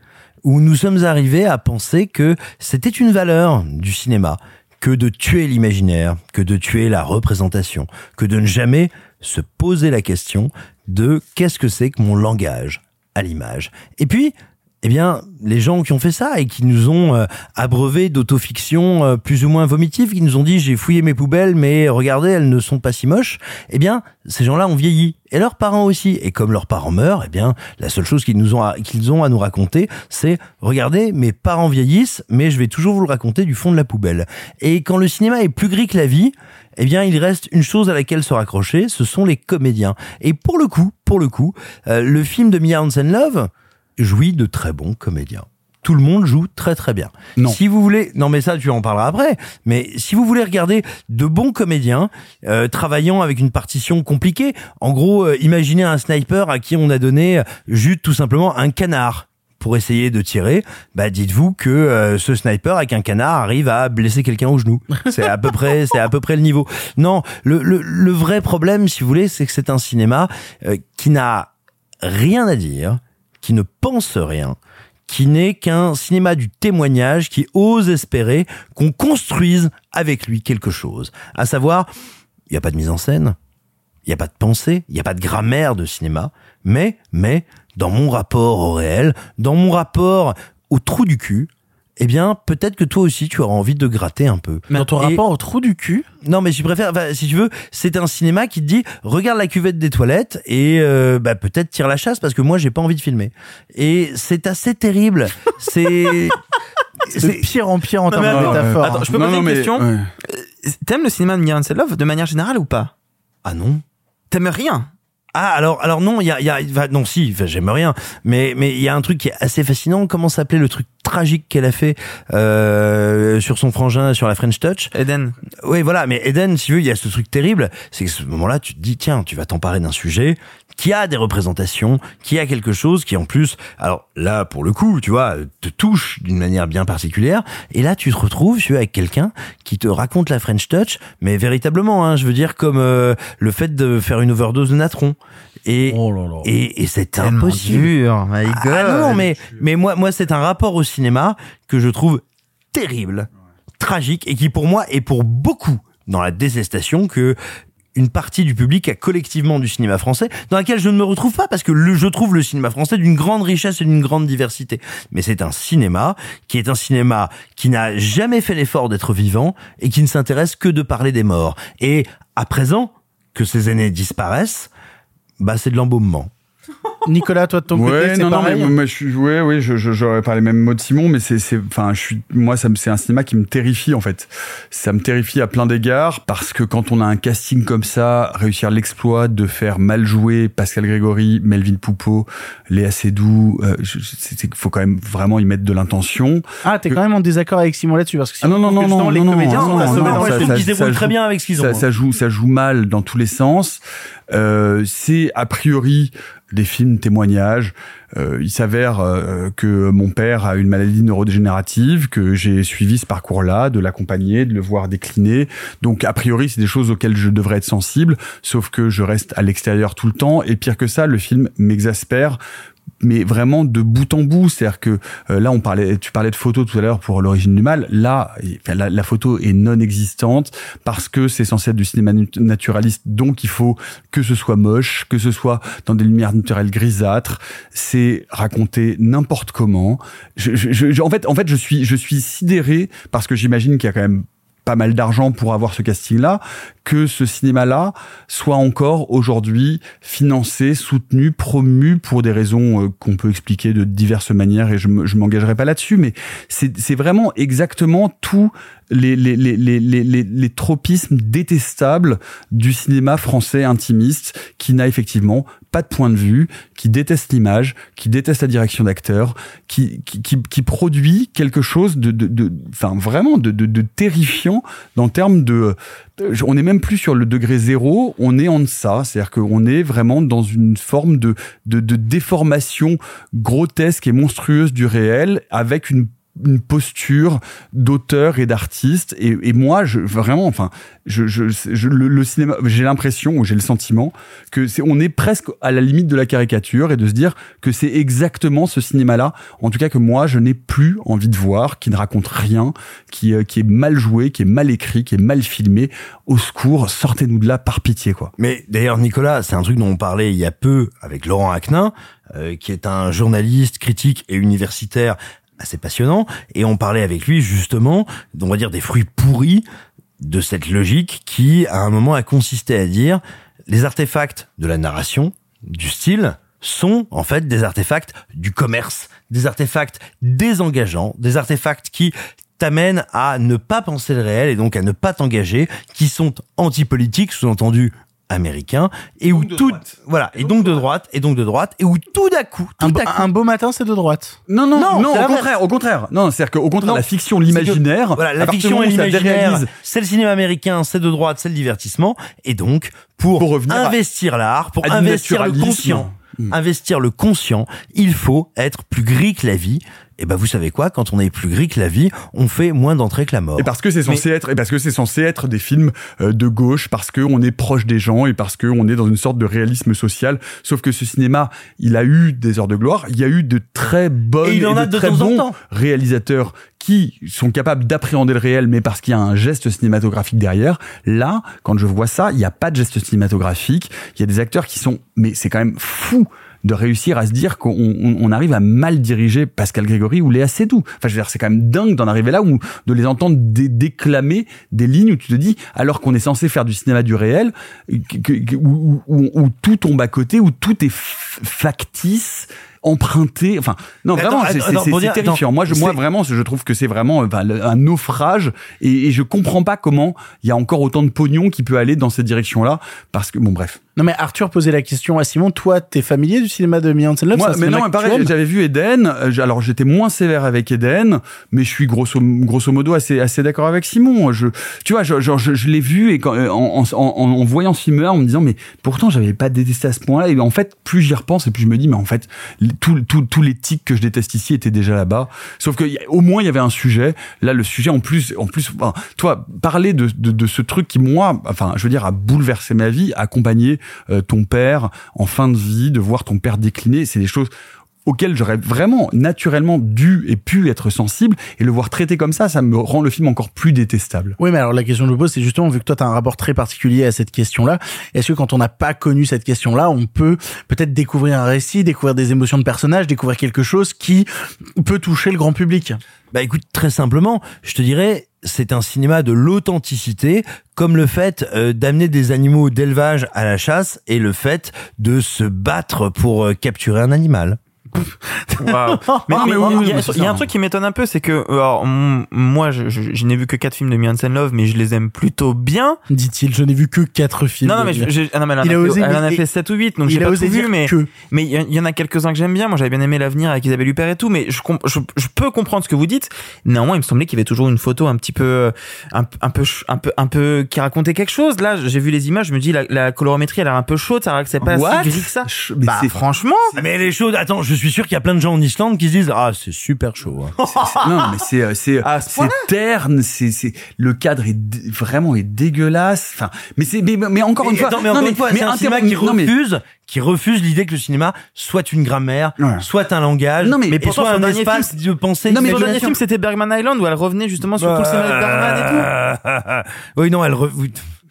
où nous sommes arrivés à penser que c'était une valeur du cinéma, que de tuer l'imaginaire, que de tuer la représentation, que de ne jamais se poser la question de qu'est-ce que c'est que mon langage à l'image. Et puis, eh bien, les gens qui ont fait ça et qui nous ont euh, abreuvés d'autofiction euh, plus ou moins vomitive, qui nous ont dit j'ai fouillé mes poubelles, mais regardez, elles ne sont pas si moches. Eh bien, ces gens-là ont vieilli et leurs parents aussi. Et comme leurs parents meurent, eh bien, la seule chose qu'ils nous ont qu'ils ont à nous raconter, c'est regardez, mes parents vieillissent, mais je vais toujours vous le raconter du fond de la poubelle. Et quand le cinéma est plus gris que la vie, eh bien, il reste une chose à laquelle se raccrocher, ce sont les comédiens. Et pour le coup, pour le coup, euh, le film de Mia Hansen-Love jouit de très bons comédiens. Tout le monde joue très très bien. Non. Si vous voulez, non mais ça tu en parleras après. Mais si vous voulez regarder de bons comédiens euh, travaillant avec une partition compliquée, en gros, euh, imaginez un sniper à qui on a donné euh, juste tout simplement un canard pour essayer de tirer, bah dites-vous que euh, ce sniper avec un canard arrive à blesser quelqu'un au genou. C'est à peu près, c'est à peu près le niveau. Non, le, le, le vrai problème, si vous voulez, c'est que c'est un cinéma euh, qui n'a rien à dire, qui ne pense rien, qui n'est qu'un cinéma du témoignage qui ose espérer qu'on construise avec lui quelque chose. À savoir, il n'y a pas de mise en scène, il n'y a pas de pensée, il n'y a pas de grammaire de cinéma, mais, mais, dans mon rapport au réel, dans mon rapport au trou du cul, eh bien, peut-être que toi aussi, tu auras envie de gratter un peu. Dans ton Et- rapport au trou du cul? Non, mais je préfère, enfin, si tu veux, c'est un cinéma qui te dit, regarde la cuvette des toilettes et euh, bah, peut-être tire la chasse parce que moi, j'ai pas envie de filmer. Et c'est assez terrible. [laughs] C'est C'est pire en pire en termes mais de attends, métaphore. attends, je peux Non, poser non, une mais- question? ouais. Euh, T'aimes le cinéma de Mirren Love de manière générale ou pas? Ah non. T'aimes rien? Ah alors alors non il y a y a non si j'aime rien. Mais mais il y a un truc qui est assez fascinant. Comment s'appelait le truc tragique qu'elle a fait euh, sur son frangin sur la French Touch. Eden. Oui voilà mais Eden si tu veux il y a ce truc terrible c'est que ce moment-là tu te dis tiens tu vas t'emparer d'un sujet qui a des représentations qui a quelque chose qui en plus alors là pour le coup tu vois te touche d'une manière bien particulière. Et là tu te retrouves tu vois, avec quelqu'un qui te raconte la French Touch mais véritablement hein, je veux dire comme euh, le fait de faire une overdose de natron. Et et, et c'est impossible. dur, my ah, God. non, non, mais, mais moi, moi, c'est un rapport au cinéma que je trouve terrible, tragique, et qui pour moi est pour beaucoup dans la détestation que une partie du public a collectivement du cinéma français, dans laquelle je ne me retrouve pas parce que je trouve le cinéma français d'une grande richesse et d'une grande diversité. Mais c'est un cinéma qui est un cinéma qui n'a jamais fait l'effort d'être vivant et qui ne s'intéresse que de parler des morts. Et à présent que ces aînés disparaissent, bah c'est de l'embaumement. [laughs] Nicolas, toi de ton côté, Ouais, c'est non, non, mais pareil moi, je suis, ouais, oui, je, je, j'aurais pas les mêmes mots de Simon, mais c'est, c'est, enfin, je suis, moi, ça me, c'est un cinéma qui me terrifie, en fait. Ça me terrifie à plein d'égards, parce que quand on a un casting comme ça, réussir l'exploit de faire mal jouer Pascal Grégory, Melvin Poupeau, Léa Seydoux, euh, c'est qu'il faut quand même vraiment y mettre de l'intention. Ah, t'es quand même en désaccord avec Simon là-dessus parce que Ah non, non, non, justement, non, les non, comédiens non, sont non, non, non, ça- très bien avec ce qu'ils ont, ça- hein. Ça joue, ça joue mal dans tous les sens. Euh, c'est a priori des films témoignages. Euh, il s'avère euh, que mon père a une maladie neurodégénérative, que j'ai suivi ce parcours-là, de l'accompagner, de le voir décliner. Donc a priori, c'est des choses auxquelles je devrais être sensible, sauf que je reste à l'extérieur tout le temps. Et pire que ça, le film m'exaspère mais vraiment de bout en bout. C'est-à-dire que euh, là, on parlait, tu parlais de photos tout à l'heure pour l'origine du mal. Là, la, photo est non existante parce que c'est censé être du cinéma nat- naturaliste. Donc, il faut que ce soit moche, que ce soit dans des lumières naturelles grisâtres. C'est raconté n'importe comment. Je- en fait, en fait, je suis, je suis sidéré parce que j'imagine qu'il y a quand même pas mal d'argent pour avoir ce casting-là, que ce cinéma-là soit encore aujourd'hui financé, soutenu, promu pour des raisons euh, qu'on peut expliquer de diverses manières et je me- je m'engagerai pas là-dessus, mais c'est vraiment exactement tous les, les tropismes détestables du cinéma français intimiste qui n'a effectivement pas de point de vue, qui déteste l'image, qui déteste la direction d'acteur, qui, qui, qui, qui produit quelque chose de, de, de enfin vraiment de, de, de terrifiant dans le terme de, de- on n'est même plus sur le degré zéro, on est en deçà, c'est-à-dire qu'on est vraiment dans une forme de, de, de déformation grotesque et monstrueuse du réel avec une une posture d'auteur et d'artiste. Et, et moi je vraiment enfin je, je, je- le, le cinéma j'ai l'impression ou j'ai le sentiment que c'est on est presque à la limite de la caricature et de se dire que c'est exactement ce cinéma là en tout cas que moi je n'ai plus envie de voir qui ne raconte rien qui euh, qui est mal joué qui est mal écrit qui est mal filmé. Au secours sortez-nous de là par pitié quoi. Mais d'ailleurs, Nicolas, c'est un truc dont on parlait il y a peu avec Laurent Aquin, euh, qui est un journaliste, critique et universitaire assez passionnant, et on parlait avec lui justement, on va dire, des fruits pourris de cette logique qui, à un moment, a consisté à dire les artefacts de la narration, du style, sont en fait des artefacts du commerce, des artefacts désengageants, des artefacts qui t'amènent à ne pas penser le réel et donc à ne pas t'engager, qui sont antipolitiques, sous-entendu américains, et où tout, voilà, et donc de droite, et donc de droite, et où tout d'un coup, tout Un, à beau- coup, un beau matin, c'est de droite. non non non, Non, au contraire au contraire non c'est à dire qu'au contraire Non, la fiction l'imaginaire Voilà, la fiction et l'imaginaire, c'est le cinéma américain, c'est de droite, c'est le divertissement, et donc pour, Pour revenir investir l'art, pour investir le conscient. investir le conscient, il faut être plus gris que la vie. Et ben vous savez quoi, quand on est plus gris que la vie, on fait moins d'entrées que la mort. Et parce que c'est censé être, et parce que c'est censé être des films euh, de gauche, parce que on est proche des gens et parce que on est dans une sorte de réalisme social. Sauf que ce cinéma, il a eu des heures de gloire. Il y a eu de très bonnes Et il en de a de très temps bons temps. réalisateurs qui sont capables d'appréhender le réel, mais parce qu'il y a un geste cinématographique derrière. Là, quand je vois ça, il n'y a pas de geste cinématographique. Il y a des acteurs qui sont, mais c'est quand même fou de réussir à se dire qu'on on- on arrive à mal diriger Pascal Grégory ou Léa Seydoux. Enfin, je veux dire, c'est quand même dingue d'en arriver là où de les entendre dé- déclamer des lignes où tu te dis, alors qu'on est censé faire du cinéma du réel, que- que- où, où- où tout tombe à côté, où tout est factice emprunté. Enfin non vraiment c'est- terrifiant attends, moi je moi vraiment je trouve que c'est vraiment le- un naufrage et, et je comprends pas comment il y a encore autant de pognon qui peut aller dans cette direction là parce que bon bref Non mais Arthur posait la question à Simon, toi t'es familier du cinéma de Mia Hansen-Love Moi, mais non, mais pareil, j'avais vu Eden. euh, Alors, j'étais moins sévère avec Eden, mais je suis grosso, grosso modo assez, assez d'accord avec Simon. Je, tu vois, je, genre, je, je l'ai vu et quand, euh, en, en, en, en voyant ce film-là, en me disant, mais pourtant, j'avais pas détesté à ce point-là. Et en fait, plus j'y repense et plus je me dis, mais en fait, tous les tics que je déteste ici étaient déjà là-bas. Sauf que, au moins, il y avait un sujet. Là, le sujet, en plus, en plus, enfin, toi, parler de, de, de ce truc qui, moi, enfin, je veux dire, a bouleversé ma vie, accompagner euh, ton père en fin de vie, de voir ton père décliner, c'est des choses auxquelles j'aurais vraiment naturellement dû et pu être sensible et le voir traité comme ça, ça me rend le film encore plus détestable. Oui, mais alors la question que je me pose, c'est justement, vu que toi, tu as un rapport très particulier à cette question-là, est-ce que quand on n'a pas connu cette question-là, on peut peut-être découvrir un récit, découvrir des émotions de personnages, découvrir quelque chose qui peut toucher le grand public? Bah écoute, très simplement, je te dirais, c'est un cinéma de l'authenticité, comme le fait euh, d'amener des animaux d'élevage à la chasse et le fait de se battre pour euh, capturer un animal. Waouh. [laughs] Mais, mais mais oui, il y a, il y un truc qui m'étonne un peu, c'est que alors, moi, je, je, je n'ai vu que quatre films de Mia Hansen Love, mais je les aime plutôt bien. Dit-il, je n'ai vu que quatre films. Non, non, de mais, Mia. je, je- ah non, mais elle en Il a, osé, elle en a fait 7 ou 8, donc il j'ai a pas osé tout vu, mais que. mais il y, en a quelques-uns que j'aime bien. Moi, j'avais bien aimé l'avenir avec Isabelle Huppert et tout, mais je, comp- je, je peux comprendre ce que vous dites. Néanmoins, il me semblait qu'il y avait toujours une photo un petit peu, un, un peu, un peu, un peu, qui racontait quelque chose. Là, j'ai vu les images, je me dis, la, la colorimétrie, elle a l'air un peu chaude, ça a l'air que c'est pas What? si gris que ça. mais bah, c'est- franchement. Mais elle est chaude. Attends, je suis sûr qu'il y a plein de gens en Islande qui se disent ah c'est super chaud. hein. C'est- non, mais c'est euh, c'est [laughs] c'est terne, c'est c'est le cadre est vraiment est dégueulasse. Enfin, mais c'est mais, mais encore Mais une fois, mais non, une fois, c'est un cinéma qui non, mais- refuse, qui refuse l'idée que le cinéma soit une grammaire, Ouais. soit un langage, Non, mais- mais pourtant, soit un espace de pensée. Non, mais son dernier film, c'était Bergman Island, où elle revenait justement sur tout le cinéma de Bergman et tout. [laughs] oui, non, elle. re-.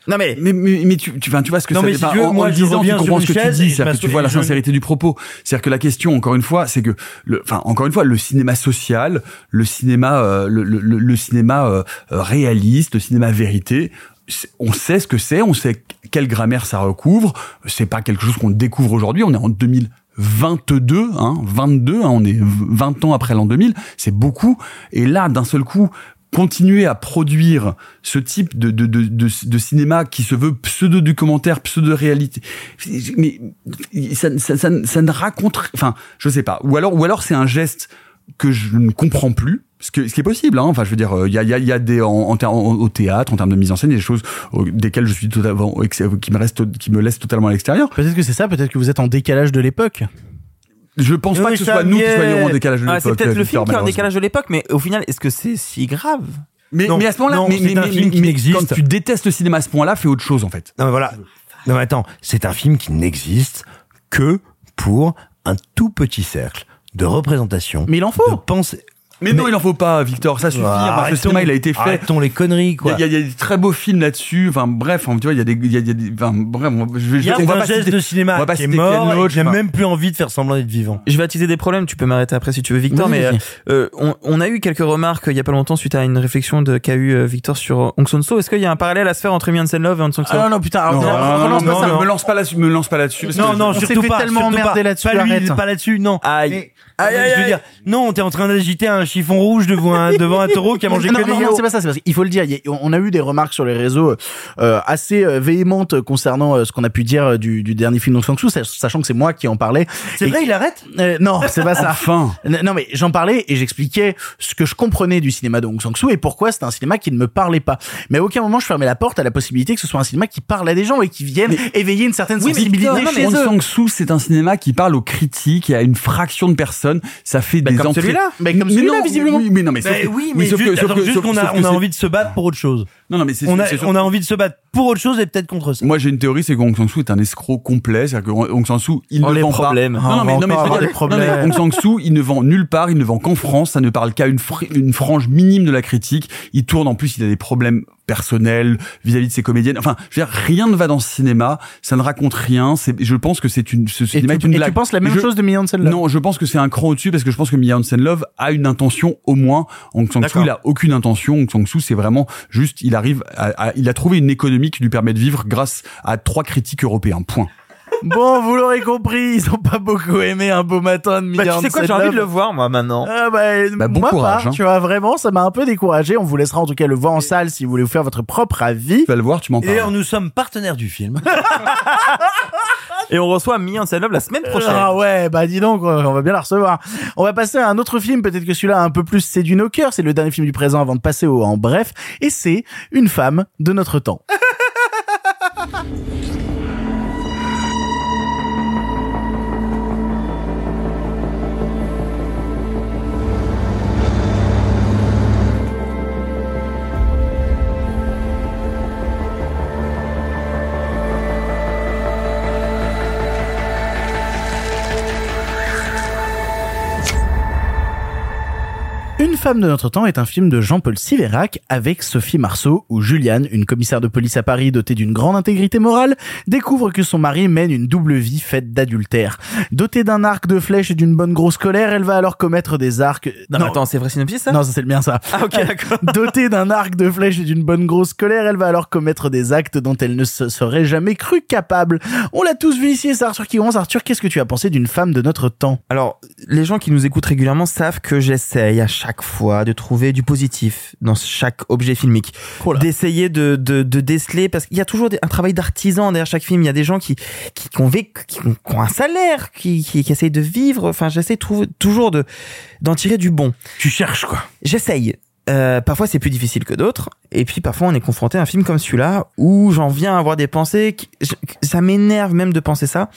Non, mais, Mais, mais, mais tu, tu, tu vois ce que Non, ça mais si tu veux, en, en moi, le je disant, tu comprends ce que tu dis, c'est-à-dire que tu vois la sincérité du propos. C'est-à-dire que la question, encore une fois, c'est que, le, enfin, encore une fois, le cinéma social, le cinéma, euh, le, le, le- cinéma euh, euh, réaliste, le cinéma vérité, c'est- on sait ce que c'est, on sait quelle grammaire ça recouvre. C'est pas quelque chose qu'on découvre aujourd'hui. On est en 2022, hein, 22, hein, on est 20 ans après l'an 2000. C'est beaucoup. Et là, d'un seul coup, continuer à produire ce type de, de, de, de, de cinéma qui se veut pseudo-documentaire, pseudo-réalité, mais ça, ça, ça, ne raconte, enfin, je sais pas. Ou alors, ou alors c'est un geste que je ne comprends plus. Ce, que, ce qui est possible, hein. enfin je veux dire, il y a, y a, y a des en, en, en- au théâtre, en termes de mise en scène, des choses euh, desquelles je suis totalement, qui me restent, qui me laissent totalement à l'extérieur. Peut-être que c'est ça, peut-être que vous êtes en décalage de l'époque. Je pense pas que ce soit nous qui soyons en décalage de Ah, l'époque. c'est peut-être le film qui est en décalage de l'époque, mais au final, est-ce que c'est si grave? Mais, Non, mais à ce moment-là, mais, c'est mais, un mais- film qui mais n'existe. quand tu détestes le cinéma à ce point-là, fais autre chose en fait. Non, mais voilà. Non, mais attends, c'est un film qui n'existe que pour un tout petit cercle de représentation. Mais il en faut. De pensée. Mais, non, il en faut pas, Victor. Ça suffit. Ah, Enfin, ce cinéma, il a été fait. Arrêtons les conneries, quoi. Il y, a, il y a des très beaux films là-dessus. Enfin, bref, enfin, tu vois, il y a des, il y a, y des, enfin, bref, on- je vais, Il y a on va un pas geste citer- de on cinéma va pas qui est mort, enfin. même plus envie de faire semblant d'être vivant. Je vais attiser des problèmes, tu peux m'arrêter après si tu veux, Victor, Vas-y, mais vas-y. euh, on, on a eu quelques remarques euh, il y a pas longtemps suite à une réflexion de qu'a eu euh, Victor sur Hong Son-so. Est-ce qu'il y a un parallèle à se faire entre Mian Love et Hong Son-so Ah non, non, putain, Non, non, relance non, pas non, ça. me lance pas là-dessus, me lance pas là-dessus. Non, non, surtout fait pas. tellement pas. là-dessus, Pas lui, arrête. pas là-dessus, non. Aïe. Mais je veux dire, non, t'es en train d'agiter un chiffon rouge devant un, devant un taureau qui a mangé [laughs] non, que des non, c'est pas ça, c'est parce qu'il faut le dire. il y a- on a eu des remarques sur les réseaux euh, assez euh, véhémentes concernant euh, ce qu'on a pu dire euh, du, du dernier film de Sang-Soo, sach- sachant que c'est moi qui en parlais. C'est Et- vrai, il arrête? Euh, non, [laughs] c'est pas ça. Enfin. N- Non, mais j'en parlais et j'expliquais ce que je comprenais du cinéma de Hong Sang-soo et pourquoi c'était un cinéma qui ne me parlait pas. Mais à aucun moment je fermais la porte à la possibilité que ce soit un cinéma qui parle à des gens et qui viennent éveiller une certaine sensibilité chez Hong eux. Sang-soo, c'est un cinéma qui parle aux critiques et à une fraction de personnes. Ça fait des comme entrées. celui-là. Mais comme Mais celui-là, non, visiblement. Oui, mais non, mais, Ben sauf oui, mais sauf juste, que- sauf juste qu'on a, on a envie de se battre pour autre chose. Non, non, mais c'est On a, c'est- on a envie de se battre pour autre chose et peut-être contre ça. Moi, j'ai une théorie, c'est que Hong Sang-soo est un escroc complet. C'est-à-dire que Hong Sang-soo, il Oh, ne les vend problèmes. pas. Non, non, mais, on non, mais, je veux dire- des problèmes. non, mais Hong Sang-soo, il ne vend nulle part. Il ne vend qu'en France. Ça ne parle qu'à une, fr- une frange minime de la critique. Il tourne, en plus, il a des problèmes personnels vis-à-vis de ses comédiennes. Enfin, je veux dire, rien ne va dans ce cinéma. Ça ne raconte rien. Je pense que c'est une, ce Et cinéma tu, est une et tu penses la même Je- chose de Million Love Non, je pense que c'est un cran au-dessus parce que je pense que Hansen Love a une intention au moins. Hong Sang-soo, D'accord. il a aucune intention. Hong Sang-soo, c'est vraiment juste, il arrive à, à- il a trouvé une économie qui lui permet de vivre grâce à trois critiques européens. Point. Bon, vous l'aurez compris, ils ont pas beaucoup aimé un beau matin de Bah, Million tu sais quoi, j'ai envie de le voir, moi, maintenant. Ah bah, Bah, bon moi courage, pas, hein. tu vois, vraiment, ça m'a un peu découragé. On vous laissera en tout cas le voir en salle si vous voulez vous faire votre propre avis. Tu vas le voir, tu m'en Et d'ailleurs, parles. nous sommes partenaires du film. [laughs] Et on reçoit Mi Hansen Love la semaine prochaine. Ah ouais, bah dis donc, on va bien la recevoir. On va passer à un autre film, peut-être que celui-là a un peu plus séduit nos cœurs. C'est le dernier film du présent avant de passer au en bref. Et c'est Une femme de notre temps. [laughs] femme de notre temps est un film de Jean-Paul Siverac avec Sophie Marceau où Juliane, une commissaire de police à Paris dotée d'une grande intégrité morale, découvre que son mari mène une double vie faite d'adultère. Dotée d'un arc de flèche et d'une bonne grosse colère, elle va alors commettre des arcs... Non, mais attends, c'est vrai synopsis, ça? Non, ça c'est le mien ça. Ah, ok, d'accord. [laughs] Dotée d'un arc de flèche et d'une bonne grosse colère, elle va alors commettre des actes dont elle ne se serait jamais cru capable. On l'a tous vu ici, c'est Arthur qui. Arthur, qu'est-ce que tu as pensé d'une femme de notre temps Alors, les gens qui nous écoutent régulièrement savent que j'essaye à chaque fois de trouver du positif dans chaque objet filmique. Oh. D'essayer de, de, de déceler, parce qu'il y a toujours un travail d'artisan derrière chaque film. Il y a des gens qui, qui, qui ont, vécu- qui, ont, un salaire, qui, qui, qui essayent de vivre. Enfin, j'essaie toujours de, d'en tirer du bon. tu cherches, quoi. J'essaye. Euh, parfois c'est plus difficile que d'autres et puis parfois on est confronté à un film comme celui-là où j'en viens à avoir des pensées qui- je- ça m'énerve même de penser ça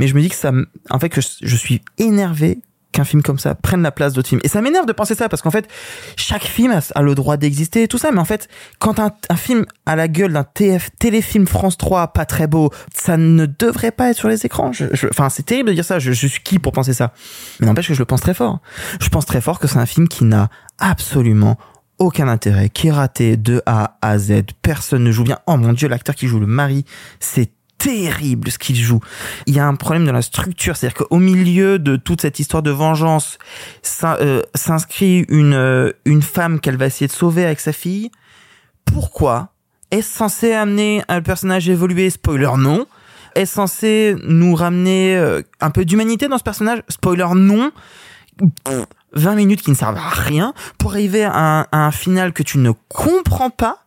mais je me dis que ça en fait que je, je suis énervé qu'un film comme ça prenne la place d'autres films et ça m'énerve de penser ça parce qu'en fait chaque film a, le droit d'exister et tout ça mais en fait quand un, un film a la gueule d'un TF téléfilm France 3 pas très beau ça ne devrait pas être sur les écrans Je- je- enfin c'est terrible de dire ça je, je suis qui pour penser ça mais n'empêche que je le pense très fort je pense très fort que c'est un film qui n'a absolument aucun intérêt, qui est raté de A à Z. Personne ne joue bien. Oh mon dieu, l'acteur qui joue le mari, c'est terrible ce qu'il joue. Il y a un problème de la structure, c'est-à-dire qu'au milieu de toute cette histoire de vengeance euh, s'inscrit une euh, une femme qu'elle va essayer de sauver avec sa fille. Pourquoi est-ce censé amener un personnage évolué Spoiler non. Est-ce censé nous ramener euh, un peu d'humanité dans ce personnage? Spoiler non. Pff, 20 minutes qui ne servent à rien pour arriver à un, à un final que tu ne comprends pas.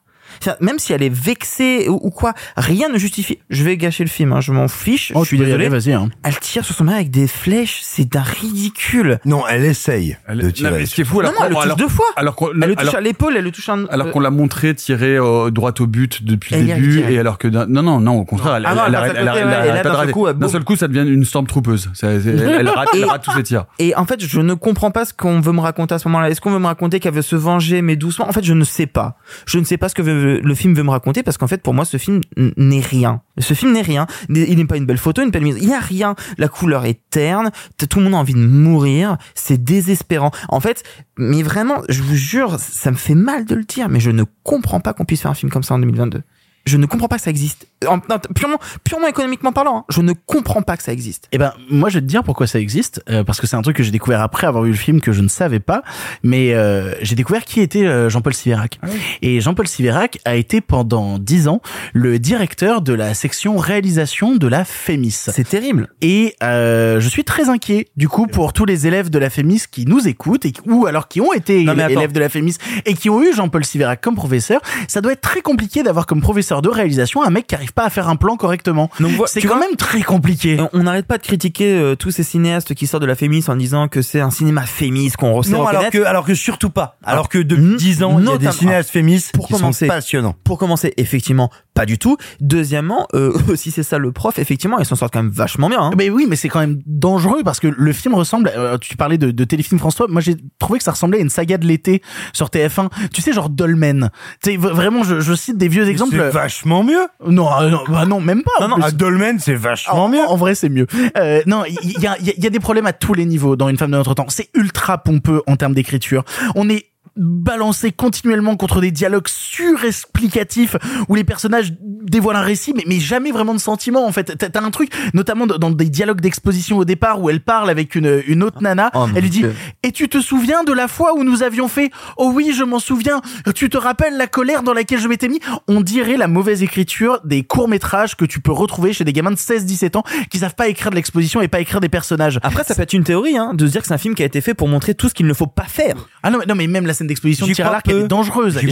Même si elle est vexée ou, ou quoi, rien ne justifie. Je vais gâcher le film, hein, je m'en fiche. Oh, je suis désolé. vas-y. Hein. Elle tire sur son mari avec des flèches, c'est d'un ridicule. Non, elle essaye Elle- de non, tirer. mais ce qui est fou, Non, alors, non, elle le touche alors- deux fois. alors qu'on Elle le touche alors- à l'épaule, elle le touche un. alors qu'on l'a montré tirer euh, droit au but depuis Elle le début et alors que non non non au contraire elle, Ah non, elle, elle elle elle d'un elle seul coup ça devient une stormtroopeuse Ça- c'est- elle, rate, elle rate tous ses tirs Et en fait, je ne comprends pas ce qu'on veut me raconter à ce moment-là. Est-ce qu'on veut me raconter qu'elle veut se venger, mais doucement? En fait, je ne sais pas. Je ne sais pas ce que veut- le film veut me raconter parce qu'en fait, pour moi, ce film n'est rien. Ce film n'est rien. Il n'est pas une belle photo, une belle mise. Il n'y a rien. La couleur est terne. Tout le monde a envie de mourir. C'est désespérant. En fait, mais vraiment, je vous jure, ça me fait mal de le dire, mais je ne comprends pas qu'on puisse faire un film comme ça en 2022. Je ne comprends pas que ça existe. En- en- purement, purement économiquement parlant, hein, je ne comprends pas que ça existe. Eh ben, moi, je vais te dire pourquoi ça existe, euh, parce que c'est un truc que j'ai découvert après avoir vu le film que je ne savais pas, mais euh, j'ai découvert qui était euh, Jean-Paul Siverac. Et Jean-Paul Siverac a été pendant dix ans le directeur de la section réalisation de la FEMIS. C'est terrible. Et euh, je suis très inquiet, du coup, pour tous les élèves de la FEMIS qui nous écoutent, et, qui- ou alors qui ont été Non, élèves de la FEMIS et qui ont eu Jean-Paul Siverac comme professeur. Ça doit être très compliqué d'avoir comme professeur de réalisation un mec qui arrive pas à faire un plan correctement. C'est quand vois, même très compliqué. on- n'arrête pas de critiquer euh, tous ces cinéastes qui sortent de la Fémis en disant que c'est un cinéma Fémis qu'on sait Non, alors que, alors que surtout pas. Alors que depuis 10 ans, il y a des cinéastes féministes pour qui commencer, sont passionnants. Pour commencer, effectivement, pas du tout. Deuxièmement, euh, [laughs] si c'est ça le prof, effectivement, ils s'en sortent quand même vachement bien. Hein. Mais oui, mais c'est quand même dangereux parce que le film ressemble. euh, tu parlais de, de téléfilm François. Moi, j'ai trouvé que ça ressemblait à une saga de l'été sur TF1. Tu sais, genre Dolmen. Tu sais, vraiment, je, je cite des vieux exemples. C'est vachement mieux. Non, euh, non, bah non, même pas. Non, non, à Dolmen, c'est vachement En, mieux. en vrai, c'est mieux. Euh, non, il y, y a- il y a des problèmes à tous les niveaux dans Une femme de notre temps. C'est ultra pompeux en termes d'écriture. On est balancé continuellement contre des dialogues surexplicatifs où les personnages dévoilent un récit mais, mais jamais vraiment de sentiment en fait. T'as un truc notamment dans des dialogues d'exposition au départ où elle parle avec une, une autre nana. Oh, elle lui dit Dieu. et tu te souviens de la fois où nous avions fait oh oui je m'en souviens. Tu te rappelles la colère dans laquelle je m'étais mis? On dirait la mauvaise écriture des courts métrages que tu peux retrouver chez des gamins de 16-17 ans qui savent pas écrire de l'exposition et pas écrire des personnages. Après, ça peut être une théorie, hein, de se dire que c'est un film qui a été fait pour montrer tout ce qu'il ne faut pas faire. ah non non mais même la scène d'exposition de tir à l'arc est dangereuse elle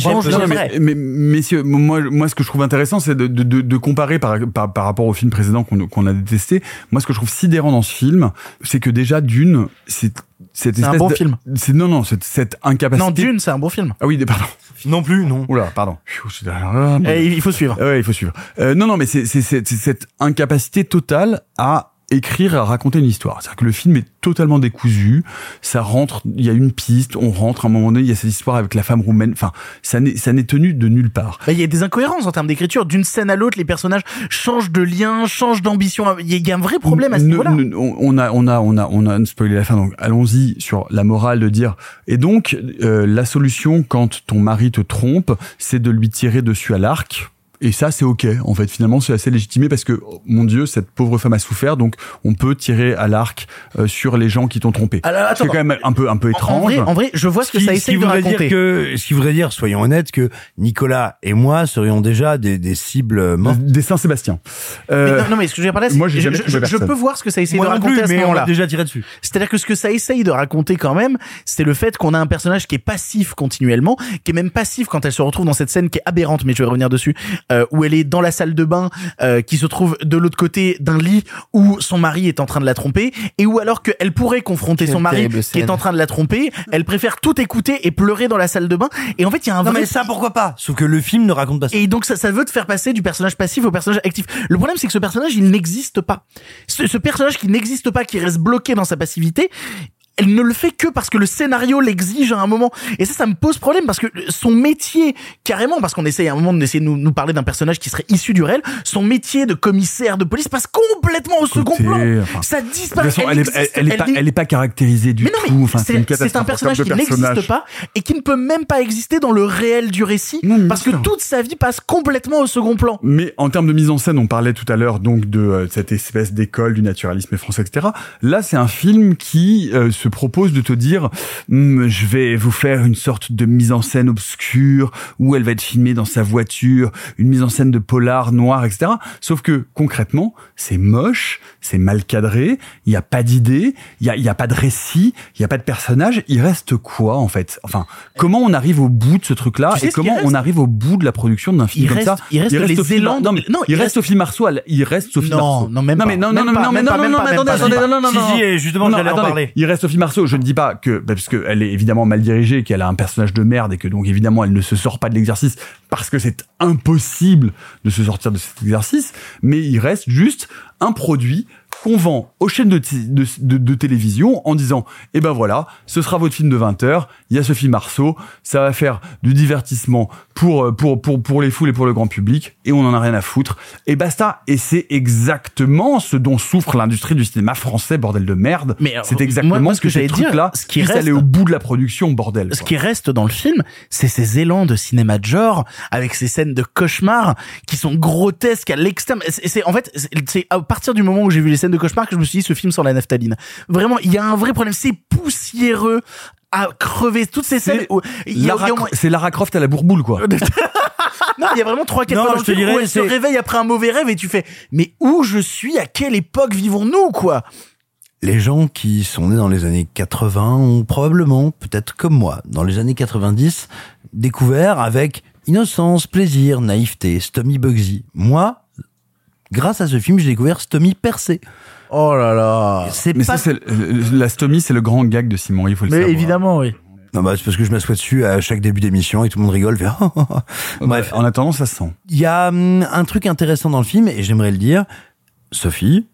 mais, mais- messieurs, moi, moi, ce que je trouve intéressant, c'est de, de, de, de comparer par, par, par rapport au film précédent qu'on qu'on a détesté. Moi, ce que je trouve sidérant dans ce film, c'est que déjà, d'une, c'est C'est un bon de- film. C'est non, non, cette, cette incapacité. non Dune c'est un bon film Ah oui, pardon. Non plus, non. Oula, pardon. Eh, il faut suivre Ouais, il faut suivre. Euh, non, non, mais c'est c'est- c'est- c'est cette incapacité totale à écrire, à raconter une histoire. C'est-à-dire que le film est totalement décousu. Ça rentre, il y a une piste, on rentre à un moment donné, il y a cette histoire avec la femme roumaine. Enfin, ça n'est ça n'est tenu de nulle part. Bah, Il y a des incohérences en termes d'écriture. D'une scène à l'autre, les personnages changent de lien, changent d'ambition. Il y y a un vrai problème à ce niveau-là. on a, on a, on a, on a spoilé la fin. Donc, allons-y sur la morale de dire. Et donc, euh, la solution quand ton mari te trompe, c'est de lui tirer dessus à l'arc. Et ça, c'est ok. En fait, finalement, c'est assez légitimé parce que, oh, mon Dieu, cette pauvre femme a souffert, donc on peut tirer à l'arc euh, sur les gens qui t'ont trompé. Alors, C'est quand même un peu, un peu étrange. En vrai, en vrai, je vois ce que qui- ça qui essaye de voudrait raconter. dire que, ce qui voudrait dire, soyons honnêtes, que Nicolas et moi serions déjà des, des cibles mortes. Des Saint-Sébastien. Mais Euh, non, non, mais ce que je veux dire par là, c'est moi, je, je- je peux voir ce que ça essaye Moi de raconter plus, à ce mais on moment-là. déjà tiré dessus. C'est-à-dire que ce que ça essaye de raconter quand même, c'est le fait qu'on a un personnage qui est passif continuellement, qui est même passif quand elle se retrouve dans cette scène qui est aberrante, mais je vais revenir dessus, euh, où elle est dans la salle de bain, euh, qui se trouve de l'autre côté d'un lit où son mari est en train de la tromper, et où alors qu'elle pourrait confronter Quelle son mari qui scène. est en train de la tromper, elle préfère tout écouter et pleurer dans la salle de bain. Et en fait, il y a un Non vrai mais ça pourquoi pas? Sauf que le film ne raconte pas ça. et donc ça, ça veut te faire passer du personnage passif au personnage actif. Le problème c'est que ce personnage il n'existe pas. Ce, ce personnage qui n'existe pas, qui reste bloqué dans sa passivité, elle ne le fait que parce que le scénario l'exige à un moment. Et ça, ça me pose problème parce que son métier, carrément, parce qu'on essaye à un moment d'essayer de nous, nous parler d'un personnage qui serait issu du réel, son métier de commissaire de police passe complètement au second plan. enfin, ça disparaît. façon, elle, elle, existe, elle est pas, elle est pas caractérisée du mais tout. Enfin, c'est un personnage qui n'existe pas et qui ne peut même pas exister dans le réel du récit Non, parce que sûr. toute sa vie passe complètement au second plan. Mais en termes de mise en scène, on parlait tout à l'heure donc de euh, cette espèce d'école du naturalisme français, etc. Là, c'est un film qui euh, se propose de te dire, Hum, je vais vous faire une sorte de mise en scène obscure où elle va être filmée dans sa voiture, une mise en scène de polar noir, etc. Sauf que concrètement, c'est moche, c'est mal cadré, il n'y a pas d'idée, il y a, il y a pas de récit, il y a pas de personnage. Il reste quoi en fait? Enfin, comment on arrive au bout de ce truc-là Tu sais et comment reste? on arrive au bout de la production d'un film Il comme reste- ça? il reste les au film- élans- Non, mais non, il, il reste reste- Sophie Marceau. elle- Il reste Sophie Non, Marceau. non, même non, pas, mais non, même non, pas, non, mais même non, pas, non, même non, pas, mais même attendez, pas, attendez, même non, non, Si, non, si, non. et justement, Non, j'allais en attendez, parler. Il reste Marceau. Je ne dis pas que parce qu'elle est évidemment mal dirigée, qu'elle a un personnage de merde et que donc évidemment elle ne se sort pas de l'exercice parce que c'est impossible de se sortir de cet exercice. Mais il reste juste un produit qu'on vend aux chaînes de, ti- de, de- de télévision en disant eh ben voilà ce sera votre film de 20 heures il y a Sophie Marceau ça va faire du divertissement pour euh, pour pour pour les foules et pour le grand public et on en a rien à foutre et basta et c'est exactement ce dont souffre l'industrie du cinéma français bordel de merde Mais alors, c'est exactement moi- moi, ce ce que que j'allais dire, là ce qui reste- aller au bout de la production bordel Ce quoi. qui reste dans le film, c'est ces élans de cinéma de genre, avec ces scènes de cauchemar qui sont grotesques à l'extrême. C'est, en fait, c'est- c'est à partir du moment où j'ai vu les scènes de cauchemar que je me suis dit ce film sans la naphtaline. Vraiment, il y a un vrai problème. C'est poussiéreux à crever. Toutes ces scènes Lara moins- c'est Lara Croft à la bourboule quoi [laughs] non, il y a vraiment trois quatre fois dans je te dirais, où elle se réveille après un mauvais rêve et tu fais mais où je suis? À quelle époque vivons-nous quoi? Les gens qui sont nés dans les années 80 ont probablement, peut-être comme moi, dans les années 90, découvert avec innocence, plaisir, naïveté, Stommy Bugsy. Moi, grâce à ce film, j'ai découvert Stommy percé. Oh là là. C'est mais pas ça c'est le- la stomie c'est le grand gag de Simon il faut le Mais savoir évidemment, oui. Non, bah, c'est parce que je m'assois dessus à chaque début d'émission et tout le monde rigole. fait, Bref. en attendant ça se sent Il y a hum, un truc intéressant dans le film et j'aimerais le dire. Sophie,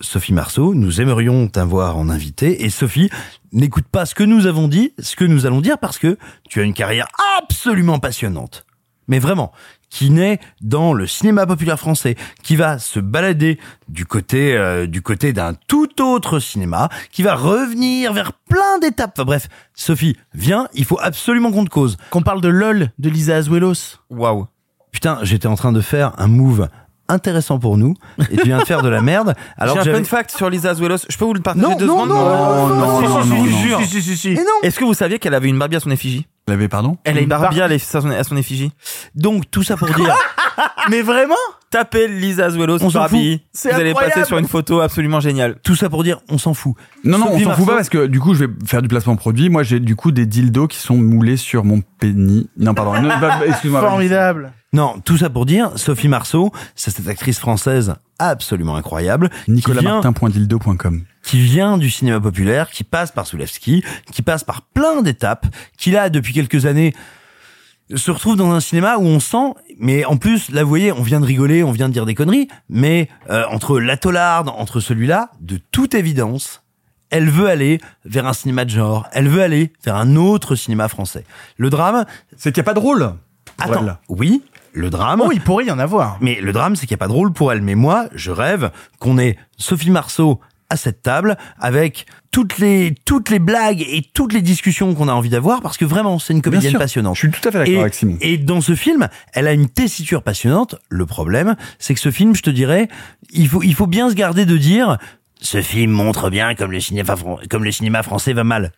Sophie Marceau, nous aimerions t'avoir en invité et Sophie, n'écoute pas ce que nous avons dit, ce que nous allons dire parce que tu as une carrière absolument passionnante. Mais vraiment, qui naît dans le cinéma populaire français, qui va se balader du côté euh, du côté d'un tout autre cinéma, qui va revenir vers plein d'étapes. Enfin bref, Sophie, viens, il faut absolument qu'on te cause. Qu'on parle de LOL de Lisa Azuelos. Waouh. Putain, j'étais en train de faire un move intéressant pour nous et tu viens de faire de la merde. Alors J'ai un fun fact sur Lisa Azuelos. Je peux vous le partager Non, deux non, secondes non, non, non, Si, non. Est-ce que vous saviez qu'elle avait une Barbie à son effigie elle avait pardon Elle a Une Barbie bar- à son- à son effigie Donc tout ça pour dire Mais vraiment Tapez Lisa Azuelos On s'en Barbie. Vous allez passer sur une photo absolument géniale. tout ça pour dire on s'en fout. Non, non, on s'en fout pas parce que du coup, je vais faire du placement produit. Moi, j'ai du coup des dildos qui sont moulés sur mon pénis. Non, pardon. Non, bah, Excuse-moi. Formidable. Non, tout ça pour dire Sophie Marceau, c'est cette actrice française absolument incroyable qui vient, NicolasMartin.dildo.com. qui vient du cinéma populaire, qui passe par Soulevski, qui passe par plein d'étapes, qui là depuis quelques années se retrouve dans un cinéma où on sent, mais en plus, là vous voyez, on vient de rigoler, on vient de dire des conneries, mais euh, entre la Tollarde, entre celui-là, de toute évidence, elle veut aller vers un cinéma de genre, elle veut aller vers un autre cinéma français. Le drame, c'est qu'il n'y a pas de rôle. Attends, elle. oui, le drame. Oh, il pourrait y en avoir. Mais le drame, c'est qu'il n'y a pas de rôle pour elle. Mais moi, je rêve qu'on ait Sophie Marceau à cette table avec toutes les toutes les blagues et toutes les discussions qu'on a envie d'avoir parce que vraiment c'est une comédienne passionnante. Je suis tout à fait d'accord avec Simon. Et dans ce film, elle a une tessiture passionnante. Le problème, c'est que ce film, je te dirais, il faut il faut bien se garder de dire ce film montre bien comme le cinéma fran- comme le cinéma français va mal.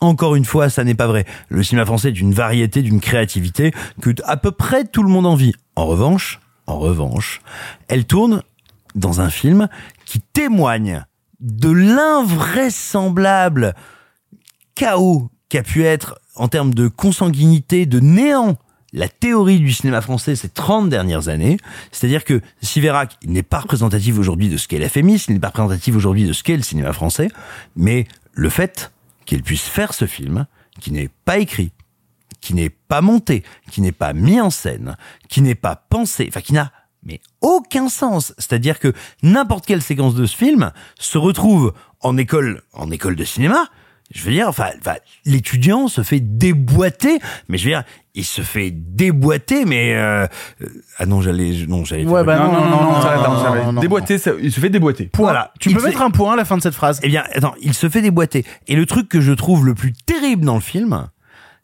Encore une fois, ça n'est pas vrai. Le cinéma français est d'une variété, d'une créativité que à peu près tout le monde envie. En revanche, en revanche, elle tourne dans un film qui témoigne de l'invraisemblable chaos qu'a pu être en termes de consanguinité, de néant, la théorie du cinéma français ces 30 dernières années. C'est-à-dire que Siverac n'est pas représentatif aujourd'hui de ce qu'est la il n'est pas représentatif aujourd'hui de ce qu'est le cinéma français, mais le fait qu'il puisse faire ce film, qui n'est pas écrit, qui n'est pas monté, qui n'est pas mis en scène, qui n'est pas pensé, enfin qui n'a mais aucun sens. C'est-à-dire que n'importe quelle séquence de ce film se retrouve en école, en école de cinéma. Je veux dire, enfin, enfin, l'étudiant se fait déboîter, mais je veux dire, il se fait déboîter, mais euh, euh, ah non, j'allais, non, j'allais. Ouais, bah non, non, non, non. Déboîter, ça- il se fait déboîter. Voilà. Tu Il peux se- mettre un point à la fin de cette phrase? Eh bien, attends, il se fait déboîter. Et le truc que je trouve le plus terrible dans le film,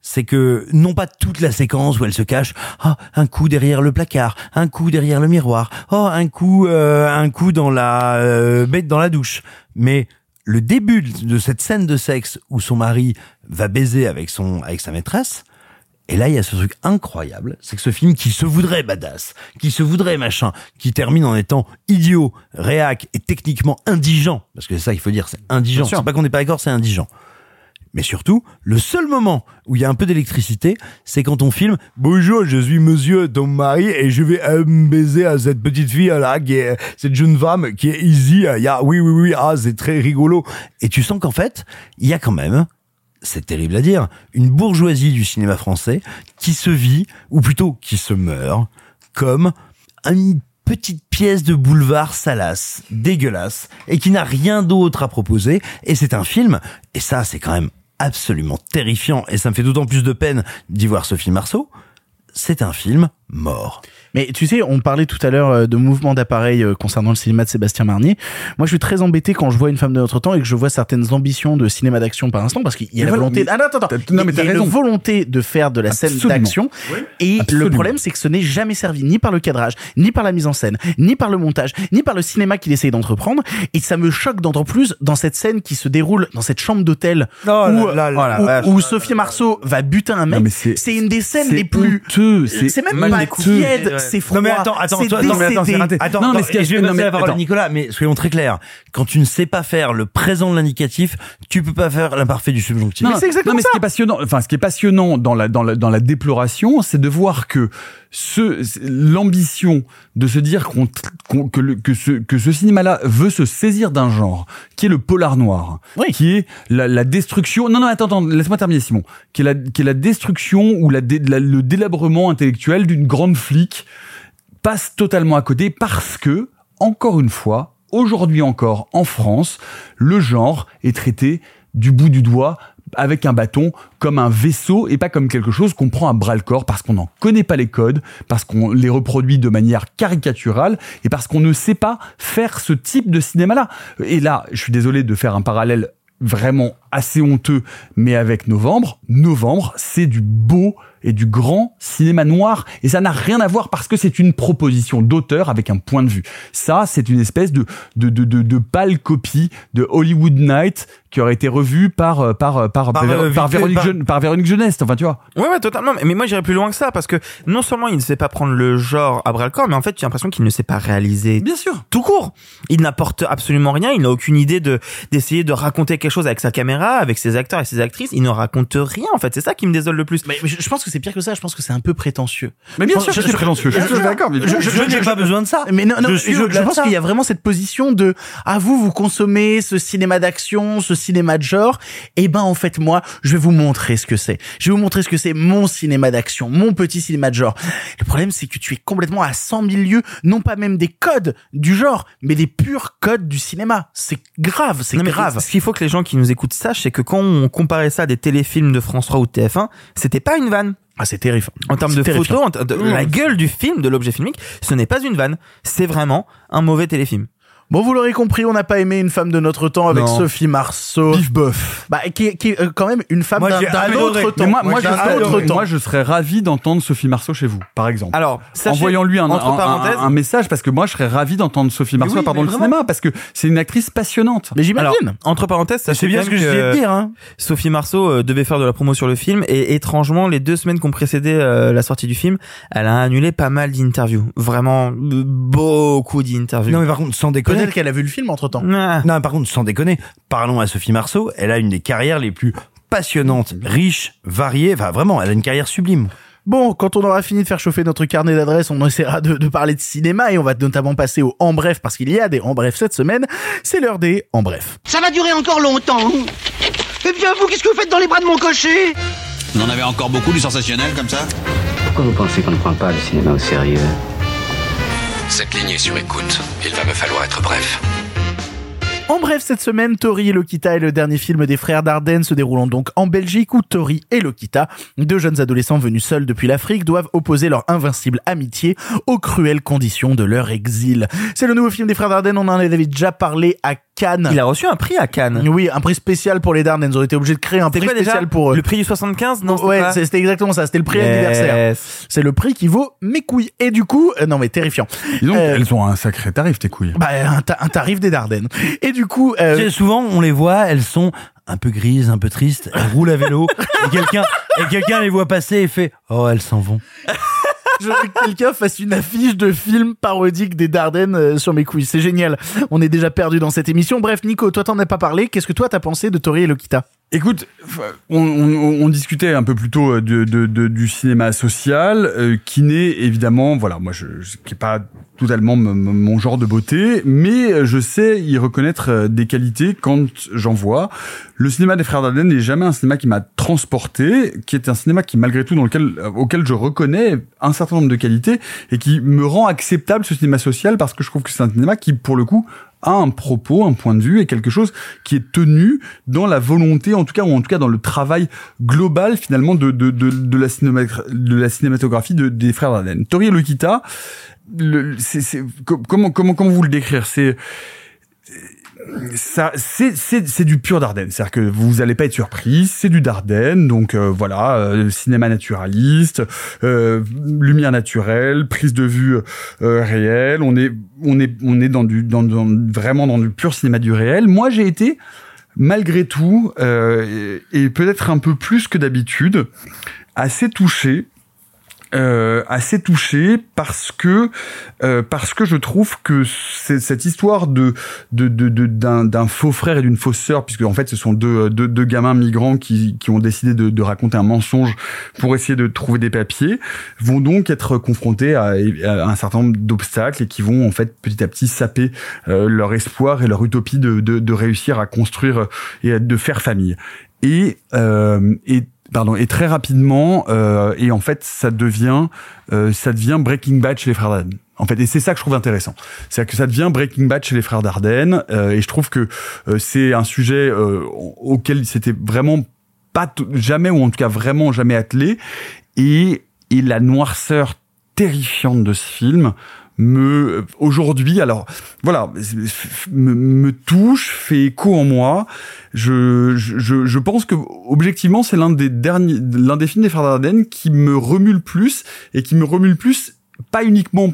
c'est que non pas toute la séquence où elle se cache, ah, un coup derrière le placard, un coup derrière le miroir, oh, un coup, euh, un coup dans la euh, bête dans la douche, mais le début de cette scène de sexe où son mari va baiser avec son avec sa maîtresse. Et là, il y a ce truc incroyable, c'est que ce film qui se voudrait badass, qui se voudrait machin, qui termine en étant idiot, réac et techniquement indigent, parce que c'est ça qu'il faut dire, c'est indigent. C'est pas qu'on n'est pas d'accord, c'est indigent. Mais surtout, le seul moment où il y a un peu d'électricité, c'est quand on filme Bonjour, je suis monsieur ton mari et je vais euh, baiser à cette petite fille là, qui est cette jeune femme qui est easy. Il y a oui oui oui, ah c'est très rigolo. Et tu sens qu'en fait, il y a quand même, c'est terrible à dire, une bourgeoisie du cinéma français qui se vit ou plutôt qui se meurt comme une petite pièce de boulevard salace, dégueulasse, et qui n'a rien d'autre à proposer. Et c'est un film, et ça c'est quand même absolument terrifiant, et ça me fait d'autant plus de peine d'y voir Sophie Marceau, c'est un film mort. Mais tu sais, on parlait tout à l'heure euh, de mouvement d'appareil euh, concernant le cinéma de Sébastien Marnier. Moi, je suis très embêté quand je vois une femme de notre temps et que je vois certaines ambitions de cinéma d'action par instant, parce qu'il y a Mais la voilà, volonté. mais- Ah non, attends, attends. non, mais Il y a t'as une raison. volonté de faire de la scène d'action. Oui. Et Absolument. le problème, c'est que ce n'est jamais servi ni par le cadrage, ni par la mise en scène, ni par le montage, ni par le cinéma qu'il essaye d'entreprendre. Et ça me choque d'autant plus dans cette scène qui se déroule dans cette chambre d'hôtel Oh où, là là là où- là. où Sophie Marceau va buter un mec. c'est- une des scènes les plus c'est même pas tiède, c'est froid. Non mais attends, attends, c'est attends, non, mais attends, c'est raté. Attends, Non, mais ce je vais non, mais la parole à. Nicolas, mais soyons très clairs. Quand tu ne sais pas faire le présent de l'indicatif, tu peux pas faire l'imparfait du subjonctif. Non, non, mais ce qui est passionnant, enfin, ce qui est passionnant dans la, dans la, dans la déploration, c'est de voir que ce, l'ambition de se dire qu'on, qu'on- que, le, que ce, que ce cinéma-là veut se saisir d'un genre, qui est le polar noir, qui est la, la destruction, non, non, attends, attends, laisse-moi terminer, Simon, qui est la, qui est la destruction ou la, dé- la- le délabrement intellectuel d'une grande flic, passe totalement à côté parce que, encore une fois, aujourd'hui encore, en France, le genre est traité du bout du doigt avec un bâton comme un vaisseau et pas comme quelque chose qu'on prend à bras le corps parce qu'on n'en connaît pas les codes, parce qu'on les reproduit de manière caricaturale et parce qu'on ne sait pas faire ce type de cinéma-là. Et là, je suis désolé de faire un parallèle vraiment assez honteux, mais avec Novembre, Novembre, c'est du beau et du grand cinéma noir, et ça n'a rien à voir parce que c'est une proposition d'auteur avec un point de vue. Ça, c'est une espèce de, de, de, de, de pâle copie de Hollywood Night qui aurait été revue par, euh, par, euh, par, Par, par, euh, par Victor- Véronique, par- Jeune- par Véronique Jeunesse, enfin, tu vois. Ouais, ouais, totalement. Mais moi, j'irais plus loin que ça parce que non seulement il ne sait pas prendre le genre à bras le corps, mais en fait, j'ai l'impression qu'il ne sait pas réaliser. Bien sûr. Tout court. Il n'apporte absolument rien. Il n'a aucune idée de d'essayer de raconter quelque chose avec sa caméra, avec ses acteurs et ses actrices. Il ne raconte rien. En fait, c'est ça qui me désole le plus. Mais je je pense que c'est pire que ça. Je pense que c'est un peu prétentieux. Mais bien Je- sûr que je- c'est prétentieux. Je suis d'accord. mais- Je- je n'ai pas besoin de ça. Mais non, non, Je je, je pense qu'il y a vraiment cette position de ah vous vous consommez ce cinéma d'action, ce cinéma de genre. Et ben en fait moi je vais vous montrer ce que c'est. Je vais vous montrer ce que c'est mon cinéma d'action, mon petit cinéma de genre. Le problème c'est que tu es complètement à 100 000 lieues, non pas même des codes du genre, mais des purs codes du cinéma. C'est grave, c'est grave. Ce qu'il faut que les gens qui nous écoutent sachent, c'est que quand on comparait ça à des téléfilms de France 3 ou de TF1, c'était pas une vanne. Ah c'est terrifiant. En termes de photos, en de la gueule du film, de l'objet filmique, ce n'est pas une vanne. C'est vraiment un mauvais téléfilm. Bon, vous l'aurez compris, on n'a pas aimé une femme de notre temps avec Non. Sophie Marceau. Pif bof. Bah, qui, est- qui est euh, quand même une femme d'un autre temps. Mais moi, moi, je serais, autre temps. moi, je serais ravi d'entendre Sophie Marceau chez vous, par exemple. Alors, sachez, Envoyons-lui un, entre un- un- un message parce que moi je serais ravi d'entendre Sophie Marceau oui, pardon le vraiment. cinéma parce que c'est une actrice passionnante. Mais j'imagine. Entre parenthèses, C'est sachez bien ce que même j'essayais de dire, hein. Sophie Marceau euh, devait faire de la promo sur le film et étrangement, les deux semaines qui ont précédé euh, la sortie du film, elle a annulé pas mal d'interviews. Vraiment, euh, beaucoup d'interviews. Non mais par contre, sans déconner. Peut-être qu'elle a vu le film entre temps. Ah. Non, par contre, sans déconner, parlons à Sophie Marceau, elle a une des carrières les plus passionnantes, riches, variées, enfin vraiment, elle a une carrière sublime. Bon, quand on aura fini de faire chauffer notre carnet d'adresses, on essaiera de, de parler de cinéma et on va notamment passer au en bref parce qu'il y a des en bref cette semaine. C'est l'heure des en bref. Ça va durer encore longtemps. Eh bien, vous, qu'est-ce que vous faites dans les bras de mon cocher? Vous en avez encore beaucoup du sensationnel comme ça? Pourquoi vous pensez qu'on ne prend pas le cinéma au sérieux? Cette ligne est sur écoute. Il va me falloir être bref. En bref, cette semaine, Tori et Lokita est le dernier film des frères Dardenne se déroulant donc en Belgique où Tori et Lokita, deux jeunes adolescents venus seuls depuis l'Afrique, doivent opposer leur invincible amitié aux cruelles conditions de leur exil. C'est le nouveau film des frères Dardenne, on en avait déjà parlé à Cannes. Il a reçu un prix à Cannes. Oui, un prix spécial pour les Dardennes. Ils ont été obligés de créer un prix quoi déjà spécial pour eux. Le prix du 75 Non, ouais, pas c'était exactement ça. C'était le prix Yes. anniversaire. C'est le prix qui vaut mes couilles. Et du coup, euh, non mais terrifiant. Dis donc, Euh, elles ont un sacré tarif tes couilles. bah, un, ta- un tarif des Dardennes. Et du coup, euh, souvent, on les voit, elles sont un peu grises, un peu tristes, elles roulent à vélo, [laughs] et quelqu'un, et quelqu'un les voit passer et fait, oh, elles s'en vont. [laughs] je veux que quelqu'un fasse une affiche de film parodique des Dardennes euh, sur mes couilles. C'est génial. On est déjà perdu dans cette émission. Bref, Nico, toi t'en as pas parlé. Qu'est-ce que toi t'as pensé de Tori et Lokita Écoute, on, on, on, discutait un peu plus tôt euh, du cinéma social, euh, qui n'est évidemment, voilà, moi, je, qui est pas totalement mon genre de beauté, mais je sais y reconnaître euh, des qualités quand j'en vois. Le cinéma des frères Dardenne n'est jamais un cinéma qui m'a transporté, qui est un cinéma qui, malgré tout, dans lequel, auquel je reconnais un certain nombre de qualités et qui me rend acceptable ce cinéma social parce que je trouve que c'est un cinéma qui, pour le coup, a un propos, un point de vue et quelque chose qui est tenu dans la volonté, en tout cas, ou en tout cas dans le travail global finalement de, de, de, de la, de la cinématographie de, des frères Dardenne. Tori Lokita, c'est, comment, comment, comment vous le décrire? C'est c'est, du pur Dardenne. C'est-à-dire que vous allez pas être surpris, c'est du Dardenne. Donc euh, voilà, euh, cinéma naturaliste, euh, lumière naturelle, prise de vue réelle. On est, on est, on est dans du, dans, dans, vraiment dans du pur cinéma du réel. Moi, j'ai été malgré tout et peut-être un peu plus que d'habitude assez touché euh, assez touché parce que euh, parce que je trouve que cette histoire de de d'un de, d'un faux frère et d'une fausse sœur puisque en fait ce sont deux deux, deux gamins migrants qui qui ont décidé de, de raconter un mensonge pour essayer de trouver des papiers vont donc être confrontés à, à un certain nombre d'obstacles et qui vont en fait petit à petit saper euh, leur espoir et leur utopie de, de, de réussir à construire et de faire famille. Et euh, et pardon et très rapidement euh, et en fait ça devient euh, ça devient Breaking Bad chez les frères Dardenne en fait et c'est ça que je trouve intéressant. C'est que ça devient Breaking Bad chez les frères Dardenne euh, et je trouve que euh, c'est un sujet euh, auquel c'était vraiment pas jamais ou en tout cas vraiment jamais attelé. Et et la noirceur terrifiante de ce film me aujourd'hui alors voilà me, me, touche fait écho en moi. Je je, je pense que objectivement c'est l'un des derniers l'un des films des frères Dardenne qui me remue le plus et qui me remue le plus pas uniquement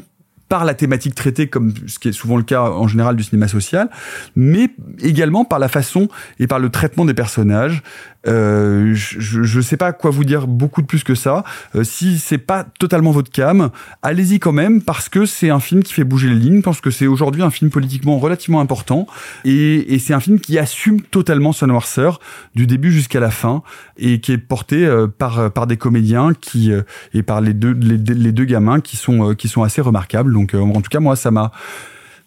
par la thématique traitée, comme ce qui est souvent le cas en général du cinéma social, mais également par la façon et par le traitement des personnages. Euh, je ne sais pas quoi vous dire beaucoup de plus que ça. Euh, si c'est pas totalement votre cam, allez-y quand même parce que c'est un film qui fait bouger les lignes. Je pense que c'est aujourd'hui un film politiquement relativement important et, et c'est un film qui assume totalement sa noirceur du début jusqu'à la fin et qui est porté euh, par par des comédiens qui euh, et par les deux les, deux gamins qui sont euh, qui sont assez remarquables. Donc en tout cas moi ça m'a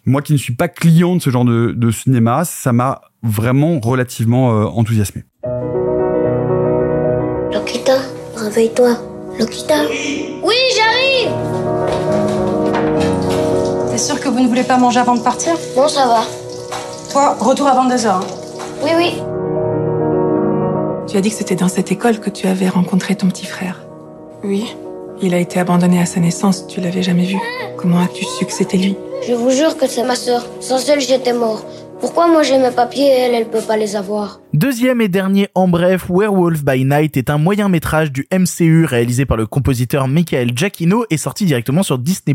moi qui ne suis pas client de ce genre de, de cinéma, ça m'a vraiment relativement enthousiasmé. Lokita, réveille-toi. Lokita Oui, j'arrive T'es sûr que vous ne voulez pas manger avant de partir? Non, ça va. Toi, retour avant deux heures. Hein. Oui, oui. Tu as dit que c'était dans cette école que tu avais rencontré ton petit frère. Oui. Il a été abandonné à sa naissance, tu l'avais jamais vu. Comment as-tu su que c'était lui? Je vous jure que c'est ma sœur. Sans elle, j'étais mort. Pourquoi moi j'ai mes papiers et elle, elle peut pas les avoir? Deuxième et dernier en bref, Werewolf by Night est un moyen métrage du MCU réalisé par le compositeur Michael Giacchino et sorti directement sur Disney+.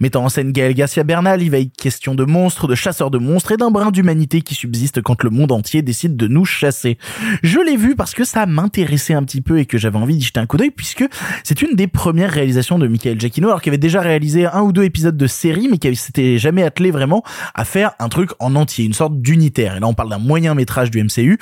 Mettant en scène Gaël Garcia Bernal, il va être question de monstres, de chasseurs de monstres et d'un brin d'humanité qui subsiste quand le monde entier décide de nous chasser. Je l'ai vu parce que ça m'intéressait un petit peu et que j'avais envie d'y jeter un coup d'œil puisque c'est une des premières réalisations de Michael Giacchino alors qu'il avait déjà réalisé un ou deux épisodes de série mais qui s'était jamais attelé vraiment à faire un truc en entier une sorte d'unitaire. Et là, on parle d'un moyen métrage du MCU.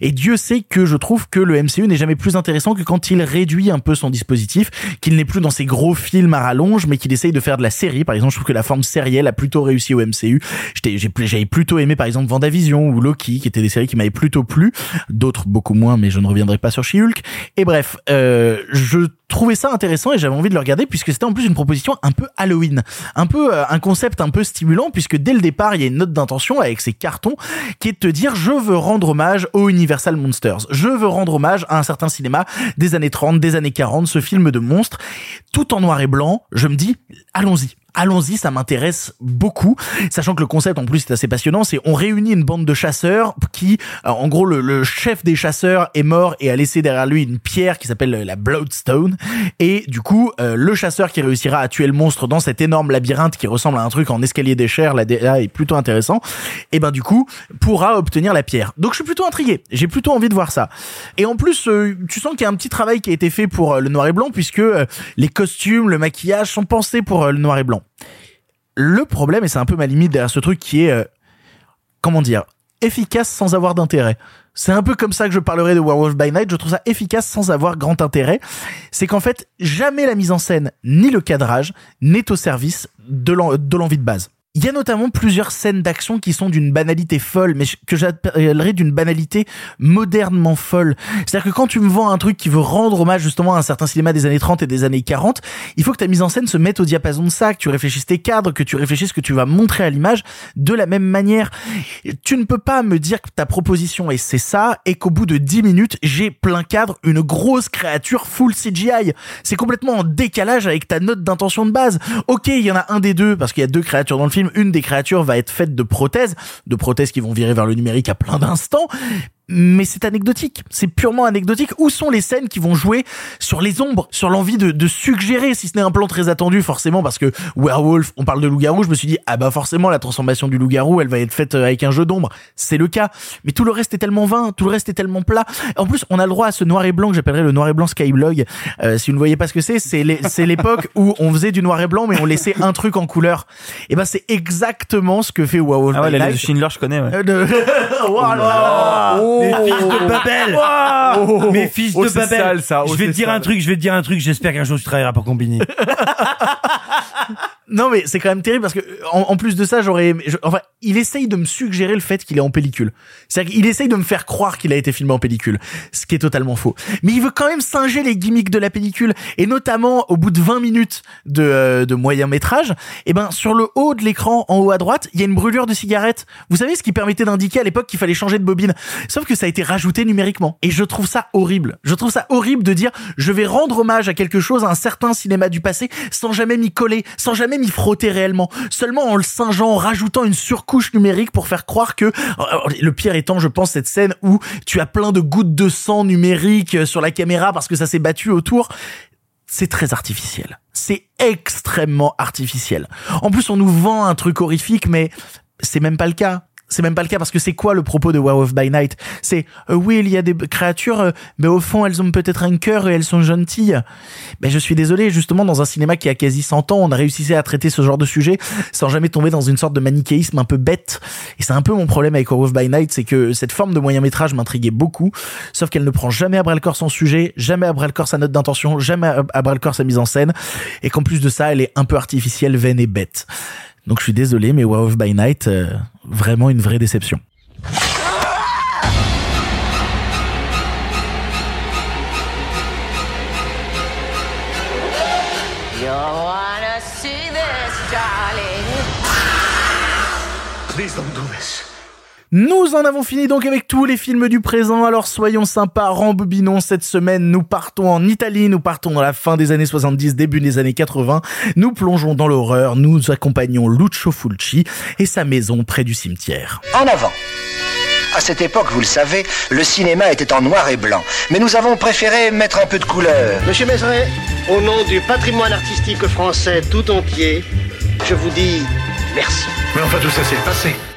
Et Dieu sait que je trouve que le MCU n'est jamais plus intéressant que quand il réduit un peu son dispositif, qu'il n'est plus dans ses gros films à rallonge, mais qu'il essaye de faire de la série. Par exemple, je trouve que la forme sérielle a plutôt réussi au MCU. J'avais plutôt aimé, par exemple, Vendavision ou Loki, qui étaient des séries qui m'avaient plutôt plu. D'autres beaucoup moins, mais je ne reviendrai pas sur She-Hulk. Et bref, euh, je trouvais ça intéressant et j'avais envie de le regarder puisque c'était en plus une proposition un peu Halloween, un peu euh, un concept un peu stimulant puisque dès le départ il y a une note d'intention avec ces cartons qui est de te dire je veux rendre hommage au Universal Monsters, je veux rendre hommage à un certain cinéma des années 30, des années 40, ce film de monstres, tout en noir et blanc, je me dis allons-y, allons-y, ça m'intéresse beaucoup, sachant que le concept en plus est assez passionnant, c'est on réunit une bande de chasseurs qui, euh, en gros, le, chef des chasseurs est mort et a laissé derrière lui une pierre qui s'appelle la Bloodstone, et du coup, euh, le chasseur qui réussira à tuer le monstre dans cet énorme labyrinthe qui ressemble à un truc en escalier des chairs, là, là est plutôt intéressant, et ben du coup, pourra obtenir la pierre. Donc je suis plutôt intrigué, j'ai plutôt envie de voir ça. Et en plus, euh, tu sens qu'il y a un petit travail qui a été fait pour euh, le noir et blanc, puisque euh, les costumes, le maquillage sont pensés pour le noir et blanc. Le problème, et c'est un peu ma limite derrière ce truc qui est, euh, comment dire, efficace sans avoir d'intérêt. C'est un peu comme ça que je parlerai de Werewolf by Night. Je trouve ça efficace sans avoir grand intérêt. C'est qu'en fait, jamais la mise en scène ni le cadrage n'est au service de l'en- de l'envie de base. Il y a notamment plusieurs scènes d'action qui sont d'une banalité folle, mais que j'appellerais d'une banalité modernement folle. C'est-à-dire que quand tu me vends un truc qui veut rendre hommage justement à un certain cinéma des années 30 et des années 40, il faut que ta mise en scène se mette au diapason de ça, que tu réfléchisses tes cadres, que tu réfléchisses ce que tu vas montrer à l'image de la même manière. Tu ne peux pas me dire que ta proposition est c'est ça et qu'au bout de 10 minutes, j'ai plein cadre une grosse créature full CGI. C'est complètement en décalage avec ta note d'intention de base. Ok, il y en a un des deux parce qu'il y a deux créatures dans le film. Une des créatures va être faite de prothèses, de prothèses qui vont virer vers le numérique à plein d'instants. Mais c'est anecdotique, c'est purement anecdotique. Où sont les scènes qui vont jouer sur les ombres, sur l'envie de, de suggérer, si ce n'est un plan très attendu forcément, parce que Werewolf, on parle de loup-garou, je me suis dit, ah bah forcément la transformation du loup-garou, elle va être faite euh, avec un jeu d'ombre. C'est le cas. Mais tout le reste est tellement vain, tout le reste est tellement plat. En plus, on a le droit à ce noir et blanc que j'appellerais le noir et blanc Skyblog. Euh, si vous ne voyez pas ce que c'est, c'est l'époque où on faisait du noir et blanc, mais on laissait un truc en couleur. Et ben c'est exactement ce que fait Werewolf Ah ouais, la Schindler, je connais, ouais. Euh, de- [laughs] Oh là là. Mes fils de Babel Oh. Mes fils Oh, de c'est Babel sale, ça. Oh, Je vais te dire un truc, je vais te dire un truc, j'espère qu'un jour tu travailleras pour Combini. [laughs] Non mais c'est quand même terrible parce que en, en plus de ça j'aurais enfin il essaye de me suggérer le fait qu'il est en pellicule. C'est-à-dire qu'il essaye de me faire croire qu'il a été filmé en pellicule, ce qui est totalement faux. Mais il veut quand même singer les gimmicks de la pellicule et notamment au bout de 20 minutes de, euh, de moyen métrage, et ben sur le haut de l'écran en haut à droite, il y a une brûlure de cigarette. Vous savez ce qui permettait d'indiquer à l'époque qu'il fallait changer de bobine? Sauf que ça a été rajouté numériquement et je trouve ça horrible. Je trouve ça horrible de dire je vais rendre hommage à quelque chose à un certain cinéma du passé sans jamais m'y coller, sans jamais frotter réellement, seulement en le singeant, en rajoutant une surcouche numérique pour faire croire que Alors, le pire étant, je pense, cette scène où tu as plein de gouttes de sang numérique euh, sur la caméra parce que ça s'est battu autour. C'est très artificiel. C'est extrêmement artificiel. En plus, on nous vend un truc horrifique, mais c'est même pas le cas. C'est même pas le cas parce que c'est quoi le propos de Werewolf by Night? C'est euh, oui, il y a des créatures, euh, mais au fond, elles ont peut-être un cœur et elles sont gentilles. Mais je suis désolé, justement, dans un cinéma qui a quasi 100 ans, on a réussi à traiter ce genre de sujet sans jamais tomber dans une sorte de manichéisme un peu bête. Et c'est un peu mon problème avec Werewolf by Night, c'est que cette forme de moyen métrage m'intriguait beaucoup, sauf qu'elle ne prend jamais à bras le corps son sujet, jamais à bras le corps sa note d'intention, jamais à bras le corps sa mise en scène, et qu'en plus de ça, elle est un peu artificielle, vaine et bête. Donc je suis désolé, mais Werewolf by Night, euh, vraiment une vraie déception. Please don't do. Nous en avons fini donc avec tous les films du présent, alors soyons sympas, rembobinons cette semaine, nous partons en Italie, nous partons dans la fin des années 70, début des années 80, nous plongeons dans l'horreur, nous accompagnons Lucio Fulci et sa maison près du cimetière. En avant. À cette époque, vous le savez, le cinéma était en noir et blanc. Mais nous avons préféré mettre un peu de couleur. Monsieur Mézeret, au nom du patrimoine artistique français tout entier, je vous dis merci. Mais enfin, tout ça, c'est le passé.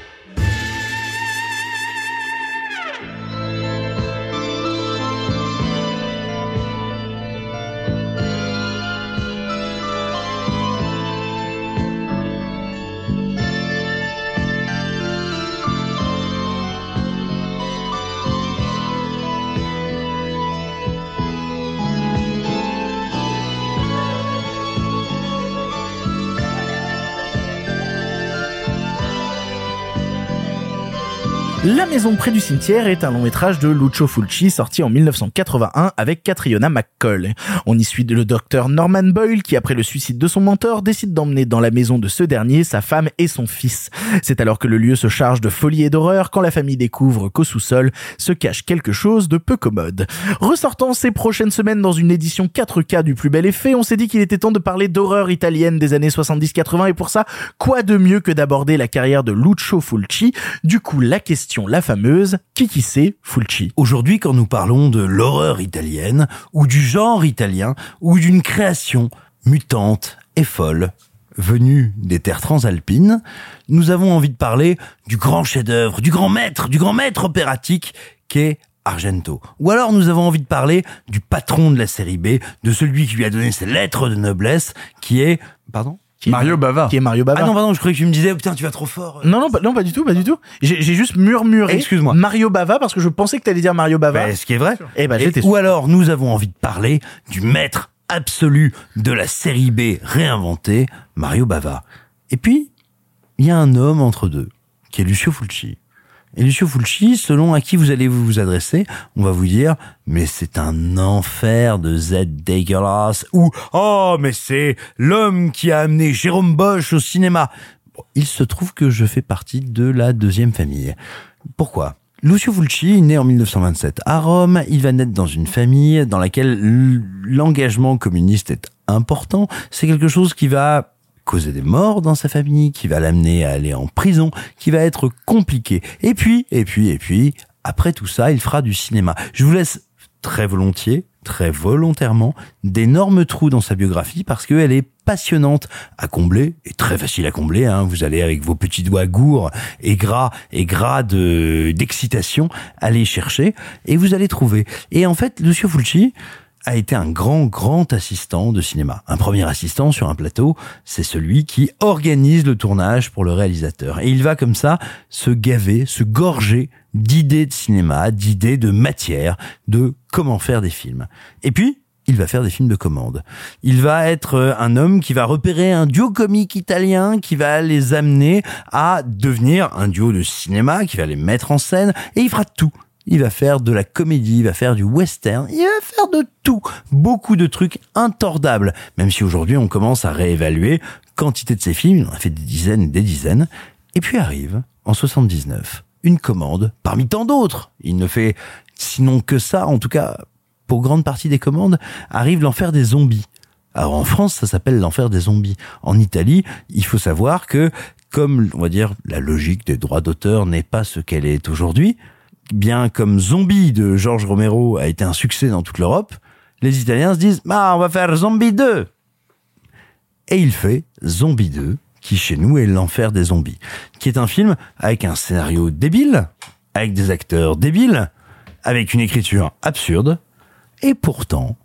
La maison près du cimetière est un long métrage de Lucio Fulci sorti en 1981 avec Catriona McCall. On y suit le docteur Norman Boyle qui, après le suicide de son mentor, décide d'emmener dans la maison de ce dernier sa femme et son fils. C'est alors que le lieu se charge de folie et d'horreur quand la famille découvre qu'au sous-sol se cache quelque chose de peu commode. Ressortant ces prochaines semaines dans une édition 4K du plus bel effet, on s'est dit qu'il était temps de parler d'horreur italienne des années 70-80 et pour ça, quoi de mieux que d'aborder la carrière de Lucio Fulci? Du coup, la question, la fameuse, qui c'est Fulci? Aujourd'hui, quand nous parlons de l'horreur italienne, ou du genre italien, ou d'une création mutante et folle, venue des terres transalpines, nous avons envie de parler du grand chef-d'œuvre, du grand maître, du grand maître opératique qu'est Argento. Ou alors nous avons envie de parler du patron de la série B, de celui qui lui a donné ses lettres de noblesse, qui est... Pardon? Qui est- Mario Bava. qui est Mario Bava. Ah non, pardon, je croyais que tu me disais, oh, putain, tu vas trop fort. Non, non, pas, non, pas du tout, pas du tout. J'ai juste murmuré Excuse-moi. Mario Bava parce que je pensais que t'allais dire Mario Bava. Bah, ce qui est vrai. Eh ben, Et- ou alors, nous avons envie de parler du maître absolu de la série B réinventée, Mario Bava. Et puis, il y a un homme entre deux, qui est Lucio Fulci. Et Lucio Fulci, selon à qui vous allez vous adresser, on va vous dire, mais c'est un enfer de Z dégueulasse, ou, oh, mais c'est l'homme qui a amené Jérôme Bosch au cinéma. Il se trouve que je fais partie de la deuxième famille. Pourquoi? Lucio Fulci, né en 1927 à Rome, il va naître dans une famille dans laquelle l'engagement communiste est important. C'est quelque chose qui va causer des morts dans sa famille, qui va l'amener à aller en prison, qui va être compliqué. Et puis, et puis, et puis, après tout ça, il fera du cinéma. Je vous laisse très volontiers, très volontairement, d'énormes trous dans sa biographie parce qu'elle est passionnante à combler et très facile à combler. Hein. Vous allez avec vos petits doigts gourds et gras et gras de d'excitation aller chercher et vous allez trouver. Et en fait, Lucio Fulci a été un grand, grand assistant de cinéma. Un premier assistant sur un plateau, c'est celui qui organise le tournage pour le réalisateur. Et il va comme ça se gaver, se gorger d'idées de cinéma, d'idées de matière, de comment faire des films. Et puis, il va faire des films de commande. Il va être euh, un homme qui va repérer un duo comique italien qui va les amener à devenir un duo de cinéma, qui va les mettre en scène, et il fera tout. Il va faire de la comédie, il va faire du western, il va faire de tout. Beaucoup de trucs intordables. Même si aujourd'hui on commence à réévaluer quantité de ses films, il en a fait des dizaines et des dizaines. Et puis arrive, en 79, une commande parmi tant d'autres. Il ne fait sinon que ça, en tout cas, pour grande partie des commandes, arrive l'enfer des zombies. Alors en France, ça s'appelle l'enfer des zombies. En Italie, il faut savoir que, comme on va dire, la logique des droits d'auteur n'est pas ce qu'elle est aujourd'hui, bien comme Zombie de Georges Romero a été un succès dans toute l'Europe, les Italiens se disent bah on va faire Zombie 2. Et il fait Zombie 2, qui chez nous est l'enfer des zombies, qui est un film avec un scénario débile, avec des acteurs débiles, avec une écriture absurde, et pourtant,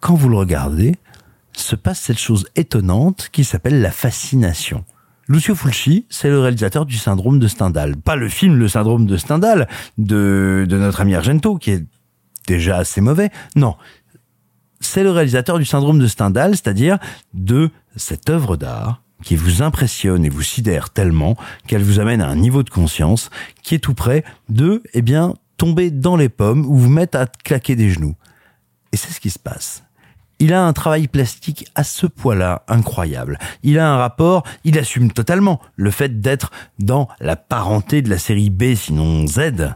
quand vous le regardez, se passe cette chose étonnante qui s'appelle la fascination. Lucio Fulci, c'est le réalisateur du syndrome de Stendhal. Pas le film Le syndrome de Stendhal de, de notre ami Argento, qui est déjà assez mauvais. Non. C'est le réalisateur du syndrome de Stendhal, c'est-à-dire de cette œuvre d'art qui vous impressionne et vous sidère tellement qu'elle vous amène à un niveau de conscience qui est tout près de, eh bien, tomber dans les pommes ou vous mettre à claquer des genoux. Et c'est ce qui se passe. Il a un travail plastique à ce point-là incroyable. Il a un rapport, il assume totalement le fait d'être dans la parenté de la série B, sinon Z,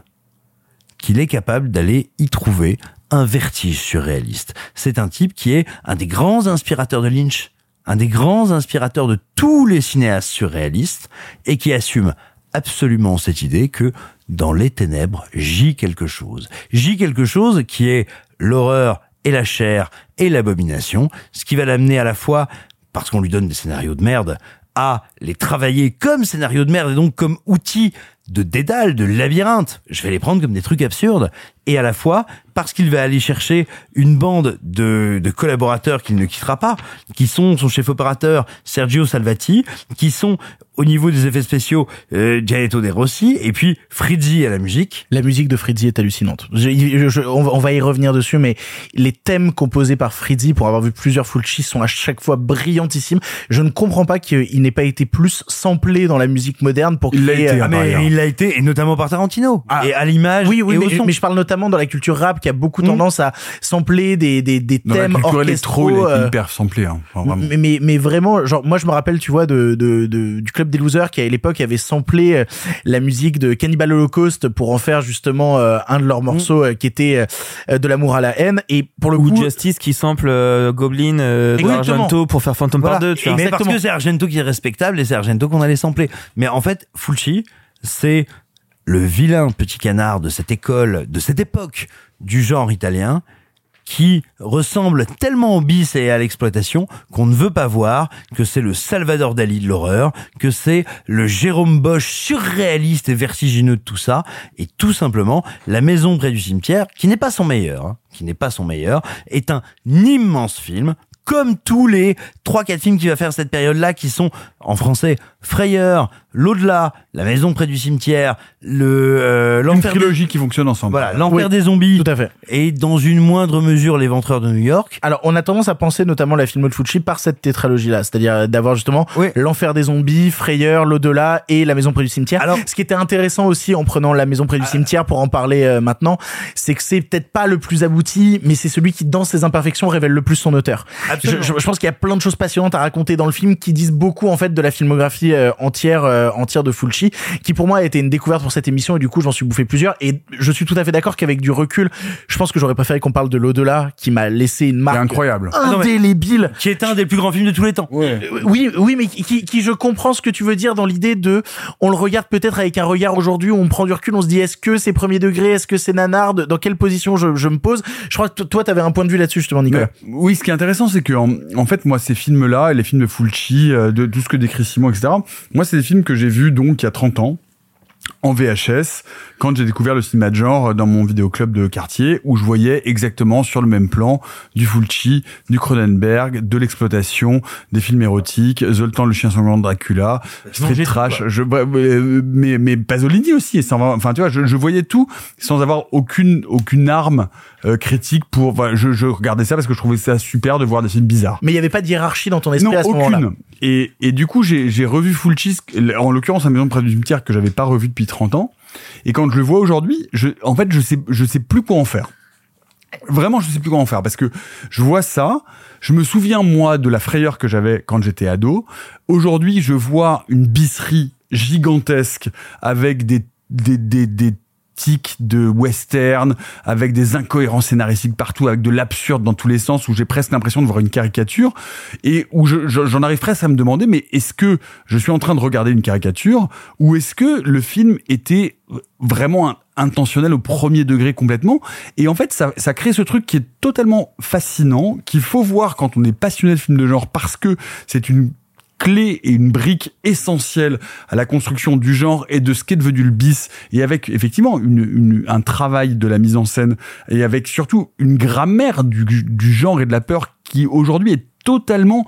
qu'il est capable d'aller y trouver un vertige surréaliste. C'est un type qui est un des grands inspirateurs de Lynch, un des grands inspirateurs de tous les cinéastes surréalistes, et qui assume absolument cette idée que dans les ténèbres gît quelque chose. Gît quelque chose qui est l'horreur et la chair et l'abomination, ce qui va l'amener à la fois, parce qu'on lui donne des scénarios de merde, à les travailler comme scénarios de merde et donc comme outils de dédale, de labyrinthe. Je vais les prendre comme des trucs absurdes. Et à la fois, parce qu'il va aller chercher une bande de, de collaborateurs qu'il ne quittera pas, qui sont son chef opérateur Sergio Salvati, qui sont au niveau des effets spéciaux euh, Gianetto De Rossi, et puis Frizzi à la musique. La musique de Frizzi est hallucinante. Je- je- je- on, va, on va y revenir dessus, mais les thèmes composés par Frizzi, pour avoir vu plusieurs Fulci, sont à chaque fois brillantissimes. Je ne comprends pas qu'il n'ait pas été plus samplé dans la musique moderne pour Il l'a créer, été, euh, hein, ailleurs. il l'a été, et notamment par Tarantino. et à l'image Oui, oui, et au mais, son. mais je parle notamment dans la culture rap qui a beaucoup tendance à sampler des, des, des Dans la thèmes culture électro, il orchestraux. est euh, hyper samplé. Hein. Enfin, vraiment. mais, mais, mais vraiment, genre, moi je me rappelle, tu vois, de, de, de- du club des losers qui à l'époque avait samplé euh, la musique de Cannibal Holocaust pour en faire justement euh, un de leurs morceaux euh, qui était de l'amour à la haine. Et pour le Ou coup, Justice qui sample euh, Goblin euh, d'Argento pour faire Phantom Voilà. Part 2, tu vois. Mais parce que c'est Argento qui est respectable et c'est Argento qu'on allait sampler. Mais en fait, Fulci, c'est le vilain petit canard de cette école, de cette époque du genre italien, qui ressemble tellement au bis et à l'exploitation qu'on ne veut pas voir que c'est le Salvador Dali de l'horreur, que c'est le Jérôme Bosch surréaliste et vertigineux de tout ça, et tout simplement La maison près du cimetière, qui n'est pas son meilleur, hein, qui n'est pas son meilleur, est un immense film comme tous les trois quatre films qu'il va faire cette période-là qui sont en français Frayeur, l'au-delà, la maison près du cimetière, le euh, Une l'enfer des- trilogie qui fonctionne ensemble. voilà, l'enfer Oui, des zombies Tout à fait. et dans une moindre mesure les ventreurs de New York. Alors, on a tendance à penser notamment la film de Fucci par cette tétralogie-là, c'est-à-dire d'avoir justement Oui. l'enfer des zombies, Frayeur, l'au-delà et la maison près du cimetière. Alors- ce qui était intéressant aussi en prenant la maison près du cimetière pour en parler euh, maintenant, c'est que c'est peut-être pas le plus abouti, mais c'est celui qui, dans ses imperfections, révèle le plus son auteur. Je- je pense qu'il y a plein de choses passionnantes à raconter dans le film qui disent beaucoup en fait de la filmographie euh, entière, euh, entière de Fulci, qui pour moi a été une découverte pour cette émission et du coup j'en suis bouffé plusieurs. Et je suis tout à fait d'accord qu'avec du recul, je pense que j'aurais préféré qu'on parle de l'au-delà, qui m'a laissé une marque C'est incroyable. mais- indélébile. Qui est un des plus grands films de tous les temps. Oui, oui, mais qui, qui, je comprends ce que tu veux dire dans l'idée de, on le regarde peut-être avec un regard aujourd'hui où on prend du recul, on se dit est-ce que c'est premier degré, est-ce que c'est nanard, dans quelle position je, je me pose? Je crois que toi, t'avais un point de vue là-dessus justement, Nicolas. Mais, oui, ce qui est intéressant, c'est que en, en fait, moi, ces films-là, et les films de Fulci, euh, de tout ce que décrit Simon, etc. Moi, c'est des films que j'ai vus donc il y a 30 ans en VHS quand j'ai découvert le cinéma de genre dans mon vidéoclub de quartier où je voyais exactement sur le même plan du Fulci, du Cronenberg, de l'exploitation, des films érotiques, Zoltan le chien sanglant de Dracula, Street tout, Trash, quoi. je, mais, mais Pasolini aussi, et sans, enfin tu vois, je, je voyais tout sans avoir aucune aucune arme euh, critique pour, enfin, je, je regardais ça parce que je trouvais ça super de voir des films bizarres. Mais il y avait pas de hiérarchie dans ton esprit Non, à ce moment-là. aucune. Et, et du coup, j'ai j'ai revu Fulci, en l'occurrence, la maison près du cimetière que j'avais pas revu depuis 30 ans. Et quand je le vois aujourd'hui, je, en fait, je sais, je sais plus quoi en faire. Vraiment, je sais plus quoi en faire parce que je vois ça. Je me souviens moi de la frayeur que j'avais quand j'étais ado. Aujourd'hui, je vois une bisserie gigantesque avec des des des, des de western avec des incohérences scénaristiques partout avec de l'absurde dans tous les sens où j'ai presque l'impression de voir une caricature et où je- je- j'en arrive presque à me demander mais est-ce que je suis en train de regarder une caricature ou est-ce que le film était vraiment intentionnel au premier degré complètement et en fait ça, ça crée ce truc qui est totalement fascinant qu'il faut voir quand on est passionné de films de genre parce que c'est une clé et une brique essentielle à la construction du genre et de ce qu'est devenu le bis et avec effectivement une, une- un travail de la mise en scène et avec surtout une grammaire du, du genre et de la peur qui aujourd'hui est totalement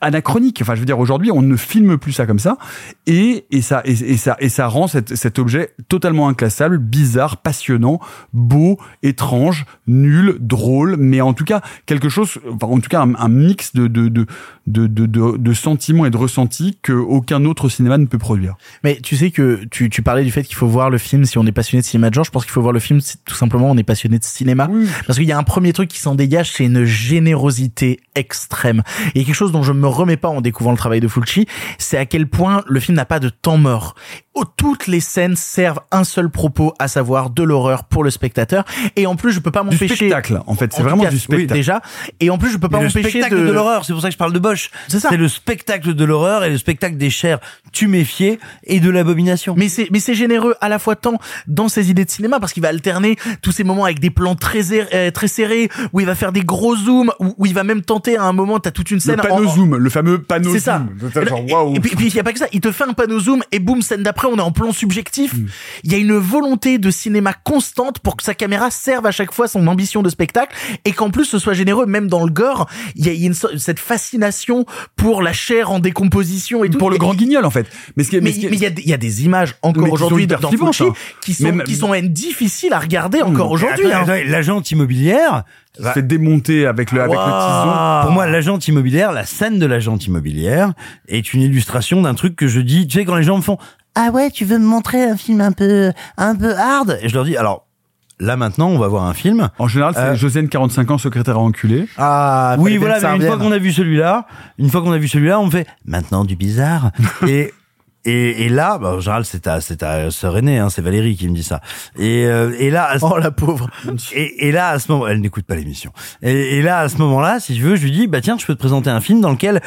anachronique. Enfin, je veux dire, aujourd'hui, on ne filme plus ça comme ça, et, et ça, et, ça, et ça rend cet, cet objet totalement inclassable, bizarre, passionnant, beau, étrange, nul, drôle, mais en tout cas quelque chose, enfin, en tout cas un, un mix de de, de, de, de, de- de sentiments et de ressentis que aucun autre cinéma ne peut produire. Mais tu sais que tu, tu parlais du fait qu'il faut voir le film si on est passionné de cinéma de genre. Je pense qu'il faut voir le film si tout simplement on est passionné de cinéma. Parce qu'il y a un premier truc qui s'en dégage, c'est une générosité extrême. Et quelque chose dont je me remets pas en découvrant le travail de Fulci, c'est à quel point le film n'a pas de temps mort. Oh, toutes les scènes servent un seul propos, à savoir de l'horreur pour le spectateur. Et en plus, je peux pas Du m'empêcher. spectacle, en fait, c'est vraiment cas, du oui, spectacle. déjà. Et en plus, je peux pas Mais le m'empêcher spectacle de, de, l'horreur, c'est pour ça que je parle de Bosch. C'est ça. C'est le spectacle de l'horreur et le spectacle des chairs tuméfiées et de l'abomination. Mais c'est mais c'est généreux à la fois tant dans ses idées de cinéma parce qu'il va alterner tous ces moments avec des plans très euh, très serrés où il va faire des gros zooms où, où il va même tenter à un moment t'as toute une scène Le panneau en- zoom, le fameux panneau c'est ça. zoom. Total, Et, genre, puis, et puis, il y a pas que ça. Il te fait un panneau zoom et boum, scène d'après, on est en plan subjectif. Mm. Il y a une volonté de cinéma constante pour que sa caméra serve à chaque fois son ambition de spectacle et qu'en plus ce soit généreux, même dans le gore. Il y a, une, cette fascination pour la chair en décomposition et tout. Pour le grand guignol, en fait. Mais qui qui il y, a des- il y a des images encore qui aujourd'hui dans hein. qui sont, qui sont difficiles à regarder encore aujourd'hui. Hein. L'agente immobilière. se fait démonter avec le, avec le tison. Pour moi, l'agente immobilière, la scène de l'agente immobilière est une illustration d'un truc que je dis. Tu sais, quand les gens me font Ah ouais, tu veux me montrer un film un peu, un peu hard? Et je leur dis Alors, là maintenant, on va voir un film. En général, c'est Euh, Josiane, 45 ans, secrétaire à enculé. Ah, Oui, voilà, mais une fois qu'on a vu celui-là, une fois qu'on a vu celui-là, on me fait maintenant du bizarre. [laughs] et, et, et là, bah, en général, c'est ta, c'est ta sœur aînée, hein, c'est Valérie qui me dit ça. Et, euh, et là, à ce- Oh la pauvre. [laughs] et, et là, à ce moment, elle n'écoute pas l'émission. Et, et là, à ce moment-là, si tu veux, je lui dis, bah tiens, je peux te présenter un film dans lequel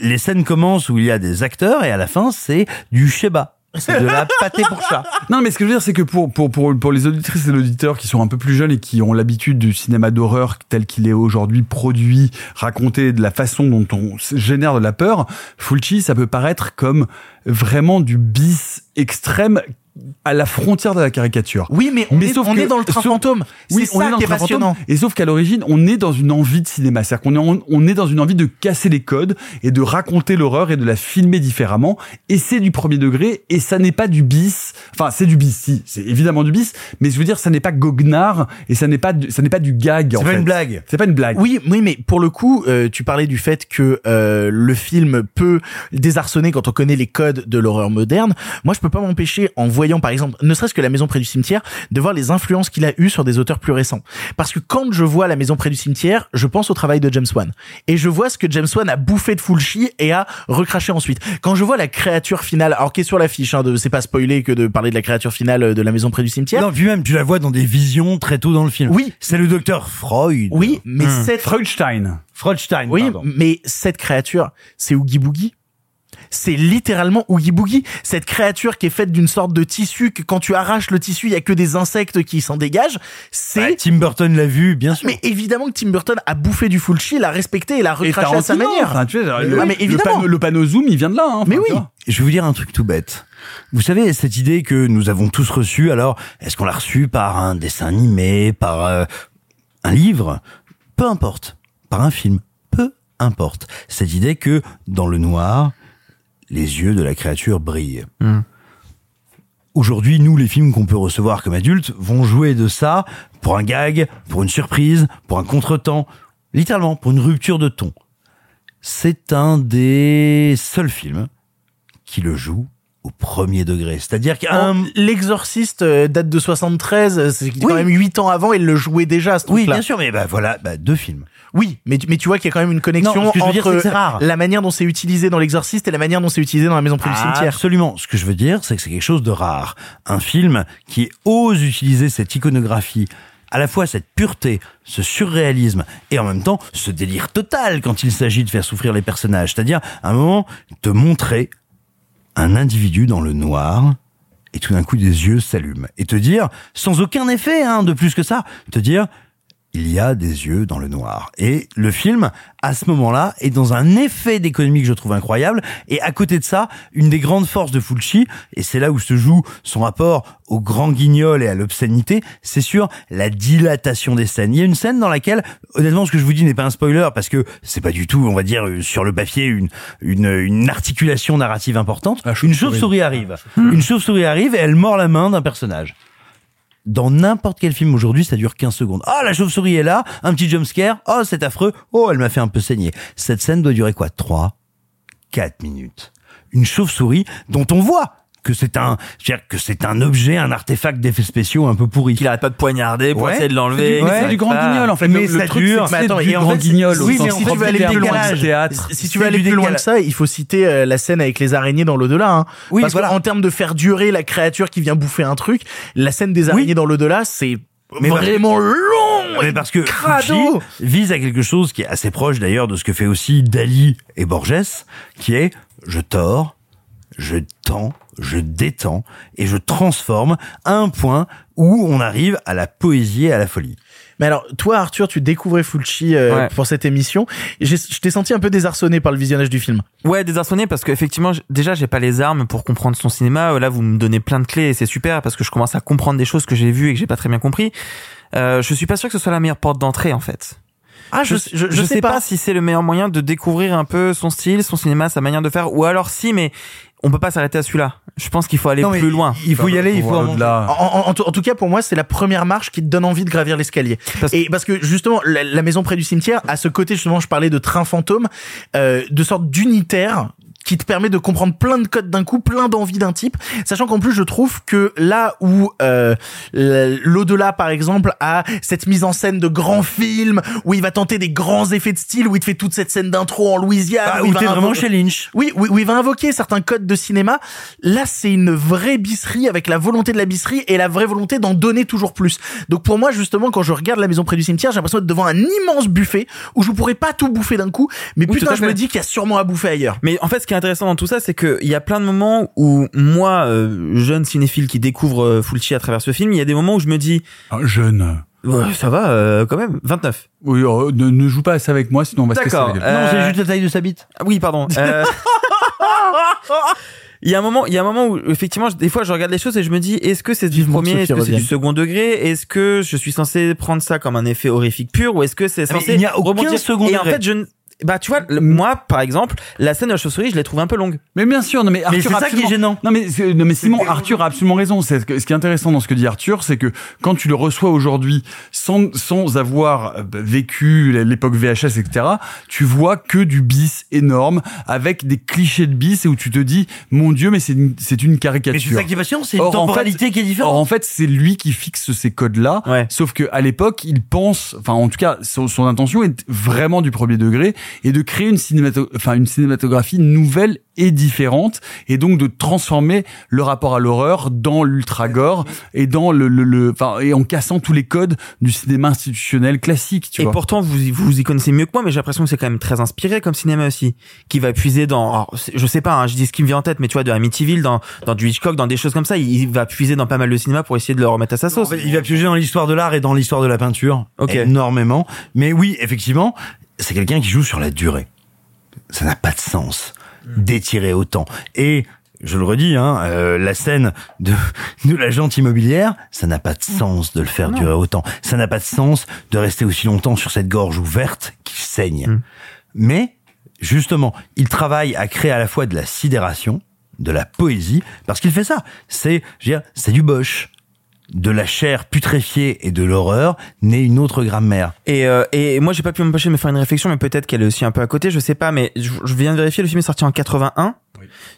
les scènes commencent où il y a des acteurs et à la fin, c'est du sheba. C'est de la pâté pour chat. [laughs] Non, mais ce que je veux dire, c'est que pour, pour, pour, pour les auditrices et auditeurs qui sont un peu plus jeunes et qui ont l'habitude du cinéma d'horreur tel qu'il est aujourd'hui produit, raconté de la façon dont on génère de la peur, Fulci, ça peut paraître comme vraiment du bis extrême à la frontière de la caricature. Oui, mais on, est, sauf on que- est dans le train sauf- fantôme. Oui, c'est on ça est dans qui le est train fantôme. passionnant. Et sauf qu'à l'origine, on est dans une envie de cinéma. C'est-à-dire qu'on est, en- on est dans une envie de casser les codes et de raconter l'horreur et de la filmer différemment. Et c'est du premier degré et ça n'est pas du bis. Enfin, c'est du bis, si. C'est évidemment du bis. Mais je veux dire, ça n'est pas goguenard et ça n'est pas, du- ça n'est pas du gag. en pas fait. une blague. C'est pas une blague. Oui, oui, mais pour le coup, euh, tu parlais du fait que euh, le film peut désarçonner quand on connaît les codes de l'horreur moderne. Moi, je peux pas m'empêcher, en voyant par exemple, ne serait-ce que La Maison près du cimetière, de voir les influences qu'il a eues sur des auteurs plus récents. Parce que quand je vois La Maison près du cimetière, je pense au travail de James Wan et je vois ce que James Wan a bouffé de Fulci et a recraché ensuite. Quand je vois la créature finale, alors qui est sur l'affiche, hein, de c'est pas spoilé que de parler de la créature finale de La Maison près du cimetière. Non, puis même, tu la vois dans des visions très tôt dans le film. Oui. C'est le docteur Freud. Oui, mais Hmm. cette Freudstein. Freudstein, Oui, pardon. mais cette créature, c'est Oogie Boogie. C'est littéralement Oogie Boogie. Cette créature qui est faite d'une sorte de tissu que quand tu arraches le tissu, il y a que des insectes qui s'en dégagent. C'est Bah, Tim Burton l'a vu, bien sûr. mais évidemment que Tim Burton a bouffé du Fulci, l'a respecté et l'a Et recraché à sa manière. enfin, tu sais, Ah, le, mais le évidemment. panneau, le panneau zoom, il vient de là. hein. Mais oui. Je vais vous dire un truc tout bête. Vous savez, cette idée que nous avons tous reçue, alors, est-ce qu'on l'a reçue par un dessin animé, par euh, un livre? Peu importe. Par un film? Peu importe. Cette idée que, dans le noir, les yeux de la créature brillent. Aujourd'hui, nous, les films qu'on peut recevoir comme adultes vont jouer de ça pour un gag, pour une surprise, pour un contretemps, littéralement pour une rupture de ton. C'est un des seuls films qui le joue au premier degré. C'est-à-dire qu'un... Oh, L'exorciste euh, date de 73, euh, c'est quand Oui. même 8 ans avant, il le jouait déjà, ce Oui, truc-là. bien sûr, mais bah voilà, bah, deux films. Oui, mais, tu- mais tu vois qu'il y a quand même une connexion Non, ce que je veux dire, entre c'est rare. la manière dont c'est utilisé dans l'exorciste et la manière dont c'est utilisé dans la maison près du cimetière. Absolument. Ce que je veux dire, c'est que c'est quelque chose de rare. Un film qui ose utiliser cette iconographie, à la fois cette pureté, ce surréalisme, et en même temps ce délire total quand il s'agit de faire souffrir les personnages. C'est-à-dire, à un moment, te montrer un individu dans le noir, et tout d'un coup des yeux s'allument. Et te dire, sans aucun effet hein, de plus que ça, te dire, il y a des yeux dans le noir. Et le film, à ce moment-là, est dans un effet d'économie que je trouve incroyable. Et à côté de ça, une des grandes forces de Fulci, et c'est là où se joue son rapport au grand guignol et à l'obscénité, c'est sur la dilatation des scènes. Il y a une scène dans laquelle, honnêtement, ce que je vous dis n'est pas un spoiler, parce que c'est pas du tout, on va dire, euh, sur le papier, une, une, une articulation narrative importante. Une chauve-souris arrive. Une chauve-souris arrive et elle mord la main d'un personnage dans n'importe quel film aujourd'hui, ça dure 15 secondes. Ah, la chauve-souris est là, un petit jumpscare, oh, c'est affreux, oh, elle m'a fait un peu saigner. Cette scène doit durer quoi? 3, 4 minutes. Une chauve-souris dont on voit que c'est un, je veux dire, que c'est un objet, un artefact d'effets spéciaux un peu pourri. Qu'il arrête pas de poignarder pour Ouais. essayer de l'enlever. C'est du- c'est Ouais. du grand Ah. guignol en fait. Mais le, truc, dure. c'est Mais que attends, c'est du en grand fait, guignol. au oui, sens mais si tu veux aller plus loin, théâtre. Si tu veux aller plus loin que ça, il faut citer euh, la scène avec les araignées dans l'au-delà. Hein. Oui, Parce qu'en termes de faire durer la créature qui vient bouffer un truc, la scène des araignées dans l'au-delà, c'est Mais vraiment long. Mais parce que crado. Vise à quelque chose qui est assez proche d'ailleurs de ce que fait aussi Dali et Borges, qui est je tords, je tends, je détends et je transforme à un point où on arrive à la poésie et à la folie. Mais alors, toi, Arthur, tu découvrais Fulci euh, Ouais. pour cette émission. Je t'ai senti un peu désarçonné par le visionnage du film. Ouais, désarçonné parce qu'effectivement, j- déjà, j'ai pas les armes pour comprendre son cinéma. Euh, Là, vous me donnez plein de clés et c'est super parce que je commence à comprendre des choses que j'ai vues et que j'ai pas très bien compris. Euh, je suis pas sûr que ce soit la meilleure porte d'entrée, en fait. Ah, je, je, je sais pas. si c'est le meilleur moyen de découvrir un peu son style, son cinéma, sa manière de faire, ou alors si, mais on peut pas s'arrêter à celui-là. Je pense qu'il faut aller Non, plus loin. Il faut y aller, il faut en- au-delà. En, en- en tout- en tout cas, pour moi, c'est la première marche qui te donne envie de gravir l'escalier. Parce- Et parce que justement, la, la maison près du cimetière a ce côté justement, je parlais de train fantôme, euh, de sorte d'unitaire qui te permet de comprendre plein de codes d'un coup, plein d'envies d'un type, sachant qu'en plus je trouve que là où euh, l'au-delà par exemple a cette mise en scène de grands films où il va tenter des grands effets de style, où il te fait toute cette scène d'intro en Louisiane, Ah, où t'es vraiment chez Lynch. oui, où, où il va invoquer certains codes de cinéma. Là, c'est une vraie bisserie avec la volonté de la bisserie et la vraie volonté d'en donner toujours plus. Donc pour moi, justement, quand je regarde la maison près du cimetière, j'ai l'impression d'être devant un immense buffet où je pourrais pas tout bouffer d'un coup, mais Oui, putain, je me dis qu'il y a sûrement à bouffer ailleurs. Mais en fait, ce qui est intéressant dans tout ça, c'est qu'il y a plein de moments où moi, euh, jeune cinéphile qui découvre euh, Fulci à travers ce film, il y a des moments où je me dis, Un jeune. ouais, ça va euh, quand même, 29. Oui, euh, ne, ne joue pas assez avec moi, sinon on va se casser la gueule. Euh, Non, c'est juste la taille de sa bite. Ah Oui, pardon. Euh, [laughs] il y a un moment, il y a un moment où effectivement, des fois, je regarde les choses et je me dis, est-ce que c'est du Vivement premier, est-ce que c'est du second degré, est-ce que je suis censé prendre ça comme un effet horrifique pur, ou est-ce que c'est Ah, censé il n'y a aucun rebondir second Et en degré. fait, je ne- bah tu vois, le- moi par exemple, la scène de la chauve-souris, je l'ai trouvé un peu longue. Mais bien sûr, non mais Arthur c'est a ça qui est gênant. Non mais c'est- non mais Simon, Arthur a absolument raison. C'est ce qui est intéressant dans ce que dit Arthur, c'est que quand tu le reçois aujourd'hui sans sans avoir euh, vécu l'époque VHS etc, tu vois que du bis énorme avec des clichés de bis et où tu te dis mon Dieu mais c'est une, c'est une caricature. Mais c'est ça qui est passionnant, c'est une Or, en temporalité fait- qui est différente. Or, en fait, c'est lui qui fixe ces codes-là. Sauf que à l'époque, il pense, enfin, en tout cas, son, son intention est vraiment du premier degré et de créer une cinémato- enfin, une cinématographie nouvelle et différente et donc de transformer le rapport à l'horreur dans l'ultra gore et dans le, le, le- enfin, et en cassant tous les codes du cinéma institutionnel classique, tu et vois. pourtant, vous, vous y connaissez mieux que moi, mais j'ai l'impression que c'est quand même très inspiré comme cinéma aussi, qui va puiser dans, alors, je sais pas, hein, je dis ce qui me vient en tête, mais tu vois, de Amityville, dans, dans du Hitchcock, dans des choses comme ça, il, il va puiser dans pas mal de cinéma pour essayer de le remettre à sa sauce. En fait, il va piocher dans l'histoire de l'art et dans l'histoire de la peinture Ok. énormément. Mais oui, effectivement, c'est quelqu'un qui joue sur la durée. Ça n'a pas de sens d'étirer autant. Et je le redis, hein, euh, la scène de, [laughs] de l'agente immobilière, ça n'a pas de sens de le faire durer autant. Ça n'a pas de sens de rester aussi longtemps sur cette gorge ouverte qui saigne. Mais justement, il travaille à créer à la fois de la sidération, de la poésie, parce qu'il fait ça. C'est, je veux dire, c'est du Bosch. De la chair putréfiée et de l'horreur naît une autre grammaire. Et, euh, et moi, j'ai pas pu m'empêcher de me faire une réflexion, mais peut-être qu'elle est aussi un peu à côté, je sais pas, mais je, je viens de vérifier, le film est sorti en 81.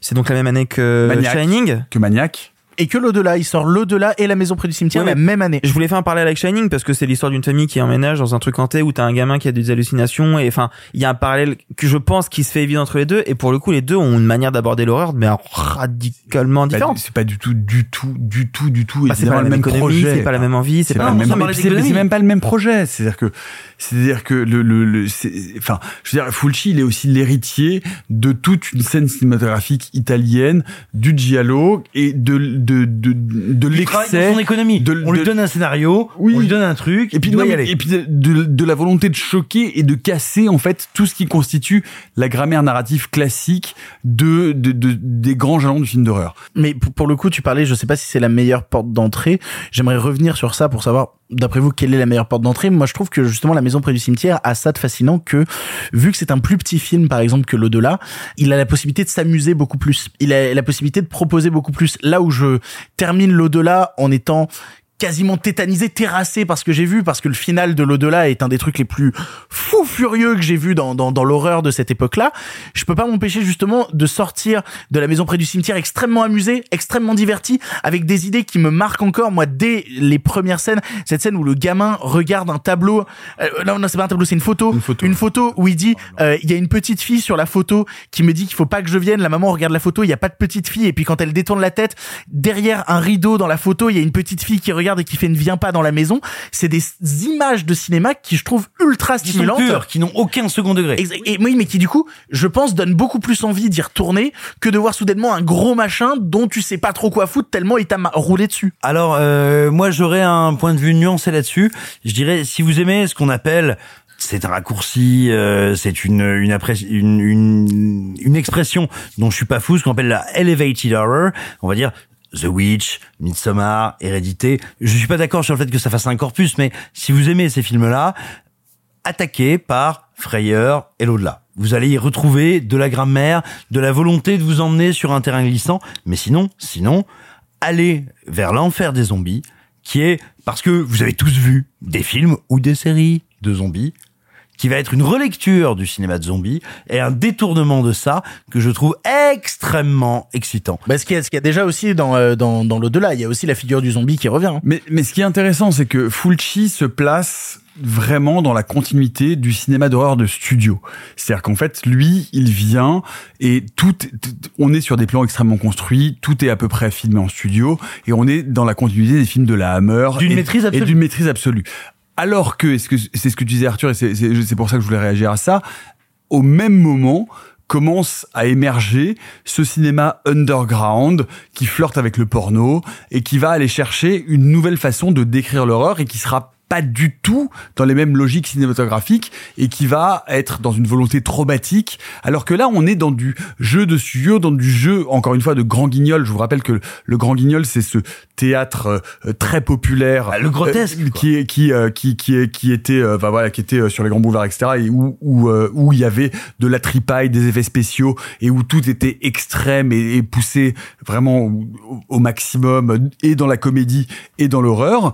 C'est donc la même année que Maniac. Shining. Que Maniac. Et que l'au-delà, il sort l'au-delà et la maison près du cimetière Ouais, la même année. Je voulais faire un parallèle avec Shining parce que c'est l'histoire d'une famille qui emménage dans un truc hanté où t'as un gamin qui a des hallucinations et enfin il y a un parallèle que je pense qui se fait évident entre les deux et pour le coup les deux ont une manière d'aborder l'horreur mais radicalement différente. C'est pas du tout, du tout, du tout, du tout. Bah, c'est pas la même économie, projet. c'est pas la même envie, c'est pas c'est- même pas le même projet. C'est-à-dire que, c'est-à-dire que le, le, le c'est- enfin, je veux dire, Fulci, il est aussi l'héritier de toute une scène cinématographique italienne, du giallo et de, de, de, de travaille l'excès. dans son économie. de- on lui de- donne un scénario, Oui. on lui donne un truc, et puis, il doit non, y mais- aller. et puis de, de, de la volonté de choquer et de casser en fait tout ce qui constitue la grammaire narrative classique de, de, de- des grands jalons du film d'horreur. Mais pour, pour le coup, tu parlais, je sais pas si c'est la meilleure porte d'entrée. J'aimerais revenir sur ça pour savoir, d'après vous, quelle est la meilleure porte d'entrée? Moi, je trouve que justement, La Maison près du cimetière a ça de fascinant que, vu que c'est un plus petit film, par exemple, que l'au-delà, il a la possibilité de s'amuser beaucoup plus. Il a la possibilité de proposer beaucoup plus. Là où je termine l'au-delà en étant quasiment tétanisé, terrassé par ce que j'ai vu, parce que le final de l'au-delà est un des trucs les plus fous furieux que j'ai vu dans, dans, dans l'horreur de cette époque-là. Je peux pas m'empêcher justement de sortir de la maison près du cimetière extrêmement amusé, extrêmement diverti, avec des idées qui me marquent encore, moi, dès les premières scènes. Cette scène où le gamin regarde un tableau, euh, non, non, c'est pas un tableau, c'est une photo. Une photo. où il dit, euh, il y a une petite fille sur la photo qui me dit qu'il faut pas que je vienne. La maman regarde la photo, il y a pas de petite fille, et puis quand elle détourne la tête, derrière un rideau dans la photo, il y a une petite fille qui regarde et qui fait ne viens pas dans la maison. C'est des images de cinéma qui je trouve ultra Qui sont stimulantes. pures, qui n'ont aucun second degré. Exa- Et oui, mais qui du coup, je pense, donne beaucoup plus envie d'y retourner que de voir soudainement un gros machin dont tu sais pas trop quoi foutre tellement il t'a roulé dessus. Alors, euh, moi, j'aurais un point de vue nuancé là-dessus. Je dirais, si vous aimez ce qu'on appelle c'est un raccourci, euh, c'est une une, une une une expression dont je suis pas fou, ce qu'on appelle la elevated horror. On va dire The Witch, Midsommar, Hérédité. Je suis pas d'accord sur le fait que ça fasse un corpus, mais si vous aimez ces films-là, attaqués par Frayeur et l'au-delà. Vous allez y retrouver de la grammaire, de la volonté de vous emmener sur un terrain glissant, mais sinon, sinon, allez vers l'enfer des zombies, qui est parce que vous avez tous vu des films ou des séries de zombies, qui va être une relecture du cinéma de zombies et un détournement de ça que je trouve extrêmement excitant. Bah, ce qu'il y a, ce qu'il y a déjà aussi dans, euh, dans, dans l'au-delà, il y a aussi la figure du zombie qui revient. hein. Mais, mais ce qui est intéressant, c'est que Fulci se place vraiment dans la continuité du cinéma d'horreur de studio. C'est-à-dire qu'en fait, lui, il vient et tout, on est sur des plans extrêmement construits, tout est à peu près filmé en studio et on est dans la continuité des films de la Hammer. D'une maîtrise absolue. Et d'une maîtrise absolue. Alors que, c'est ce que tu disais Arthur et c'est pour ça que je voulais réagir à ça, au même moment, commence à émerger ce cinéma underground qui flirte avec le porno et qui va aller chercher une nouvelle façon de décrire l'horreur et qui sera pas du tout dans les mêmes logiques cinématographiques et qui va être dans une volonté traumatique. Alors que là, on est dans du jeu de studio, dans du jeu, encore une fois, de Grand Guignol. Je vous rappelle que le Grand Guignol, c'est ce théâtre euh, très populaire, Ah, le grotesque, euh, qui est qui euh, qui qui est- qui était, enfin voilà, qui était sur les grands boulevards, etc. Et où où où il y avait de la tripaille, des effets spéciaux et où tout était extrême et, et poussé vraiment au, au maximum et dans la comédie et dans l'horreur.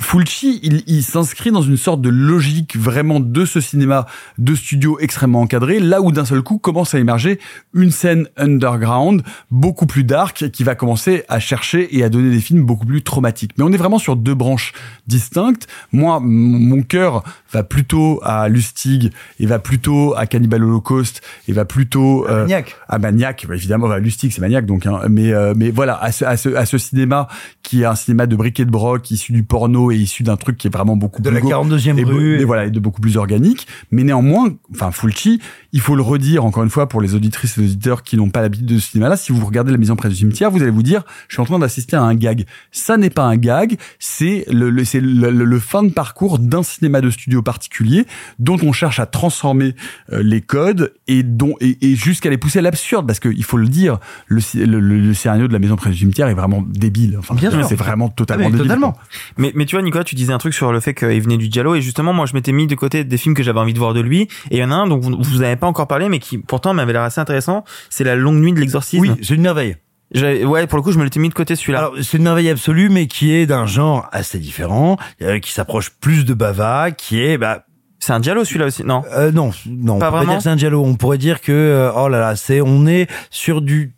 Fulci, il, il s'inscrit dans une sorte de logique vraiment de ce cinéma de studio extrêmement encadré, là où d'un seul coup commence à émerger une scène underground beaucoup plus dark qui va commencer à chercher et à donner des films beaucoup plus traumatiques. Mais on est vraiment sur deux branches distinctes. Moi, mon cœur va plutôt à Lustig et va plutôt à Cannibal Holocaust et va plutôt euh, Maniac. à Maniac, bah, évidemment, bah, Lustig c'est Maniac donc, hein, mais euh, mais voilà à ce, à ce à ce cinéma qui est un cinéma de briquet de broc issu du porno et issu d'un truc qui est vraiment beaucoup De plus la go- 42e et, rue. et voilà et de beaucoup plus organique, mais néanmoins, enfin Fulci, il faut le redire encore une fois pour les auditrices et les auditeurs qui n'ont pas l'habitude de ce cinéma-là, si vous regardez la maison près du cimetière, vous allez vous dire, je suis en train d'assister à un gag. Ça n'est pas un gag, c'est le, le- c'est le, le- le fin de parcours d'un cinéma de studio particulier dont on cherche à transformer euh, les codes et dont et, et jusqu'à les pousser à l'absurde parce que il faut le dire, le, le, le- le scénario de la maison près du cimetière est vraiment débile. Enfin, Bien sûr. c'est vraiment totalement Ah, mais débile. totalement. Mais, mais tu vois, Nicolas, tu disais un truc sur le fait qu'il venait du Diallo et justement, moi, je m'étais mis de côté des films que j'avais envie de voir de lui. Et il y en a un dont vous, vous avez pas encore parlé, mais qui pourtant m'avait l'air assez intéressant. C'est La Longue Nuit de l'Exorcisme. Oui, c'est une merveille. Ouais, pour le coup, je me l'étais mis de côté celui-là. Alors, c'est une merveille absolue, mais qui est d'un genre assez différent, euh, qui s'approche plus de Bava, qui est, bah, C'est un Diallo celui-là aussi, non? euh, non, non, on Pas peut pas vraiment? dire que c'est un dialogue. On pourrait dire que, euh, oh là là, c'est, on est sur du,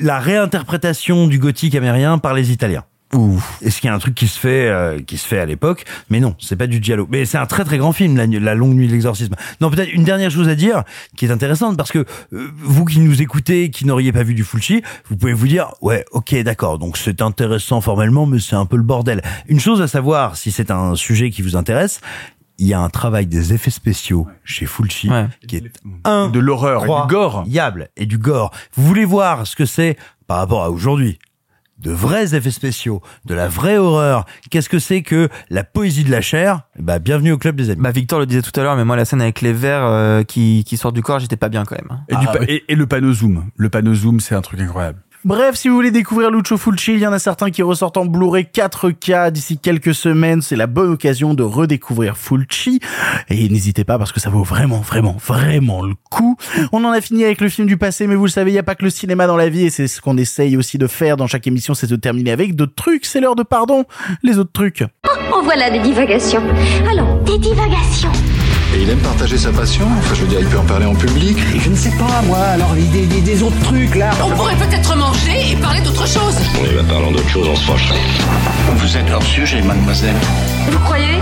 la réinterprétation du gothique amérien par les Italiens. Est-ce qu'il y a un truc qui se fait, euh, qui se fait à l'époque? Mais non, c'est pas du dialogue. Mais c'est un très très grand film, la, la longue nuit de l'exorcisme. Non, peut-être une dernière chose à dire qui est intéressante parce que euh, vous qui nous écoutez, qui n'auriez pas vu du Fulci, vous pouvez vous dire, ouais, ok, d'accord, donc c'est intéressant formellement, mais c'est un peu le bordel. Une chose à savoir, si c'est un sujet qui vous intéresse, il y a un travail des effets spéciaux chez Fulci qui est un de l'horreur et du gore. Et du gore. Vous voulez voir ce que c'est par rapport à aujourd'hui? De vrais effets spéciaux, de la vraie horreur. Qu'est-ce que c'est que la poésie de la chair? Bah bienvenue au club des amis. Bah Victor le disait tout à l'heure, mais moi la scène avec les vers euh, qui, qui sortent du corps, j'étais pas bien quand même. hein. Et, du pa- et, et le panneau zoom. Le panneau zoom, c'est un truc incroyable. Bref, si vous voulez découvrir Lucio Fulci, il y en a certains qui ressortent en Blu-ray 4K d'ici quelques semaines. C'est la bonne occasion de redécouvrir Fulci. Et n'hésitez pas parce que ça vaut vraiment, vraiment, vraiment le coup. On en a fini avec le film du passé, mais vous le savez, il n'y a pas que le cinéma dans la vie et c'est ce qu'on essaye aussi de faire dans chaque émission, c'est de terminer avec d'autres trucs. C'est l'heure de pardon. Les autres trucs. Oh, voilà des divagations. Allons, des divagations. Et il aime partager sa passion Enfin, je veux dire, il peut en parler en public. Je ne sais pas, moi, alors des, des, des autres trucs là. On pourrait peut-être manger et parler d'autre chose. On y va parlant d'autre chose, on se fâcherait. Vous êtes hors sujet, mademoiselle. Vous croyez?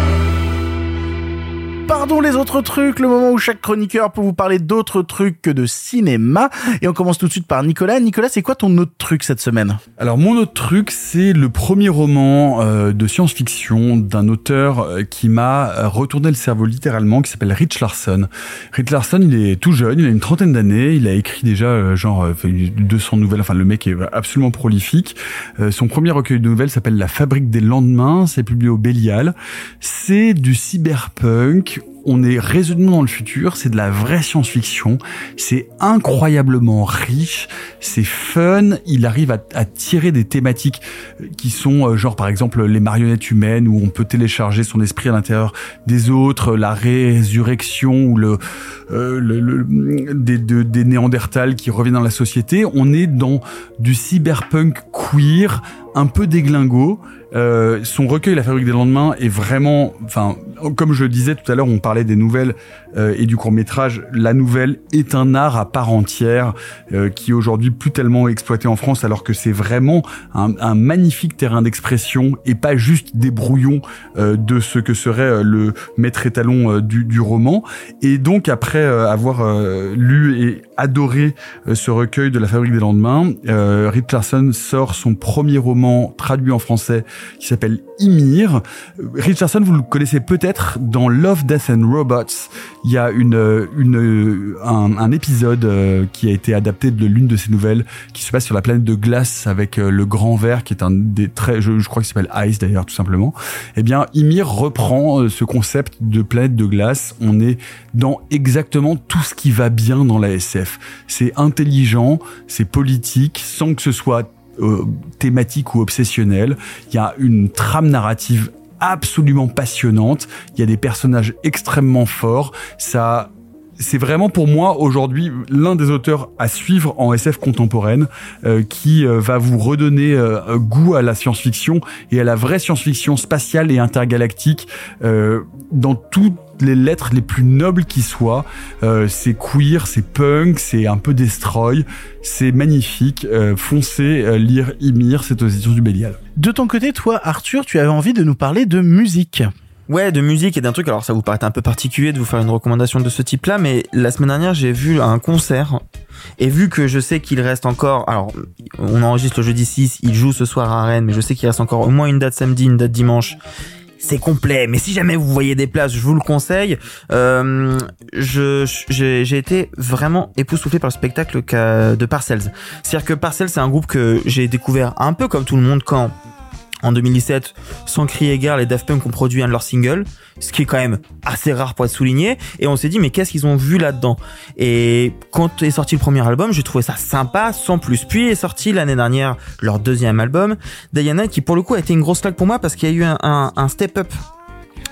Pardon les autres trucs, le moment où chaque chroniqueur peut vous parler d'autres trucs que de cinéma. Et on commence tout de suite par Nicolas. Nicolas, c'est quoi ton autre truc cette semaine? Alors mon autre truc, c'est le premier roman euh, de science-fiction d'un auteur euh, qui m'a euh, retourné le cerveau littéralement, qui s'appelle Rich Larson. Rich Larson, il est tout jeune, il a une trentaine d'années, il a écrit déjà euh, genre euh, 200 nouvelles, enfin le mec est absolument prolifique. Son premier recueil de nouvelles s'appelle La Fabrique des lendemains, c'est publié au Bélial. C'est du cyberpunk, you. On est résolument dans le futur, c'est de la vraie science-fiction, c'est incroyablement riche, c'est fun, il arrive à, tirer des thématiques qui sont euh, genre par exemple les marionnettes humaines où on peut télécharger son esprit à l'intérieur des autres, la résurrection ou le, euh, le, le- des, de- des néandertals qui reviennent dans la société, on est dans du cyberpunk queer, un peu déglingo. Euh, son recueil La Fabrique des lendemains est vraiment, enfin, comme je le disais tout à l'heure, on parlait des nouvelles euh, et du court métrage. La nouvelle est un art à part entière euh, qui est aujourd'hui plus tellement exploité en France, alors que c'est vraiment un, magnifique terrain d'expression et pas juste des brouillons euh, de ce que serait le maître étalon du, du roman. Et donc après avoir lu et adoré euh, ce recueil de la Fabrique des lendemains. Euh, Richardson sort son premier roman traduit en français qui s'appelle Ymir. Richardson, vous le connaissez peut-être dans Love, Death and Robots. Il y a une, une un, un épisode euh, qui a été adapté de l'une de ses nouvelles qui se passe sur la planète de glace avec euh, le grand verre qui est un des très, je, je crois qu'il s'appelle Ice d'ailleurs tout simplement. Eh bien, Ymir reprend euh, ce concept de planète de glace. On est dans exactement tout ce qui va bien dans la SF. C'est intelligent, c'est politique, sans que ce soit euh, thématique ou obsessionnel. Il y a une trame narrative absolument passionnante. Il y a des personnages extrêmement forts. Ça c'est vraiment pour moi aujourd'hui l'un des auteurs à suivre en SF contemporaine euh, qui euh, va vous redonner goût à la science-fiction et à la vraie science-fiction spatiale et intergalactique dans toutes les lettres les plus nobles qui soient. Euh, c'est queer, c'est punk, c'est un peu destroy, c'est magnifique. Euh, foncez euh, lire Ymir, c'est aux éditions du Bélial. De ton côté, toi, Arthur, tu avais envie de nous parler de musique. Ouais, de musique et d'un truc. Alors ça vous paraît un peu particulier de vous faire une recommandation de ce type-là, mais la semaine dernière j'ai vu un concert et vu que je sais qu'il reste encore, alors on enregistre le jeudi 6, il joue ce soir à Rennes, mais je sais qu'il reste encore au moins une date samedi, une date dimanche. C'est complet, mais si jamais vous voyez des places, je vous le conseille. Euh, j'ai j'ai été vraiment époustouflé par le spectacle de Parcells. C'est-à-dire que Parcells, c'est un groupe que j'ai découvert un peu comme tout le monde quand en 2017, sans crier gare, les Daft Punk ont produit un de leurs singles, ce qui est quand même assez rare pour être souligné. Et on s'est dit, mais qu'est-ce qu'ils ont vu là-dedans? Et quand est sorti le premier album, j'ai trouvé ça sympa, sans plus. Puis est sorti l'année dernière leur deuxième album, Diana, qui pour le coup a été une grosse claque pour moi parce qu'il y a eu un, step-up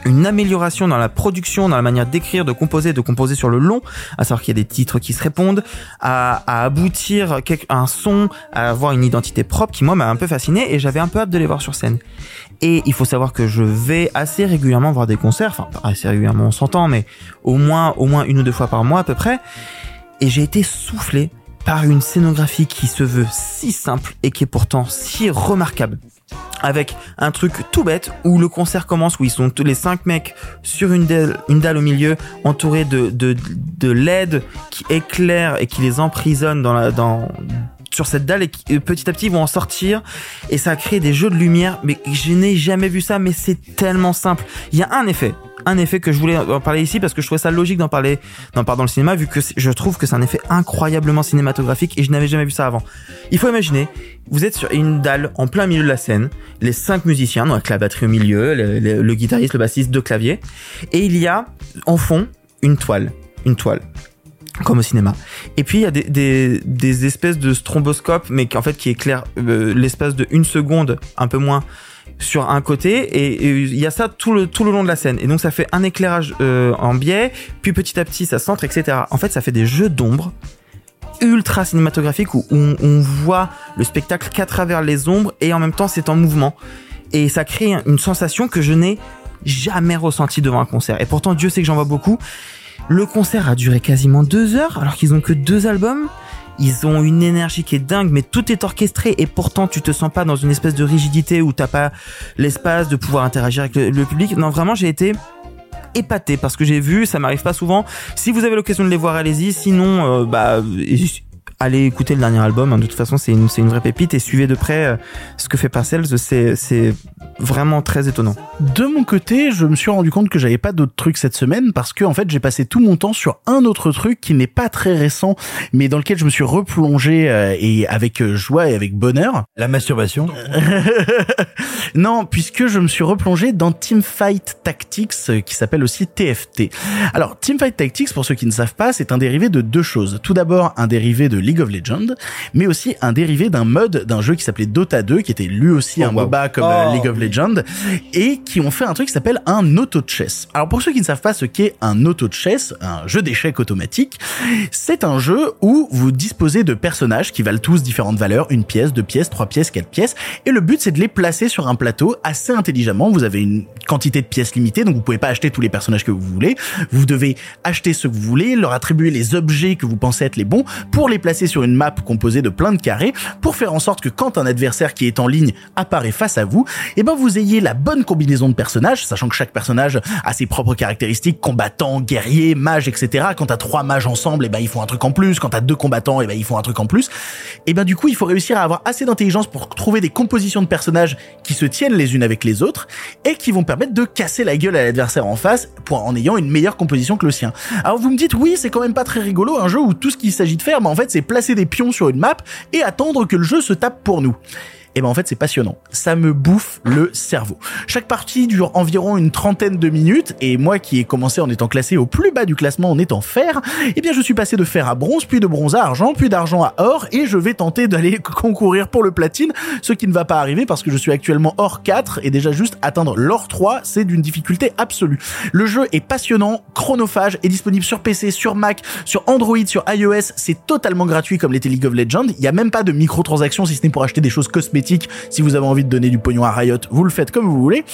une amélioration dans la production, dans la manière d'écrire, de composer, de composer sur le long, à savoir qu'il y a des titres qui se répondent, à, à aboutir à un son, à avoir une identité propre qui moi m'a un peu fasciné et j'avais un peu hâte de les voir sur scène. Et il faut savoir que je vais assez régulièrement voir des concerts, enfin pas assez régulièrement on s'entend, mais au moins au moins une ou deux fois par mois à peu près. Et j'ai été soufflé par une scénographie qui se veut si simple et qui est pourtant si remarquable avec un truc tout bête où le concert commence où ils sont tous les cinq mecs sur une dalle, au milieu entourés de, de, de LED qui éclairent et qui les emprisonnent dans la, dans, sur cette dalle et qui, euh, petit à petit ils vont en sortir. Et ça crée des jeux de lumière. Mais je n'ai jamais vu ça mais c'est tellement simple. Il y a un effet. Un effet que je voulais en parler ici parce que je trouvais ça logique d'en parler d'en parler dans le cinéma vu que je trouve que c'est un effet incroyablement cinématographique et je n'avais jamais vu ça avant. Il faut imaginer vous êtes sur une dalle en plein milieu de la scène. Les cinq musiciens donc avec la batterie au milieu le guitariste le bassiste deux claviers. Et il y a en fond une toile. Une toile comme au cinéma. Et puis il y a des, des, des espèces de stromboscopes, mais qui en fait qui éclairent euh, l'espace de une seconde, un peu moins, sur un côté. Et il y a ça tout le tout le long de la scène. Et donc ça fait un éclairage euh, en biais, puis petit à petit ça centre, etc. En fait, ça fait des jeux d'ombre ultra cinématographiques où on, on voit le spectacle qu'à travers les ombres et en même temps c'est en mouvement. Et ça crée une sensation que je n'ai jamais ressentie devant un concert. Et pourtant Dieu sait que j'en vois beaucoup. Le concert a duré quasiment deux heures alors qu'ils ont que deux albums. Ils ont une énergie qui est dingue, mais tout est orchestré et pourtant tu te sens pas dans une espèce de rigidité où t'as pas l'espace de pouvoir interagir avec le, public. Non, vraiment, j'ai été épaté parce que j'ai vu, ça m'arrive pas souvent. Si vous avez l'occasion de les voir, allez-y. Sinon, euh, bah, allez écouter le dernier album. hein. De toute façon, c'est une, c'est une vraie pépite et suivez de près euh, ce que fait Parcells. C'est, c'est vraiment très étonnant. De mon côté, je me suis rendu compte que j'avais pas d'autres trucs cette semaine parce que en fait, j'ai passé tout mon temps sur un autre truc qui n'est pas très récent, mais dans lequel je me suis replongé euh, et avec euh, joie et avec bonheur. La masturbation [laughs] non, puisque je me suis replongé dans Teamfight Tactics, qui s'appelle aussi TFT. Alors, Teamfight Tactics, pour ceux qui ne savent pas, c'est un dérivé de deux choses. Tout d'abord, un dérivé de League of Legends, mais aussi un dérivé d'un mode d'un jeu qui s'appelait Dota 2, qui était lui aussi un wow. MOBA comme euh, Oh. League of Legends, et qui ont fait un truc qui s'appelle un auto-chess. Alors, pour ceux qui ne savent pas ce qu'est un auto-chess, un jeu d'échecs automatique, c'est un jeu où vous disposez de personnages qui valent tous différentes valeurs, une pièce, deux pièces, trois pièces, quatre pièces, et le but c'est de les placer sur un plateau assez intelligemment. Vous avez une quantité de pièces limitée, donc vous pouvez pas acheter tous les personnages que vous voulez. Vous devez acheter ceux que vous voulez, leur attribuer les objets que vous pensez être les bons pour les placer sur une map composée de plein de carrés pour faire en sorte que quand un adversaire qui est en ligne apparaît face à vous, eh ben vous ayez la bonne combinaison de personnages, sachant que chaque personnage a ses propres caractéristiques, combattant, guerrier, mage, etc. Quand t'as trois mages ensemble, eh ben ils font un truc en plus. Quand t'as deux combattants, eh ben ils font un truc en plus. Et ben du coup, il faut réussir à avoir assez d'intelligence pour trouver des compositions de personnages qui se tiennent les unes avec les autres et qui vont permettre de casser la gueule à l'adversaire en face pour en ayant une meilleure composition que le sien. Alors vous me dites oui, c'est quand même pas très rigolo un jeu où tout ce qu'il s'agit de faire, ben en fait c'est placer des pions sur une map et attendre que le jeu se tape pour nous et ben en fait c'est passionnant. Ça me bouffe le cerveau. Chaque partie dure environ une trentaine de minutes et moi qui ai commencé en étant classé au plus bas du classement en étant fer, eh bien je suis passé de fer à bronze, puis de bronze à argent, puis d'argent à or et je vais tenter d'aller [laughs] concourir pour le platine, ce qui ne va pas arriver parce que je suis actuellement or 4 et déjà juste atteindre l'or 3, c'est d'une difficulté absolue. Le jeu est passionnant, chronophage, est disponible sur PC, sur Mac, sur Android, sur iOS, c'est totalement gratuit comme l'était League of Legends, il y a même pas de microtransactions si ce n'est pour acheter des choses cosmétiques si vous avez envie de donner du pognon à Riot, vous le faites comme vous voulez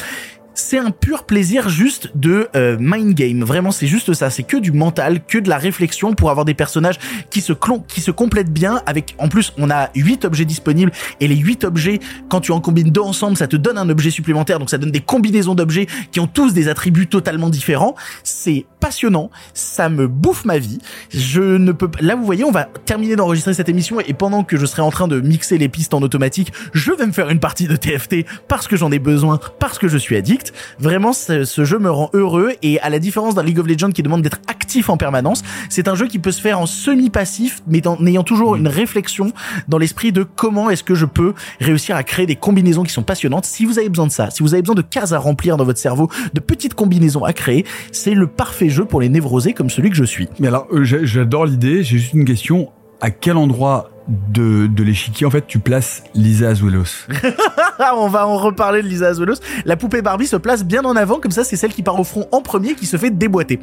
c'est un pur plaisir juste de euh, mind game. Vraiment, c'est juste ça. C'est que du mental, que de la réflexion pour avoir des personnages qui se qui se complètent bien. Avec, en plus, on a huit objets disponibles et les huit objets, quand tu en combines deux ensemble, ça te donne un objet supplémentaire. Donc ça donne des combinaisons d'objets qui ont tous des attributs totalement différents. C'est passionnant. Ça me bouffe ma vie. Je ne peux Là, vous voyez, on va terminer d'enregistrer cette émission et pendant que je serai en train de mixer les pistes en automatique, je vais me faire une partie de TFT parce que j'en ai besoin, parce que je suis addict. Vraiment, ce, jeu me rend heureux et à la différence d'un League of Legends qui demande d'être actif en permanence, c'est un jeu qui peut se faire en semi-passif, mais en ayant toujours une réflexion dans l'esprit de comment est-ce que je peux réussir à créer des combinaisons qui sont passionnantes. Si vous avez besoin de ça, si vous avez besoin de cases à remplir dans votre cerveau, de petites combinaisons à créer, c'est le parfait jeu pour les névrosés comme celui que je suis. Mais alors, euh, j'adore l'idée. J'ai juste une question. À quel endroit de, de l'échiquier, en fait, tu places Lisa Azuelos? [laughs] on va en reparler de Lisa Azuelos. La poupée Barbie se place bien en avant, comme ça, c'est celle qui part au front en premier qui se fait déboîter.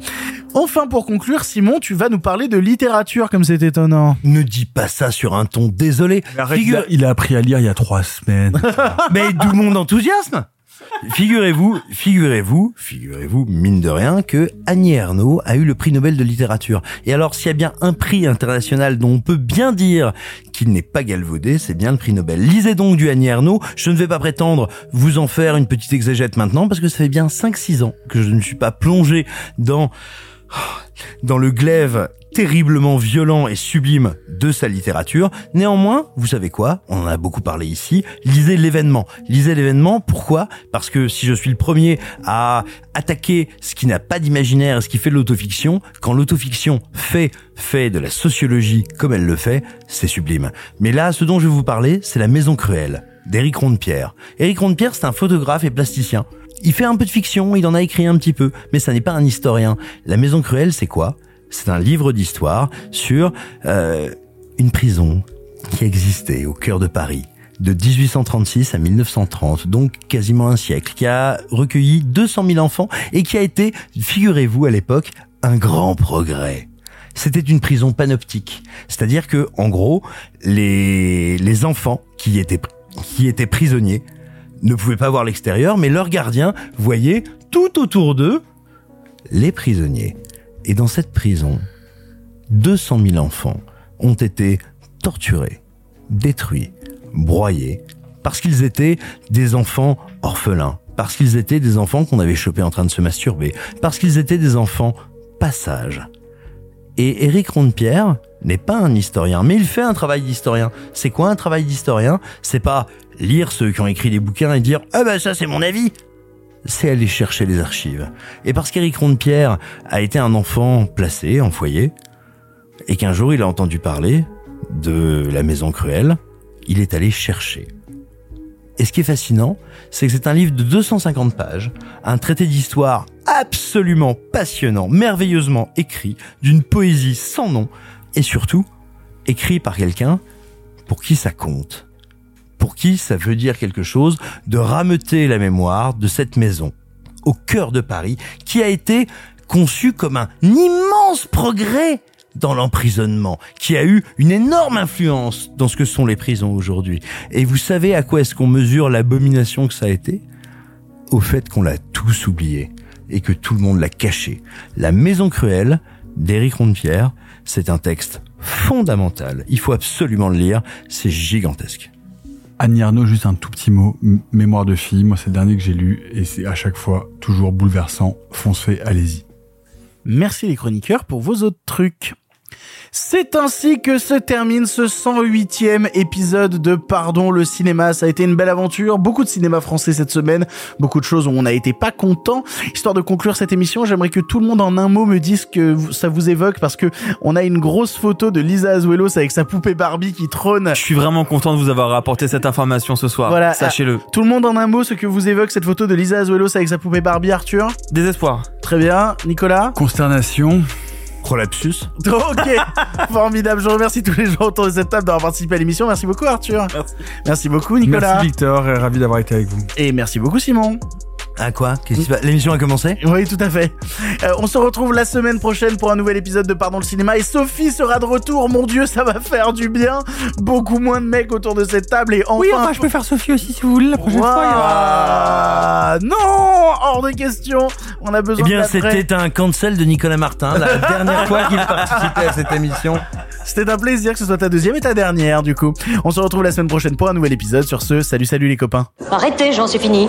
Enfin, pour conclure, Simon, tu vas nous parler de littérature, comme c'est étonnant. Ne dis pas ça sur un ton désolé. Figure... il a appris à lire il y a trois semaines. [laughs] Mais d'où mon enthousiasme? Figurez-vous, figurez-vous, figurez-vous, mine de rien, que Annie Ernaux a eu le prix Nobel de littérature. Et alors, s'il y a bien un prix international dont on peut bien dire qu'il n'est pas galvaudé, c'est bien le prix Nobel. Lisez donc du Annie Ernaux. Je ne vais pas prétendre vous en faire une petite exégète maintenant, parce que ça fait bien 5-6 ans que je ne suis pas plongé dans dans le glaive terriblement violent et sublime de sa littérature. Néanmoins, vous savez quoi? On en a beaucoup parlé ici. Lisez l'événement. Lisez l'événement. Pourquoi? Parce que si je suis le premier à attaquer ce qui n'a pas d'imaginaire et ce qui fait de l'autofiction, quand l'autofiction fait fait de la sociologie comme elle le fait, c'est sublime. Mais là, ce dont je vais vous parler, c'est La Maison Cruelle d'Éric Rondepierre. Éric Rondepierre, c'est un photographe et plasticien. Il fait un peu de fiction, il en a écrit un petit peu, mais ça n'est pas un historien. La Maison Cruelle, c'est quoi? C'est un livre d'histoire sur euh, une prison qui existait au cœur de Paris de 1836 à 1930, donc quasiment un siècle, qui a recueilli 200 000 enfants et qui a été, figurez-vous à l'époque, un grand progrès. C'était une prison panoptique, c'est-à-dire que, en gros, les, enfants qui étaient prisonniers ne pouvaient pas voir l'extérieur, mais leurs gardiens voyaient tout autour d'eux les prisonniers. Et dans cette prison, 200 000 enfants ont été torturés, détruits, broyés, parce qu'ils étaient des enfants orphelins, parce qu'ils étaient des enfants qu'on avait chopés en train de se masturber, parce qu'ils étaient des enfants passage. Et Éric Rondepierre n'est pas un historien, mais il fait un travail d'historien. C'est quoi un travail d'historien? C'est pas lire ceux qui ont écrit des bouquins et dire « Ah ben ça c'est mon avis !» C'est aller chercher les archives. Et parce qu'Éric Rondepierre a été un enfant placé en foyer, et qu'un jour il a entendu parler de la maison cruelle, il est allé chercher. Et ce qui est fascinant, c'est que c'est un livre de 250 pages, un traité d'histoire absolument passionnant, merveilleusement écrit, d'une poésie sans nom, et surtout, écrit par quelqu'un pour qui ça compte pour qui ça veut dire quelque chose de rameuter la mémoire de cette maison au cœur de Paris qui a été conçue comme un immense progrès dans l'emprisonnement, qui a eu une énorme influence dans ce que sont les prisons aujourd'hui. Et vous savez à quoi est-ce qu'on mesure l'abomination que ça a été? Au fait qu'on l'a tous oublié et que tout le monde l'a caché. La Maison Cruelle d'Éric Rondepierre, c'est un texte fondamental. Il faut absolument le lire. C'est gigantesque. Annie Arnaud, juste un tout petit mot. Mémoire de fille, moi c'est le dernier que j'ai lu et c'est à chaque fois toujours bouleversant. Foncez, allez-y. Merci les chroniqueurs pour vos autres trucs. C'est ainsi que se termine ce 108e épisode de Pardon le cinéma. Ça a été une belle aventure, beaucoup de cinéma français cette semaine, beaucoup de choses où on a été pas content. Histoire de conclure cette émission, j'aimerais que tout le monde en un mot me dise que ça vous évoque parce que on a une grosse photo de Lisa Azuelos avec sa poupée Barbie qui trône. Je suis vraiment content de vous avoir apporté cette information ce soir. Voilà, Sachez-le. ah, tout le monde en un mot ce que vous évoque cette photo de Lisa Azuelos avec sa poupée Barbie Arthur? Désespoir. Très bien, Nicolas? Consternation. Prolapsus. Ok, [laughs] formidable. Je remercie tous les gens autour de cette table d'avoir participé à l'émission. Merci beaucoup Arthur. Merci, beaucoup Nicolas. Merci Victor ravi d'avoir été avec vous. Et merci beaucoup Simon. À quoi? Qu'est-ce qui L'émission a commencé? Oui, tout à fait. Euh, on se retrouve la semaine prochaine pour un nouvel épisode de Pardon le cinéma et Sophie sera de retour. Mon dieu, ça va faire du bien. Beaucoup moins de mecs autour de cette table et enfin. Oui, enfin, je peux faire Sophie aussi si vous voulez la prochaine fois. il y aura- non, hors de question. On a Eh besoin bien, de l'après. c'était un cancel de Nicolas Martin, la [laughs] dernière fois qu'il participait à cette émission. C'était un plaisir que ce soit ta deuxième et ta dernière, du coup. On se retrouve la semaine prochaine pour un nouvel épisode. Sur ce, salut, salut les copains. Arrêtez, j'en suis fini.